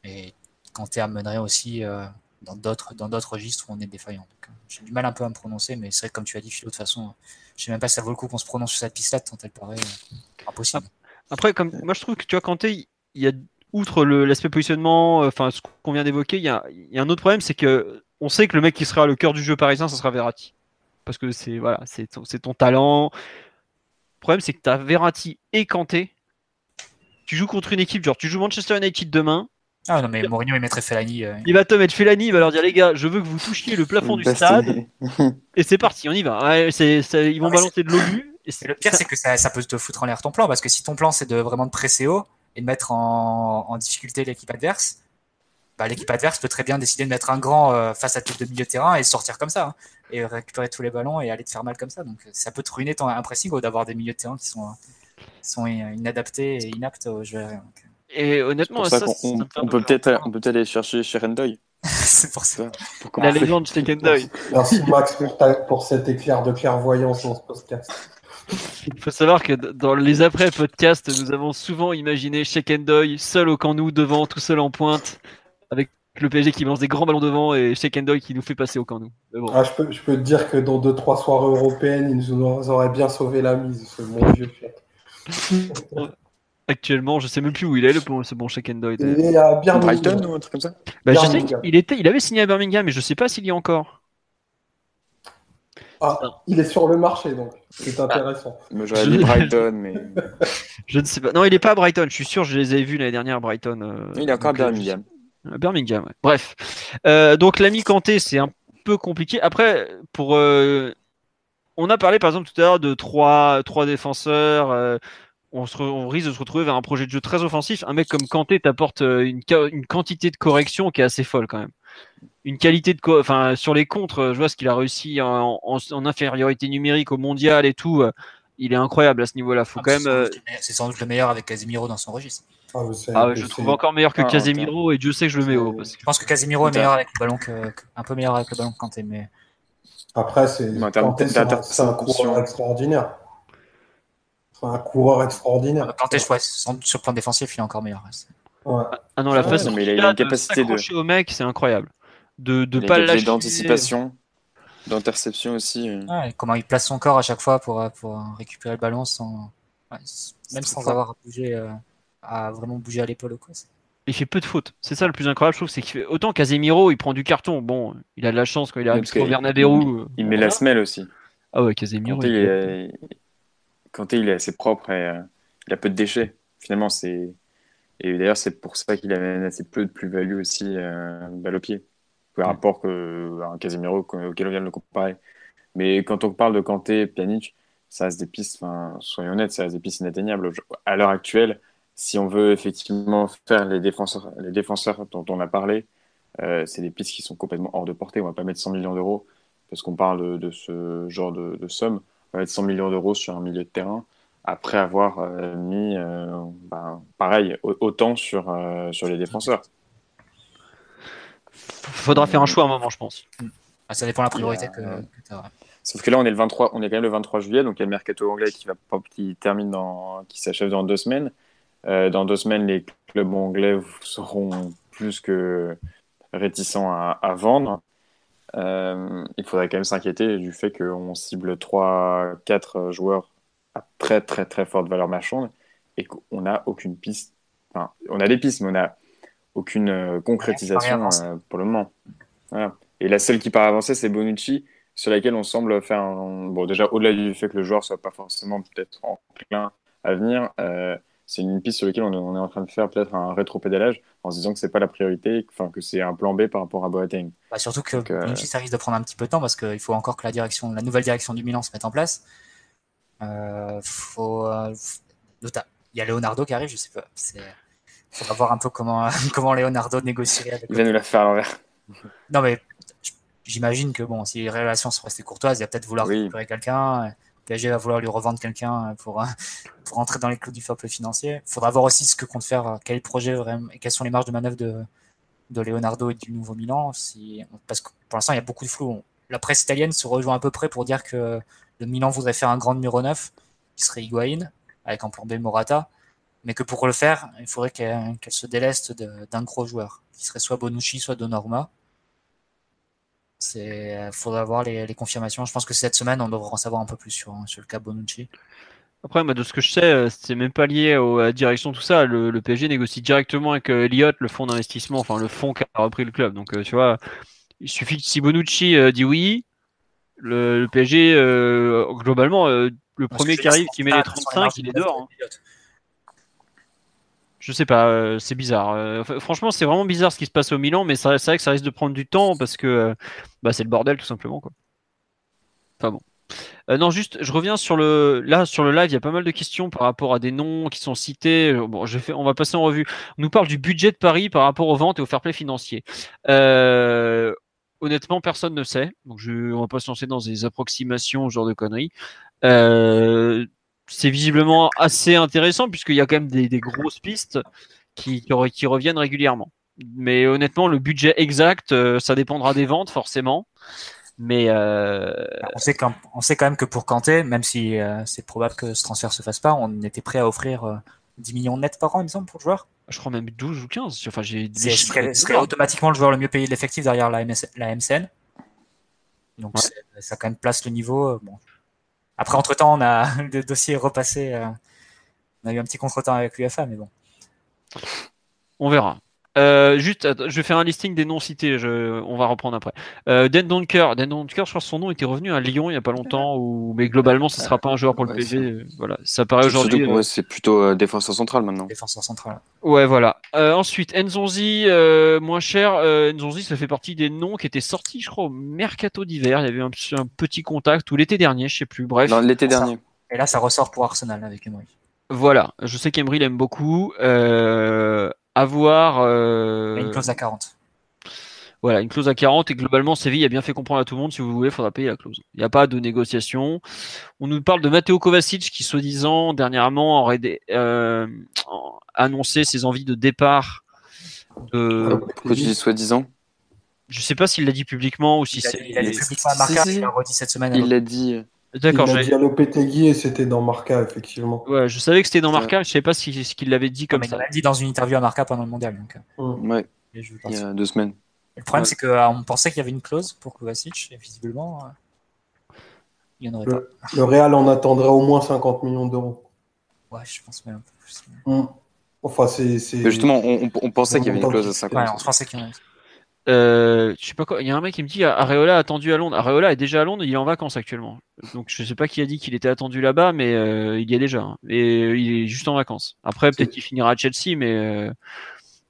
Et Kanté amènerait aussi dans d'autres registres où on est défaillant. J'ai du mal un peu à me prononcer, mais c'est vrai que comme tu as dit, Philo, de toute façon, je sais même pas si ça vaut le coup qu'on se prononce sur cette piste-là tant elle paraît euh, impossible. Après, comme moi je trouve que tu vois, Kanté, il y a outre l'aspect positionnement, euh, enfin ce qu'on vient d'évoquer, il y a, un autre problème, c'est que on sait que le mec qui sera le cœur du jeu parisien, ça sera Verratti, parce que c'est voilà, c'est ton, ton, talent. Le problème, c'est que tu as Verratti et Kanté. Tu joues contre une équipe, genre tu joues Manchester United demain, ah non, mais Mourinho, il mettrait Fellaini. Euh... Il va te mettre Fellaini, il va leur dire les gars, je veux que vous touchiez le plafond du stade. et c'est parti, on y va. Ouais, c'est, ils vont balancer de l'obus. Et le pire, c'est que ça, ça, peut te foutre en l'air ton plan, parce que si ton plan, c'est de vraiment de presser haut et de mettre en, en difficulté l'équipe adverse, bah, l'équipe adverse peut très bien décider de mettre un grand euh, face à tout de milieu de terrain et sortir comme ça, hein, et récupérer tous les ballons et aller te faire mal comme ça. Donc ça peut te ruiner ton pressing d'avoir des milieux de terrain qui sont, sont inadaptés et inaptes au jeu aérien. Donc, et honnêtement, ça, on, peut peut-être on peut aller chercher Sherendoy. <laughs> c'est pour ça. La légende Sherendoy. Merci Max pour, pour cet éclair de clairvoyance dans ce podcast. Il faut savoir que dans les après-podcasts, nous avons souvent imaginé Shekendoy seul au camp nous, devant, tout seul en pointe, avec le PSG qui lance des grands ballons devant et Shekendoy qui nous fait passer au camp nous. Ah, je, peux, je, peux, te dire que dans 2-3 soirées européennes, ils nous auraient bien sauvé la mise, ce bon vieux <laughs> Actuellement, je sais même plus où il est, le bon, ce bon Shake Il est à Birmingham. Brighton ou un truc comme ça bah, Je sais qu'il était, il avait signé à Birmingham, mais je sais pas s'il y est encore. Ah, il est sur le marché, donc c'est intéressant. Ah, J'aurais dit Brighton, mais. <laughs> je ne sais pas. Non, il est pas à Brighton. Je suis sûr, je les avais vus l'année dernière à Brighton. Euh, il est encore à Birmingham. Birmingham, ouais. Bref. Euh, donc l'ami Kanté, c'est un peu compliqué. Après, pour. Euh, on a parlé par exemple tout à l'heure de trois, trois défenseurs. Euh, on, risque de se retrouver vers un projet de jeu très offensif. Un mec comme Kanté t'apporte euh, une, une, quantité de correction qui est assez folle quand même. Une qualité de, enfin sur les contres, euh, je vois ce qu'il a réussi en, infériorité numérique au mondial et tout. Euh, il est incroyable à ce niveau-là. Faut ah, quand même. C'est sans doute le meilleur avec Casemiro dans son registre. Ah, ah je trouve encore meilleur que ah, Casemiro et Dieu sait que je le mets haut. Je pense que Casemiro est meilleur avec le ballon que, un peu meilleur avec le ballon que Kanté, mais. Après, c'est un coureur extraordinaire un coureur extraordinaire. Quand tu es sur le plan défensif, il est encore meilleur. Ouais. Ah non, la façon mais il a, une capacité de au mec, c'est incroyable. De de pas lâcher d'anticipation, d'interception aussi. Euh. Ouais, comment il place son corps à chaque fois pour, pour récupérer le ballon sans même sans avoir à bouger euh, à vraiment bouger à l'épaule quoi. Il fait peu de fautes. C'est ça le plus incroyable, je trouve, c'est qu'il fait autant Casemiro, il prend du carton. Bon, il a de la chance quand il arrive au Bernabeu. Il, il met la semelle aussi. Ah ouais, Casemiro. Il, il, Kanté, il est assez propre et euh, il a peu de déchets. Finalement, c'est. Et d'ailleurs, c'est pour ça qu'il amène assez peu de plus-value aussi euh, balle au pied. Par rapport à un Casemiro auquel on vient de le comparer. Mais quand on parle de Kanté, Pjanic, ça reste des pistes, enfin, soyons honnêtes, ça reste des pistes inatteignables. À l'heure actuelle, si on veut effectivement faire les défenseurs, les défenseurs dont on a parlé, euh, c'est des pistes qui sont complètement hors de portée. On va pas mettre 100 millions d'euros parce qu'on parle de, ce genre de, somme. On va mettre 100 millions d'euros sur un milieu de terrain après avoir euh, mis, euh, ben, pareil, autant sur, sur les défenseurs. Faudra faire un choix à un moment, je pense. Ah, ça dépend de la priorité que, Sauf que là, on est le 23, on est quand même le 23 juillet, donc il y a le mercato anglais qui va qui termine dans, qui s'achève dans deux semaines. Euh, dans deux semaines, les clubs anglais seront plus que réticents à, vendre. Euh, il faudrait quand même s'inquiéter du fait qu'on cible 3-4 joueurs à très très très forte valeur marchande et qu'on n'a aucune piste. Enfin, on a des pistes, mais on n'a aucune euh, concrétisation pour le moment. Et la seule qui part avancer, c'est Bonucci, sur laquelle on semble faire un... Bon, déjà, au-delà du fait que le joueur soit pas forcément peut-être enclin à venir, c'est une piste sur laquelle on, est en train de faire peut-être un rétro-pédalage en se disant que c'est pas la priorité, enfin que c'est un plan B par rapport à Boateng. Bah surtout que euh, ça risque de prendre un petit peu de temps parce qu'il faut encore que la direction, la nouvelle direction du Milan se mette en place. Euh, faut, euh, il y a Leonardo qui arrive, je sais pas. Il faudra voir un peu comment, <laughs> comment Leonardo négocierait. il va nous la faire à l'envers. Non mais j'imagine que bon, si les relations sont restées courtoises, il va peut-être vouloir récupérer quelqu'un. PSG va vouloir lui revendre quelqu'un euh, pour, euh, <laughs> pour entrer dans les clous du fair financier. Il faudra voir aussi ce que compte faire, euh, quel projet vraiment, et quelles sont les marges de manœuvre de, de Leonardo et du nouveau Milan. Si, parce que pour l'instant, il y a beaucoup de flou. La presse italienne se rejoint à peu près pour dire que le Milan voudrait faire un grand numéro 9, qui serait Higuain, avec en plan B Morata, mais que pour le faire, il faudrait qu'elle se déleste d'un gros joueur, qui serait soit Bonucci, soit Donnarumma. Il faudra voir les, confirmations. Je pense que cette semaine, on devra en savoir un peu plus sur, sur le cas Bonucci. Après, de ce que je sais, euh, c'est même pas lié à la direction, tout ça. Le, PSG négocie directement avec euh, Elliott, le fonds d'investissement, enfin le fonds qui a repris le club. Donc, euh, tu vois, il suffit que si Bonucci dit oui, le, PSG, globalement, le premier qui arrive, qui met les 35, il est dehors. Hein. Je sais pas, euh, c'est bizarre. Euh, franchement, c'est vraiment bizarre ce qui se passe au Milan, mais c'est vrai que ça risque de prendre du temps parce que euh, bah, c'est le bordel tout simplement. Quoi. Enfin bon. non, juste, je reviens sur le. Là, sur le live, il y a pas mal de questions par rapport à des noms qui sont cités. Bon, on va passer en revue. On nous parle du budget de Paris par rapport aux ventes et au fair play financier. honnêtement, personne ne sait. Donc, je... on va pas se lancer dans des approximations, ce genre de conneries. Euh, c'est visiblement assez intéressant puisqu'il y a quand même des, grosses pistes qui, qui, reviennent régulièrement. Mais honnêtement, le budget exact, euh, ça dépendra des ventes forcément. Mais euh, on, sait quand, on sait quand même que pour Kanté, même si euh, c'est probable que ce transfert se fasse pas, on était prêt à offrir 10 millions net par an, il me semble, pour le joueur. Je crois même 12 ou 15. Enfin, j'ai serait, automatiquement le joueur le mieux payé de l'effectif derrière la, la MCN. Donc ça quand même place le niveau. Bon, après, entre-temps, on a <laughs> le dossier repassé. Euh, on a eu un petit contretemps avec l'UFA, mais bon. On verra. Euh, juste, je vais faire un listing des noms cités. on va reprendre après. Euh, Den Donker, Den Donker, je crois que son nom était revenu à Lyon il n'y a pas longtemps, ou... mais globalement, ce ne sera pas un joueur pour le PG. Voilà, ça paraît aujourd'hui. Euh, c'est plutôt défenseur central maintenant. Défenseur central. Ouais, voilà. ensuite, Nzonzi, moins cher. Nzonzi, ça fait partie des noms qui étaient sortis, je crois, au mercato d'hiver. Il y avait un, un, petit contact, ou l'été dernier, je sais plus. Bref. l'été dernier. Et là, ça ressort pour Arsenal avec Emery. Voilà, je sais qu'Emery l'aime beaucoup. Euh, avoir. Euh... Une clause à 40. Voilà, une clause à 40 et globalement Séville a bien fait comprendre à tout le monde si vous voulez, il faudra payer la clause. Il n'y a pas de négociation. On nous parle de Matteo Kovacic qui soi-disant dernièrement aurait euh, annoncé ses envies de départ. De... Pourquoi tu dis soi-disant Je sais pas s'il l'a dit publiquement ou si c'est. Il l'a dit publiquement à Marca, il l'a redit cette semaine. Il l'a dit. D'accord. Il a dit à Lopetegui et c'était dans Marca, effectivement. Ouais, je savais que c'était dans Marca, je ne savais pas si, ce qu'il l'avait dit comme ça. Il l'a dit dans une interview à Marca pendant le mondial. Donc. Euh. Mm. Ouais. il y a deux semaines. le problème, c'est qu'on pensait qu'il y avait une clause pour Kovacic, et visiblement, euh, il n'y en aurait le, pas. Le Real en attendrait au moins 50 millions d'euros. Ouais, je pense même un peu plus. Mm. Enfin, c'est. Justement, on, on pensait qu'il y avait une clause à 50. Ouais, on pensait qu'il y en avait. Euh, je sais pas quoi. Il y a un mec qui me dit Areola attendu à Londres. Areola est déjà à Londres, il est en vacances actuellement. Donc je sais pas qui a dit qu'il était attendu là-bas, mais euh, il y est déjà. Hein. Et euh, il est juste en vacances. Après, peut-être qu'il finira à Chelsea, mais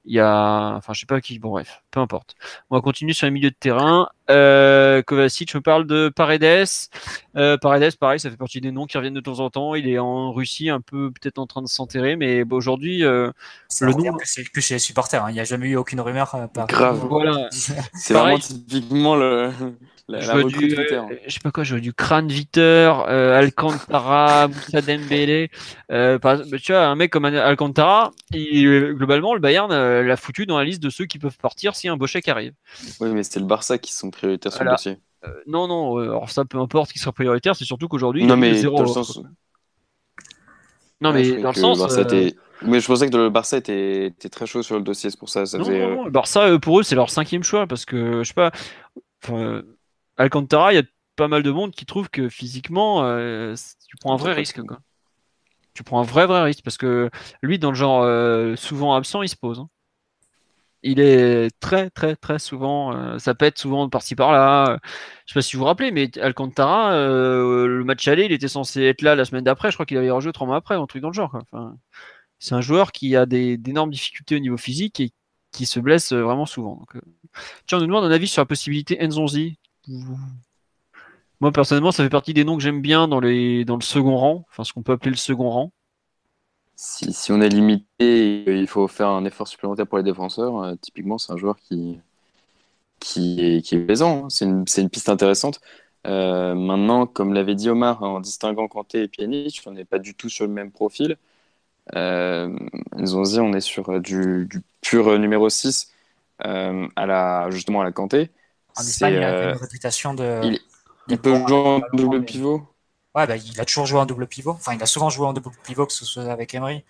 Il y a, enfin, je sais pas qui. Bon, bref, peu importe. On va continuer sur les milieux de terrain. Euh, Kovacic me parle de Paredes. Euh, Paredes, pareil, ça fait partie des noms qui reviennent de temps en temps. Il est en Russie, un peu peut-être en train de s'enterrer, mais bon, aujourd'hui, euh, le nom- que, c'est- que chez les supporters. hein. Il n'y a jamais eu aucune rumeur. euh, par- Grave. voilà. <laughs> C'est Pareil. vraiment typiquement le, la, Je la recrue du, Twitter. euh, je sais pas quoi, je vois du Kran Viter, euh, Alcantara, <laughs> Moussa Dembélé. Euh, par- bah, tu vois, un mec comme Alcantara, il, globalement, le Bayern euh, l'a foutu dans la liste de ceux qui peuvent partir si un beau chèque arrive. Oui, mais c'était le Barça qui sont prioritaires sur Voilà. le dossier. Non, non, alors ça, peu importe qui sera prioritaire, c'est surtout qu'aujourd'hui, Non, mais zéro dans le sens. Non, mais dans le sens. Barça était- Mais je pensais que le Barça était, était très chaud sur le dossier, c'est pour ça. ça Non, faisait, non, non, le Barça, pour eux, c'est leur cinquième choix parce que, je sais pas, enfin, Alcantara, il y a pas mal de monde qui trouve que physiquement, euh, tu prends un vrai risque. Tu prends un vrai, vrai risque parce que lui, dans le genre euh, souvent absent, il se pose. hein. Il est très, très, très souvent, euh, ça pète souvent par-ci par-là. Je sais pas si vous vous rappelez, mais Alcantara, euh, le match aller, il était censé être là la semaine d'après. Je crois qu'il avait rejoué trois mois après, un truc dans le genre. c'est un joueur qui a d'énormes difficultés au niveau physique et qui se blesse vraiment souvent. Donc. Tiens, on nous demande un avis sur la possibilité Nzonzi. Moi, personnellement, ça fait partie des noms que j'aime bien dans, les, dans le second rang, enfin ce qu'on peut appeler le second rang. si, on est limité et qu'il faut faire un effort supplémentaire pour les défenseurs, euh, typiquement, c'est un joueur qui, qui, est, qui plaisant. hein. C'est une, une piste intéressante. Euh, maintenant, comme l'avait dit Omar, en distinguant Kanté et Pjanic, on n'est pas du tout sur le même profil. Euh, Nzonzi, on est sur euh, du, pur euh, numéro 6 euh, à la, justement à la Kanté. En Espagne, il a euh, une réputation de. il- peut jouer en double mais- pivot? Ouais, bah, il a toujours joué en double pivot. Enfin, il a souvent joué en double pivot, que ce soit avec Emery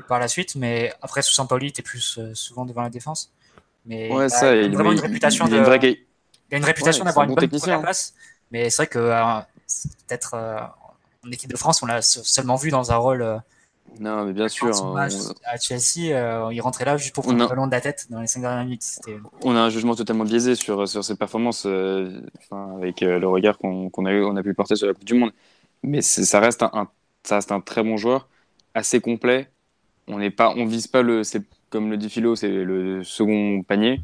et par la suite. Mais après, sous Sampaoli, il était plus euh, souvent devant la défense. Mais Ouais, il a ça, il, vraiment il- une réputation il de. vraie Il a une réputation Ouais, d'avoir un une bon bonne technicien. place. Mais c'est vrai que euh, peut-être euh, en équipe de France, on l'a se- seulement vu dans un rôle. Non, mais bien sûr. on- à Chelsea, euh, il rentrait là juste pour prendre a- le ballon de la tête dans les cinq dernières minutes. On a un jugement totalement biaisé sur, sur ses performances euh, enfin, avec euh, le regard qu'on a, eu- on a pu porter sur la Coupe du Monde. Mais ça reste un, un- ça reste un très bon joueur, assez complet. On n'est pas, on vise pas le, c'est comme le dit Philo, c'est le second panier,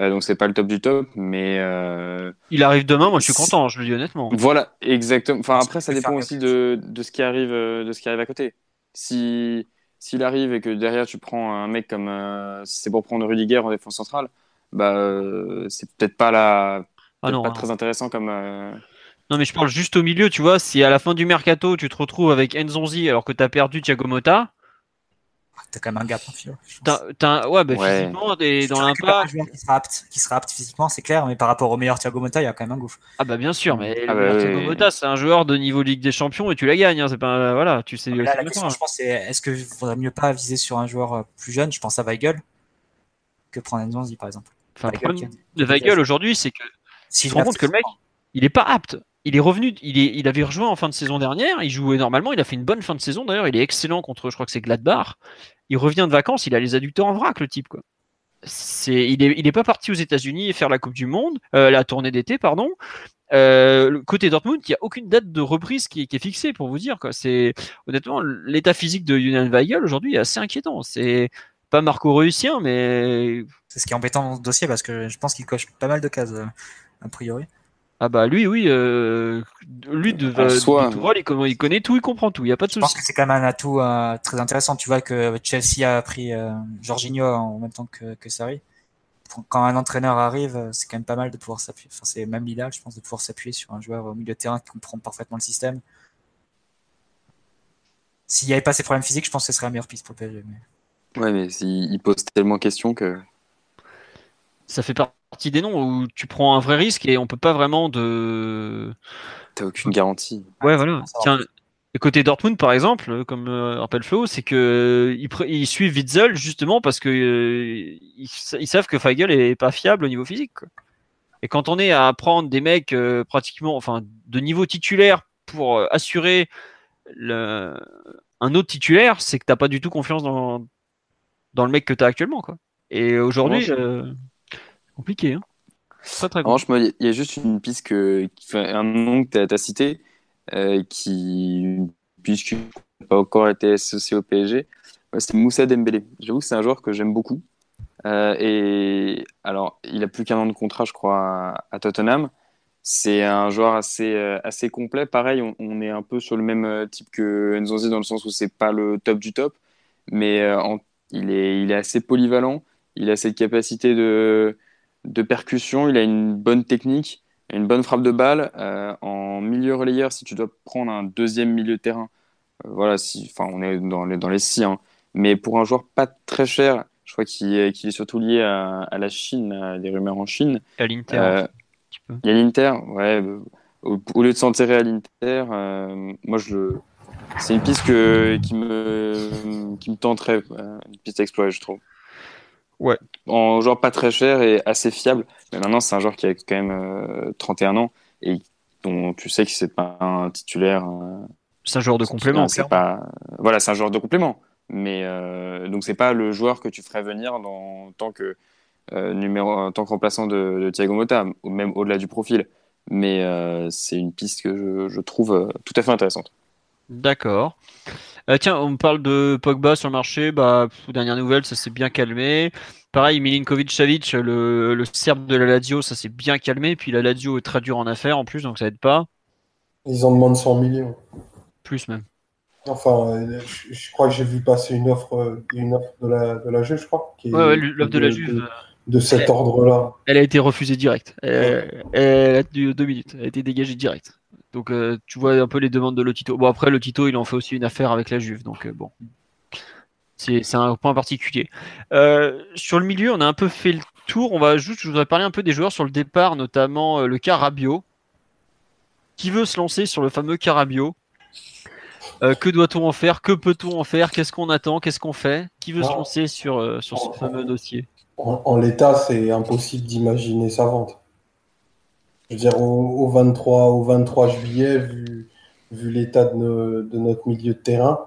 Euh, donc c'est pas le top du top, mais euh, Il arrive demain, moi je suis content, je le dis honnêtement. voilà, exactement. Enfin après, ça dépend aussi de, de ce qui arrive, de ce qui arrive à côté. Si s'il arrive et que derrière tu prends un mec comme, euh, si c'est pour prendre Rudiger en défense centrale, bah euh, c'est peut-être pas la, Ah non, pas hein. très intéressant comme. euh, non, mais je parle juste au milieu, tu vois. Si à la fin du mercato, tu te retrouves avec Nzonzi alors que tu as perdu Thiago Motta, t'as quand même un gap. hein, t'as, t'as un- ouais, bah, Ouais. physiquement, Si dans l'impact. joueur qui sera apte, qui sera apte physiquement, c'est clair, mais par rapport au meilleur Thiago Motta, il y a quand même un gouffre. Ah bah bien sûr, mais Ah le bah meilleur oui, Thiago. Motta, c'est un joueur de niveau Ligue des Champions et tu la gagnes. Hein, c'est pas voilà, tu sais. Là, c'est la question, point. je pense, c'est est-ce que faudrait mieux pas viser sur un joueur euh, plus jeune, je pense à Weigel, que prendre Nzonzi par exemple. Enfin, le Weigel problème de Weigel aujourd'hui, c'est que Si tu te rends compte que le mec, il est pas apte. Il est revenu, il, avait rejoint en fin de saison dernière, il jouait normalement, il a fait une bonne fin de saison d'ailleurs, il est excellent contre, je crois que c'est Gladbach. Il revient de vacances, il a les adducteurs en vrac, le type. Quoi. Il, est, il est pas parti aux États-Unis faire la Coupe du Monde, euh, la tournée d'été, pardon. Euh, côté Dortmund, il n'y a aucune date de reprise qui, est- qui est fixée pour vous dire. Quoi. C'est, honnêtement, l'état physique de Julian Weigel aujourd'hui est assez inquiétant. C'est pas Marco Reusien, mais C'est ce qui est embêtant dans ce dossier parce que je pense qu'il coche pas mal de cases, euh, a priori. Ah bah lui oui, euh, lui de, En de- soi, de Tourelle, il, connaît- il connaît tout, il comprend tout, il y a pas de Je pense souci. que c'est quand même un atout euh, très intéressant. Tu vois que Chelsea a pris euh, Jorginho en même temps que, que Sarri. Quand un entraîneur arrive, euh, c'est quand même pas mal de pouvoir s'appuyer. Enfin, c'est même l'idéal, je pense, de pouvoir s'appuyer sur un joueur au milieu de terrain qui comprend parfaitement le système. S'il n'y avait pas ces problèmes physiques, je pense que ce serait la meilleure piste pour le PSG. mais- Ouais, mais il, il pose tellement de questions que. Ça fait partie des noms où tu prends un vrai risque et on peut pas vraiment de. T'as aucune garantie. Ouais voilà. va. Tiens, côté Dortmund par exemple, comme euh, rappelle Flo, c'est que euh, ils, suivent Witzel justement parce que euh, ils, sa- ils savent que Feigl est pas fiable au niveau physique. quoi. Et quand on est à prendre des mecs euh, pratiquement, enfin, de niveau titulaire pour euh, assurer le, un autre titulaire, c'est que t'as pas du tout confiance dans, dans le mec que t'as actuellement, quoi. Et aujourd'hui, compliqué, hein. Très très En revanche, moi, il y a juste une piste que, un nom que tu as, cité, euh, qui, puisque n'a pas encore été associé au PSG, ouais, c'est Moussa Dembélé. J'avoue que c'est un joueur que j'aime beaucoup. et alors, il a plus qu'un an de contrat, je crois, à, Tottenham. C'est un joueur assez, assez complet. Pareil, on, est un peu sur le même type que Nzonzi dans le sens où c'est pas le top du top, mais il, est, il est assez polyvalent. Il a cette capacité de, de percussion, il a une bonne technique, une bonne frappe de balle. Euh, en milieu relayeur, si tu dois prendre un deuxième milieu de terrain, euh, voilà, si, enfin, on est dans les, dans les six, hein. mais pour un joueur pas très cher, je crois qu'il est, est, surtout lié à, à, la Chine, à des rumeurs en Chine. À l'Inter. Euh, il y a l'Inter, ouais. Au, au, lieu de s'enterrer à l'Inter, moi je. C'est une piste que, qui, me, qui me tenterait, une piste à explorer, je trouve. Ouais. En joueur pas très cher et assez fiable. Mais maintenant, c'est un joueur qui a quand même 31 euh, ans et dont tu sais que c'est pas un titulaire. Euh, c'est un joueur de complément. C'est pas. Voilà, c'est un joueur de complément. Mais euh, donc c'est pas le joueur que tu ferais venir dans, en tant que numéro, en tant que remplaçant de, de Thiago Motta, ou même au-delà du profil. Mais c'est une piste que je, je trouve tout à fait intéressante. D'accord. Euh, tiens, on me parle de Pogba sur le marché. Bah, dernière nouvelle, ça s'est bien calmé. Pareil, Milinkovic-Savic, le, le Serbe de la Lazio, ça s'est bien calmé. Puis la Lazio est très dur en affaires en plus, donc ça aide pas. Ils en demandent 100 millions. Plus même. Enfin, euh, je, crois que j'ai vu passer une offre, euh, une offre de la, de la Juve, je crois. Qui ouais, l'offre de, la Juve. De, cet ordre-là. Elle a été refusée direct. Elle, elle, a deux minutes. Elle a été dégagée direct. Donc euh, tu vois un peu les demandes de Lotito. Bon après Lotito il en fait aussi une affaire avec la Juve, donc euh, bon. C'est un point particulier. Euh, sur le milieu, on a un peu fait le tour. On va juste, je voudrais parler un peu des joueurs sur le départ, notamment le Carabio. Qui veut se lancer sur le fameux Carabio? Que doit-on en faire? Que peut-on en faire? Qu'est-ce qu'on attend? Qu'est-ce qu'on fait? Qui veut se lancer sur, sur ce fameux dossier? En l'état, c'est impossible d'imaginer sa vente. Je veux dire, au, 23, au 23 juillet, vu, vu l'état de, de, notre milieu de terrain,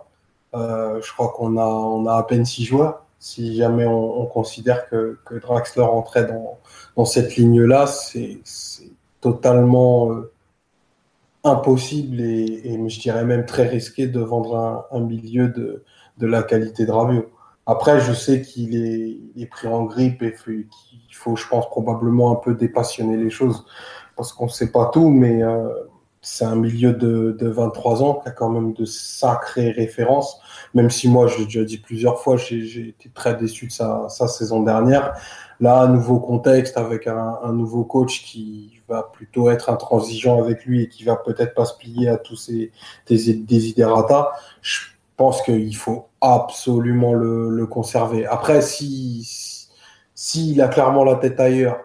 euh, je crois qu'on a, on a à peine six joueurs. Si jamais on, on considère que, que, Draxler entrait dans, dans cette ligne-là, c'est totalement euh, impossible et, et, je dirais même très risqué de vendre un, un milieu de, de la qualité de Rabiot. Après, je sais qu'il est, est, pris en grippe et qu'il faut, je pense, probablement un peu dépassionner les choses parce qu'on ne sait pas tout, mais euh, c'est un milieu de, de, 23 ans qui a quand même de sacrées références, même si moi, j'ai déjà dit plusieurs fois, j'ai été très déçu de sa, sa, saison dernière. Là, un nouveau contexte avec un, nouveau coach qui va plutôt être intransigeant avec lui et qui va peut-être pas se plier à tous ces des, desiderata. Je pense qu'il faut absolument le, conserver. Après, si s'il si, a clairement la tête ailleurs,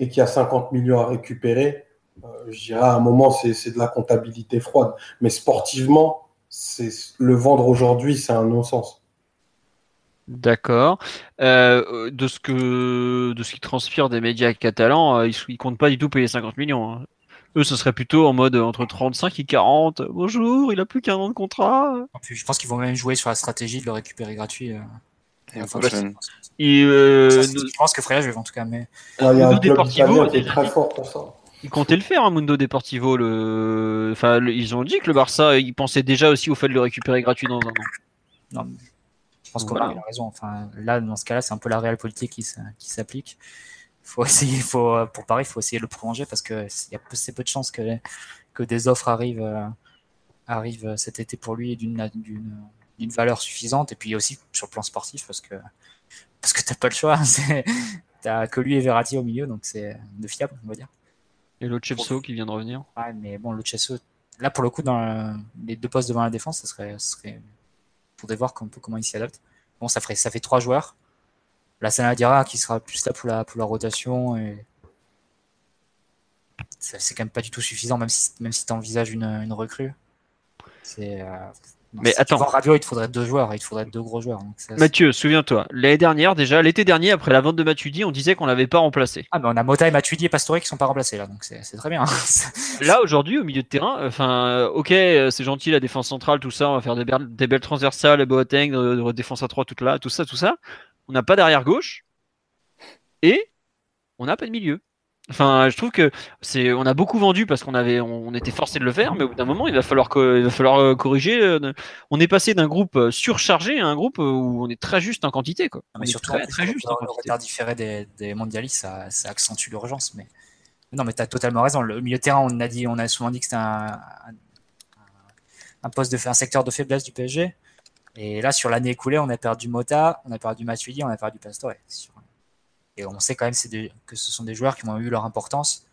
et qu'il y a 50 millions à récupérer, euh, je dirais à un moment, c'est de la comptabilité froide. Mais sportivement, le vendre aujourd'hui, c'est un non-sens. D'accord. Euh, de ce que de ce qui transpire des médias catalans, euh, ils, ne comptent pas du tout payer 50 millions. Hein. Eux, ce serait plutôt en mode entre 35 et 40. Bonjour, il a plus qu'un an de contrat. je pense qu'ils vont même jouer sur la stratégie de le récupérer gratuit. Et euh, Je pense que Freya, je vais en tout cas. Mais... Ah, il y a un Deportivo est très fort pour ça. Ils comptaient le faire, hein, Mundo Deportivo. Le... Enfin, ils ont dit que le Barça, ils pensaient déjà aussi au fait de le récupérer gratuit dans un an. Non, je pense qu'on a raison. Enfin, là, dans ce cas-là, c'est un peu la réelle politique qui, qui s'applique. Faut essayer, faut, pour Paris, il faut essayer de le prolonger parce qu'il y a peu, peu de chances que, que des offres arrivent, euh, arrivent cet été pour lui d'une d'une valeur suffisante et puis aussi sur le plan sportif parce que parce que t'as pas le choix. <laughs> T'as que lui et Verratti au milieu, donc c'est de fiable, on va dire. Et Chepso qui vient de revenir. Ouais, mais bon, Chepso, là pour le coup, dans les deux postes devant la défense, ça serait, ça serait... faudrait voir peu comment il s'y adapte. Bon, ça ferait, ça fait trois joueurs. La Sanadira qui sera plus là pour la, pour la rotation et c'est quand même pas du tout suffisant, même si, même si tu envisages une, une recrue. C'est, euh, mais attends. Radio, il te faudrait deux joueurs, il te faudrait deux gros joueurs. Mathieu, souviens-toi, l'année dernière, déjà, l'été dernier, après la vente de Matuidi, on disait qu'on l'avait pas remplacé. Ah, mais on a Mota et Matuidi et Pastore qui sont pas remplacés là, donc c'est très bien. <laughs> là, aujourd'hui, au milieu de terrain, enfin, ok, c'est gentil la défense centrale, tout ça, on va faire des, belles, des belles transversales, Boateng, défense à 3, tout, là, tout ça, tout ça. On n'a pas d'arrière gauche et on n'a pas de milieu. Enfin, je trouve que c'est, on a beaucoup vendu parce qu'on avait, on était forcé de le faire, mais au bout d'un moment, il va falloir, il va falloir euh, corriger. Euh, on est passé d'un groupe euh, surchargé à un groupe où on est très juste en quantité, quoi. mais surtout, très, très juste. Le retard différé des, des mondialistes, ça, ça accentue l'urgence. Mais non, mais tu as totalement raison. Le milieu de terrain, on a dit, on a souvent dit que c'était un, un, poste de, un secteur de faiblesse du PSG. Et là, sur l'année écoulée, on a perdu Mota, on a perdu Matuidi, on a perdu Pastore. On sait quand même que ce sont des joueurs qui ont eu leur importance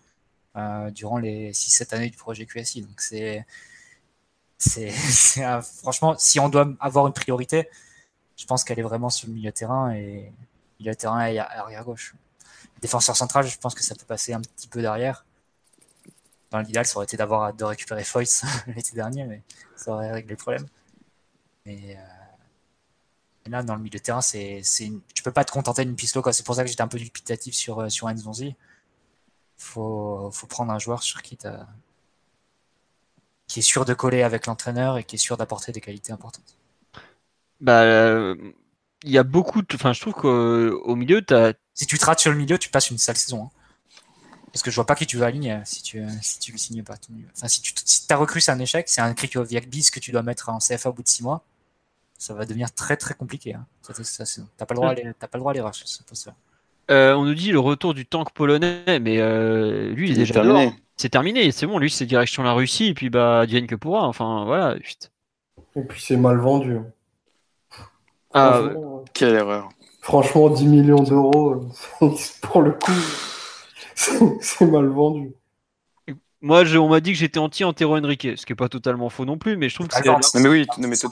euh, durant les 6-7 années du projet QSI. Donc c'est, c'est, <laughs> franchement, si on doit avoir une priorité, je pense qu'elle est vraiment sur le milieu de terrain et milieu terrain et arrière gauche. Défenseur central, je pense que ça peut passer un petit peu derrière. Dans l'idéal, ça aurait été d'avoir de récupérer Foyce <laughs> l'été dernier, mais ça aurait réglé le problème. Euh, là, dans le milieu de terrain, c'est, c'est tu peux pas te contenter d'une piste C'est pour ça que j'étais un peu dubitatif sur, euh, sur Enzonzi. Faut, faut prendre un joueur sur qui, qui est sûr de coller avec l'entraîneur et qui est sûr d'apporter des qualités importantes. Bah, il y a beaucoup de. Enfin, je trouve qu'au milieu, as... Si tu te rates sur le milieu, tu passes une sale saison. Hein. Parce que je vois pas qui tu vas aligner si tu, si tu le signes pas. Enfin, si tu si as recru, c'est un échec. C'est un Krikoviak bis que tu dois mettre en CFA au bout de 6 mois ça va devenir très très compliqué. Hein. T'as pas le droit à pas le droit à l'erreur. Euh, on nous dit le retour du tank polonais, mais euh, lui il est déjà terminé. C'est terminé, c'est bon. Lui c'est direction la Russie et puis bah Diane que pourra. Enfin voilà. Et puis c'est mal vendu. Ah, quelle erreur. Franchement, 10 millions d'euros, <laughs> pour le coup, c'est mal vendu. Moi, on m'a dit que j'étais anti-Antero Henrique, ce qui n'est pas totalement faux non plus, mais je trouve que c'est. mais oui, mais toi,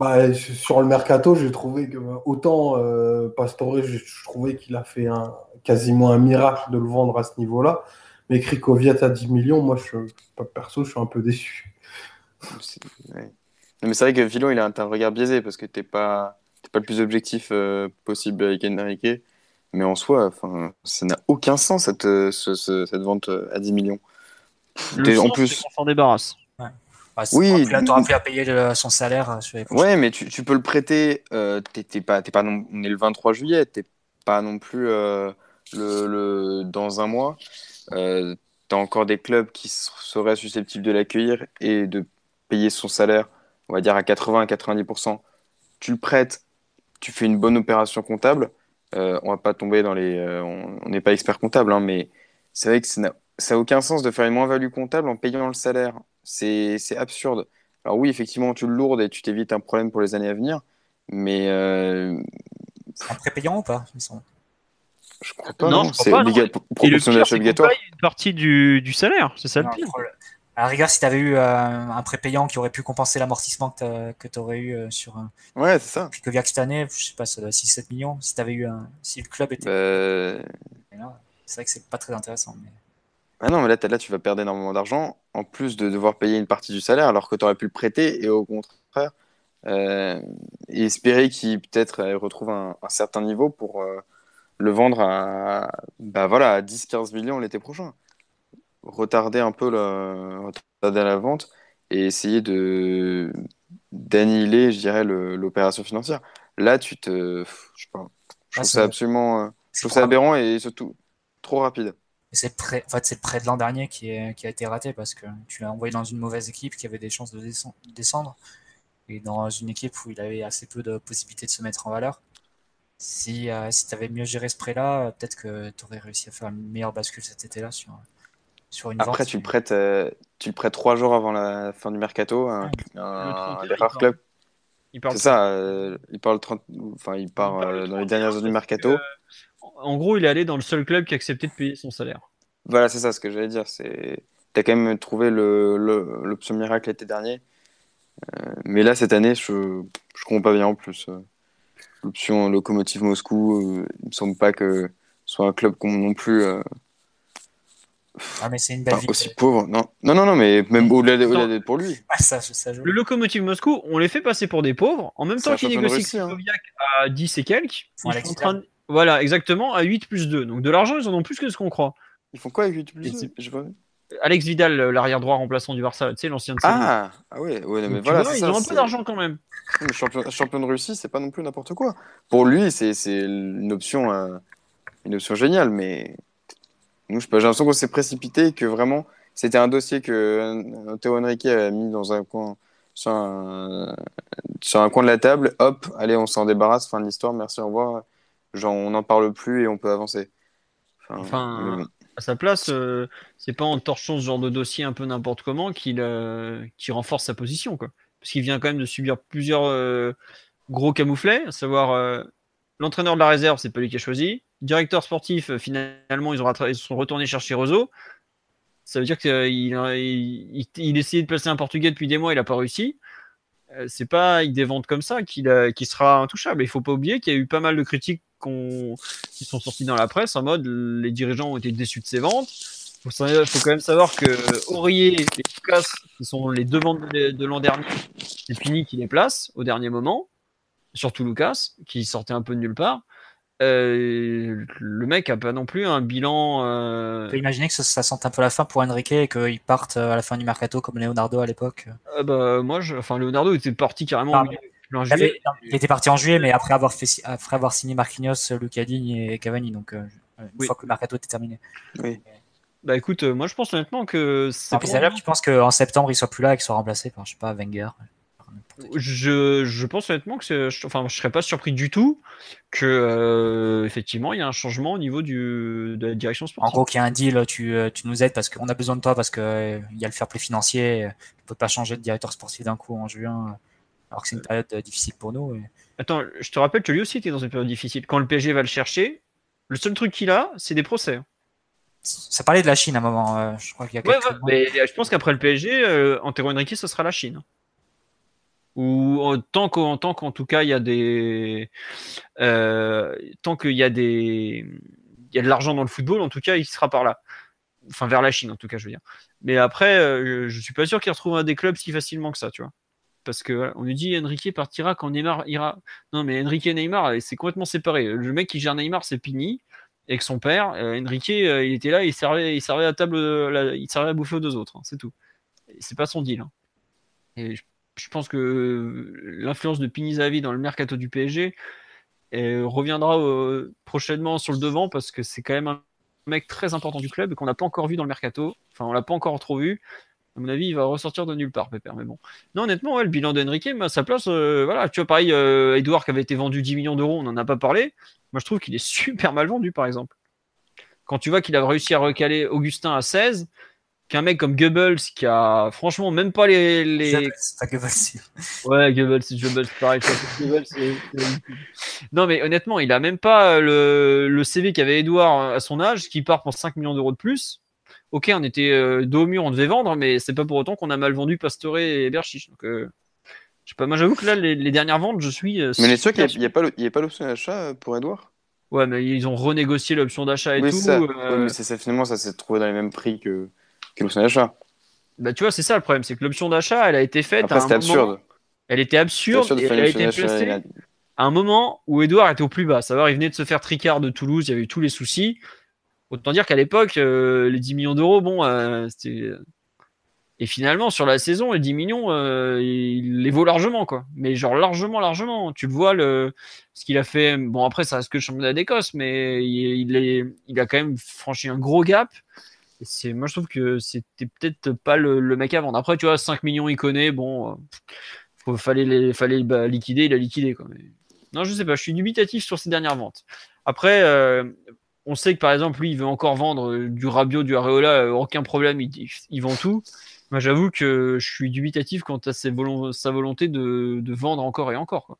bah, sur le mercato, j'ai trouvé que bah, autant euh, Pastore, je, trouvais qu'il a fait un, quasiment un miracle de le vendre à ce niveau-là. Mais Krikoviat à 10 millions, moi, je, perso, je suis un peu déçu. Mais c'est vrai que Villon, il a un, regard biaisé parce que t'es pas, pas le plus objectif euh, possible avec Enrique. Mais en soi, ça n'a aucun sens cette, cette vente à 10 millions. en plus, on s'en débarrasse. Bah, oui, là, tu plus à payer son salaire. Euh, ouais, mais tu, tu, peux le prêter. Euh, pas, pas non, on est le 23 juillet. T'es pas non plus euh, le, le, dans un mois. Euh, tu as encore des clubs qui seraient susceptibles de l'accueillir et de payer son salaire, on va dire à 80 à 90%. Tu le prêtes, tu fais une bonne opération comptable. on va pas tomber dans les. on n'est pas expert comptable, hein, mais c'est vrai que ça n'a aucun sens de faire une moins-value comptable en payant le salaire c'est absurde. Alors oui, effectivement, tu le lourdes et tu t'évites un problème pour les années à venir, mais... Euh... C'est un prépayant ou pas Je crois pas. Non, c'est obligatoire. une partie du, du salaire, c'est ça le pire. À la rigueur, si tu avais eu euh, un prépayant qui aurait pu compenser l'amortissement que tu aurais eu euh, sur un. Ouais, c'est ça. Puis que cette année, je sais pas, ça 6-7 millions. Si tu avais eu un. Si le club était. Bah, c'est vrai que c'est pas très intéressant. Mais... Ah non, mais là, là, tu vas perdre énormément d'argent, en plus de devoir payer une partie du salaire, alors que tu aurais pu le prêter, et au contraire, euh, et espérer qu'il peut-être euh, retrouve un, certain niveau pour euh, le vendre à, bah voilà, à 10-15 millions l'été prochain. Retarder un peu la, retarder la vente et essayer de d'annihiler, je dirais, l'opération financière. Là, tu te. Je, sais pas, je trouve ça absolument. je trouve ça aberrant et surtout trop rapide c'est le prêt, en fait, c'est le prêt de l'an dernier qui, est, qui a été raté parce que tu l'as envoyé dans une mauvaise équipe qui avait des chances de descendre. Et dans une équipe où il avait assez peu de possibilités de se mettre en valeur. Si, euh, si tu avais mieux géré ce prêt-là, peut-être que tu aurais réussi à faire une meilleure bascule cet été-là sur, sur une Après, tu, le prêtes, euh, tu le prêtes trois jours avant la fin du mercato, un, des rares clubs. C'est ça, euh, il parle 30, enfin, il part, dans les dernières heures du mercato en gros, il est allé dans le seul club qui a accepté de payer son salaire. Voilà, c'est ça ce que j'allais dire. C'est, as quand même trouvé l'option le, miracle l'été dernier. Euh, mais là, cette année, je ne comprends pas bien en plus. Euh, l'option Locomotive Moscou, euh, il me semble pas que ce soit un club non plus. Ah, mais c'est une belle Aussi pauvre, non. Non, non, non, mais même au-delà d'être pour lui. Ah, ça, le Locomotive Moscou, on les fait passer pour des pauvres. En même temps qu'ils négocient avec hein. à 10 et quelques, ils sont en train voilà, exactement, à 8 plus 2. Donc de l'argent, ils en ont plus que ce qu'on croit. Ils font quoi avec 8 plus 2 Je Alex Vidal, l'arrière droit remplaçant du Barça, tu sais, l'ancien de Ah, ah ouais, ouais mais voilà. ils ont un peu d'argent quand même. champion, champion, de Russie, c'est pas non plus n'importe quoi. Pour lui, c'est une option, euh, une option géniale, mais Nous, j'ai l'impression qu'on s'est précipité et que vraiment, c'était un dossier que euh, Théo Henrique avait mis dans un coin, sur un, sur un coin de la table. Hop, allez, on s'en débarrasse, fin de l'histoire, merci, au revoir. Genre, on n'en parle plus et on peut avancer. Enfin, à sa place, euh, c'est pas en torchant ce genre de dossier un peu n'importe comment qu'il euh, renforce sa position, quoi. Parce qu'il vient quand même de subir plusieurs euh, gros camouflets, à savoir l'entraîneur de la réserve, c'est pas lui qui a choisi. Directeur sportif, finalement, ils, ont ils sont retournés chercher Roseau. Ça veut dire qu'il il, il, essayait de placer un Portugais depuis des mois, il n'a pas réussi. c'est pas il dévente comme ça qu'il sera intouchable. Il faut pas oublier qu'il y a eu pas mal de critiques qui sont sortis dans la presse en mode les dirigeants ont été déçus de ses ventes. Il faut, quand même savoir que Aurier et Lucas, qui sont les deux ventes de, l'an dernier, c'est fini qui les place au dernier moment. Surtout Lucas, qui sortait un peu de nulle part. Euh, le mec a pas non plus un bilan. Euh... On peut imaginer que ça, sente un peu la fin pour Enrique et qu'il parte à la fin du mercato comme Leonardo à l'époque. Euh, bah, moi, je... enfin, Leonardo était parti carrément. Il, était parti en juillet, mais après avoir, fait, après avoir signé Marquinhos, Lucadine et Cavani, donc euh, une fois que le mercato était terminé. Oui. Bah écoute, euh, moi je pense honnêtement que c'est. Ah, tu penses qu'en septembre il soit plus là et qu'il soit remplacé par, je sais pas, Wenger je, je, pense honnêtement que je, enfin, je serais pas surpris du tout que euh, effectivement il y a un changement au niveau du, de la direction sportive. En gros, qu'il y a un deal, tu, tu nous aides parce qu'on a besoin de toi parce qu'il il y a le fair play financier, on peut pas changer de directeur sportif d'un coup en juin alors que c'est une période euh, difficile pour nous. Attends, je te rappelle que lui aussi était dans une période difficile. Quand le PSG va le chercher, le seul truc qu'il a, c'est des procès. Ça parlait de la Chine à un moment, euh, je crois qu'il y a quelques mais je pense qu'aprre le PSG, euh, Antero Henrique, ce sera la Chine. Ou en tant qu'en tant qu'en tout cas il y a des tant qu'il y a des il y a de l'argent dans le football, en tout cas il sera par là. Enfin vers la Chine en tout cas je veux dire. Mais après, je suis pas sûr qu'il retrouve un des clubs si facilement que ça, tu vois parce que on nous dit Enrique partira quand Neymar ira. Non, mais Enrique et Neymar, c'est complètement séparé. Le mec qui gère Neymar, c'est Pini, avec son père. Euh, Enrique, euh, il était là, il servait, à table, il servait à bouffer aux deux autres, hein, c'est tout. C'est pas son deal. Hein. Et je, pense que l'influence de Pini Zavi dans le mercato du PSG euh, reviendra prochainement sur le devant parce que c'est quand même un mec très important du club et qu'on n'a pas encore vu dans le mercato. Enfin, on l'a pas encore trop vu. À mon avis, il va ressortir de nulle part, Pépère. Mais bon. Non, honnêtement, le bilan d'Enrique, à sa place, euh, voilà, tu vois, pareil, euh, Edouard qui avait été vendu 10 millions d'euros, on n'en a pas parlé. Moi, je trouve qu'il est <laughs> super mal vendu, par exemple. Quand tu vois qu'il a réussi à recaler Augustin à 16, qu'un mec comme Goebbels qui a franchement même pas les. les... C'est Goebbels. Ouais, Goebbels, c'est Goebbels, pareil. non, mais honnêtement, il a même pas le, le CV qu'avait Edouard à son âge, qui part pour 5 millions d'euros de plus ok, on était euh, dos au mur, on devait vendre, mais c'est pas pour autant qu'on a mal vendu Pastore et Berchiche. Donc, euh, je sais pas, moi j'avoue que là, les, dernières ventes, je suis. Euh, mais est sûr qu'il n'y a, pas l'option d'achat pour Edouard? Ouais, mais ils ont renégocié l'option d'achat et tout. Ça. mais ça, finalement, ça s'est trouvé dans les mêmes prix que, l'option d'achat. Bah, tu vois, c'est ça le problème, c'est que l'option d'achat, elle a été faite. Après, c'était absurde. Elle était absurde, et elle a été placée à un moment où Edouard était au plus bas. Savoir, il venait de se faire tricard de Toulouse, il y avait eu tous les soucis. Autant dire qu'à l'époque, euh, les 10 millions d'euros, bon, euh, c'était. Et finalement, sur la saison, les 10 millions, euh, il les vaut largement, quoi. Mais genre largement, largement. Tu le vois, le... ce qu'il a fait. Bon, après, ça reste que le championnat d'Écosse, mais il, il a quand même franchi un gros gap. Et c'est... Moi, je trouve que c'était peut-être pas le, mec à vendre. Après, tu vois, 5 millions, il connaît. Bon, il fallait, fallait bah, liquider, il a liquidé, quoi. Non, je sais pas, je suis dubitatif sur ces dernières ventes. Après, on sait que par exemple, lui, il veut encore vendre euh, du Rabiot, du Areola, euh, aucun problème, il, vend tout. Moi, j'avoue que je suis dubitatif quant à sa volonté de, vendre encore et encore.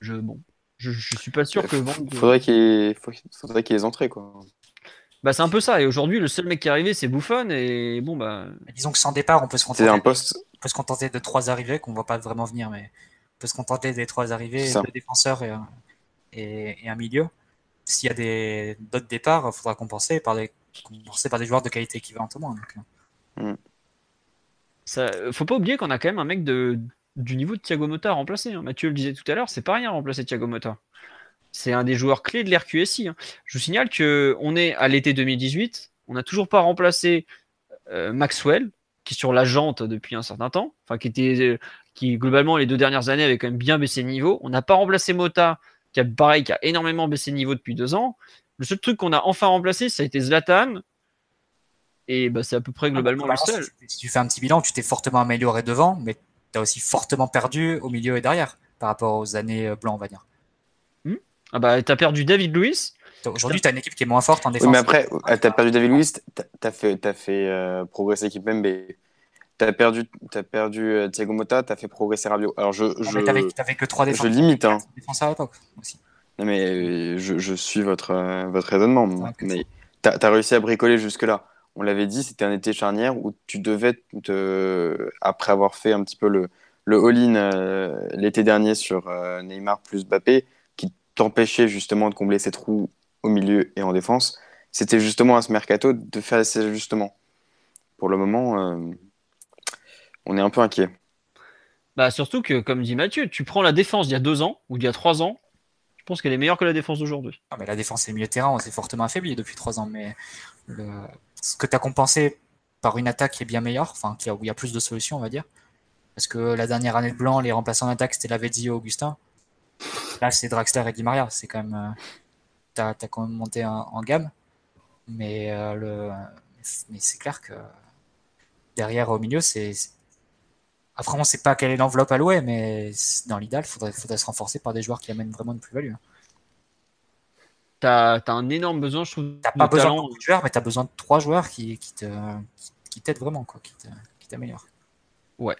Je, bon, je, suis pas sûr que vendre. Faudrait qu'il ait... faudrait qu'il y ait les entrées, quoi. Bah, c'est un peu ça. Et aujourd'hui, le seul mec qui est arrivé, c'est Bouffon. Et bon, bah. Disons que sans départ, on peut se contenter. Un poste. On peut se contenter de trois arrivées qu'on voit pas vraiment venir, mais on peut se contenter des trois arrivées, deux défenseurs et et un milieu s'il y a des d'autres départs, il faudra compenser par des compenser par des joueurs de qualité équivalente moins. Mm. Ça, faut pas oublier qu'on a quand même un mec de, du niveau de Thiago Motta à remplacer. Hein. Mathieu le disait tout à l'heure, c'est pas rien à remplacer Thiago Motta. C'est un des joueurs clés de l'RQSI. Hein. Je vous signale que on est à l'été 2018, on n'a toujours pas remplacé euh, Maxwell, qui est sur la jante depuis un certain temps, enfin qui était, qui globalement les deux dernières années avait quand même bien baissé de niveau. On n'a pas remplacé Mota qui a pareil, qui a énormément baissé de niveau depuis deux ans. Le seul truc qu'on a enfin remplacé, ça a été Zlatan. Et bah, c'est à peu près globalement le seul. Si tu fais un petit bilan, tu t'es fortement amélioré devant, mais tu as aussi fortement perdu au milieu et derrière par rapport aux années euh, blancs, on va dire. Hmm ah bah, tu as perdu David Luiz. Aujourd'hui, tu as une équipe qui est moins forte en défense. mais après, tu as perdu David Luiz, tu as fait, as fait euh, progresser l'équipe même, mais tu as perdu, as perdu euh, Thiago Motta, tu as fait progresser Rabiot. Alors, je. je t'avais, que trois défenseurs. Je limite. Hein. à l'époque aussi. Non, mais je, je suis votre, votre raisonnement. mais tu as, réussi à bricoler jusque-là. On l'avait dit, c'était un été charnière où tu devais, te, après avoir fait un petit peu le, le all-in euh, l'été dernier sur Neymar plus Mbappé, qui t'empêchait justement de combler ces trous au milieu et en défense, c'était justement à ce mercato de faire ces ajustements. Pour le moment, euh, on est un peu inquiet. Bah surtout que, comme dit Mathieu, tu prends la défense d'il y a deux ans ou d'il y a trois ans, je pense qu'elle est meilleure que la défense d'aujourd'hui. Ah, mais la défense est milieu terrain, on s'est fortement affaibli depuis trois ans. Mais ce que tu as compensé par une attaque qui est bien meilleure, enfin où il y a plus de solutions, on va dire. Parce que la dernière année de blanc, les remplaçants d'attaque, c'était Lavezzi et Augustin. Là, c'est Draxler et Di Maria. C'est quand même. Euh, tu as, quand même monté en, gamme. Mais, euh, le, mais c'est clair que derrière, au milieu, c'est. Après, on ne sait pas quelle est l'enveloppe allouée, mais dans l'idéal, il faudrait, faudrait, se renforcer par des joueurs qui amènent vraiment une plus-value. Tu as, un énorme besoin, je trouve. Tu pas besoin de joueurs, mais tu as besoin de trois joueurs qui, qui t'aident qui, vraiment, quoi, qui t'améliorent. Ouais.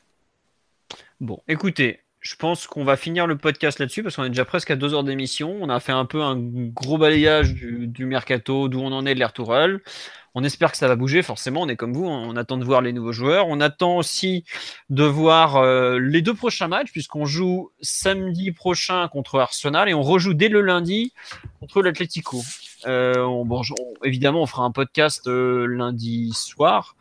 Bon, écoutez, je pense qu'on va finir le podcast là-dessus parce qu'on est déjà presque à deux heures d'émission. On a fait un peu un gros balayage du, mercato, d'où on en est de l'air Tourelle. On espère que ça va bouger, forcément. On est comme vous, on attend de voir les nouveaux joueurs. On attend aussi de voir euh, les deux prochains matchs, puisqu'on joue samedi prochain contre Arsenal et on rejoue dès le lundi contre l'Atlético. Euh, évidemment, on fera un podcast euh, lundi soir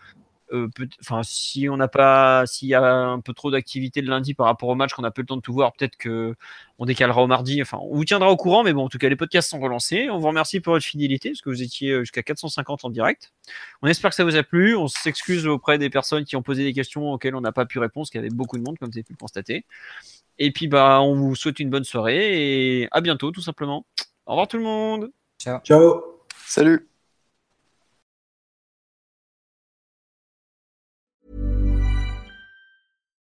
euh, enfin, si on n'a pas, s'il y a un peu trop d'activité le lundi par rapport au match, qu'on a peu le temps de tout voir, peut-être que on décalera au mardi. Enfin, on vous tiendra au courant, mais bon, en tout cas, les podcasts sont relancés. On vous remercie pour votre fidélité, parce que vous étiez euh, jusqu'à 450 en direct. On espère que ça vous a plu. On s'excuse auprès des personnes qui ont posé des questions auxquelles on n'a pas pu répondre, parce qu'il y avait beaucoup de monde, comme vous avez pu le constater. Et puis, bah, on vous souhaite une bonne soirée et à bientôt, tout simplement. Au revoir tout le monde. Ciao. Ciao. Salut.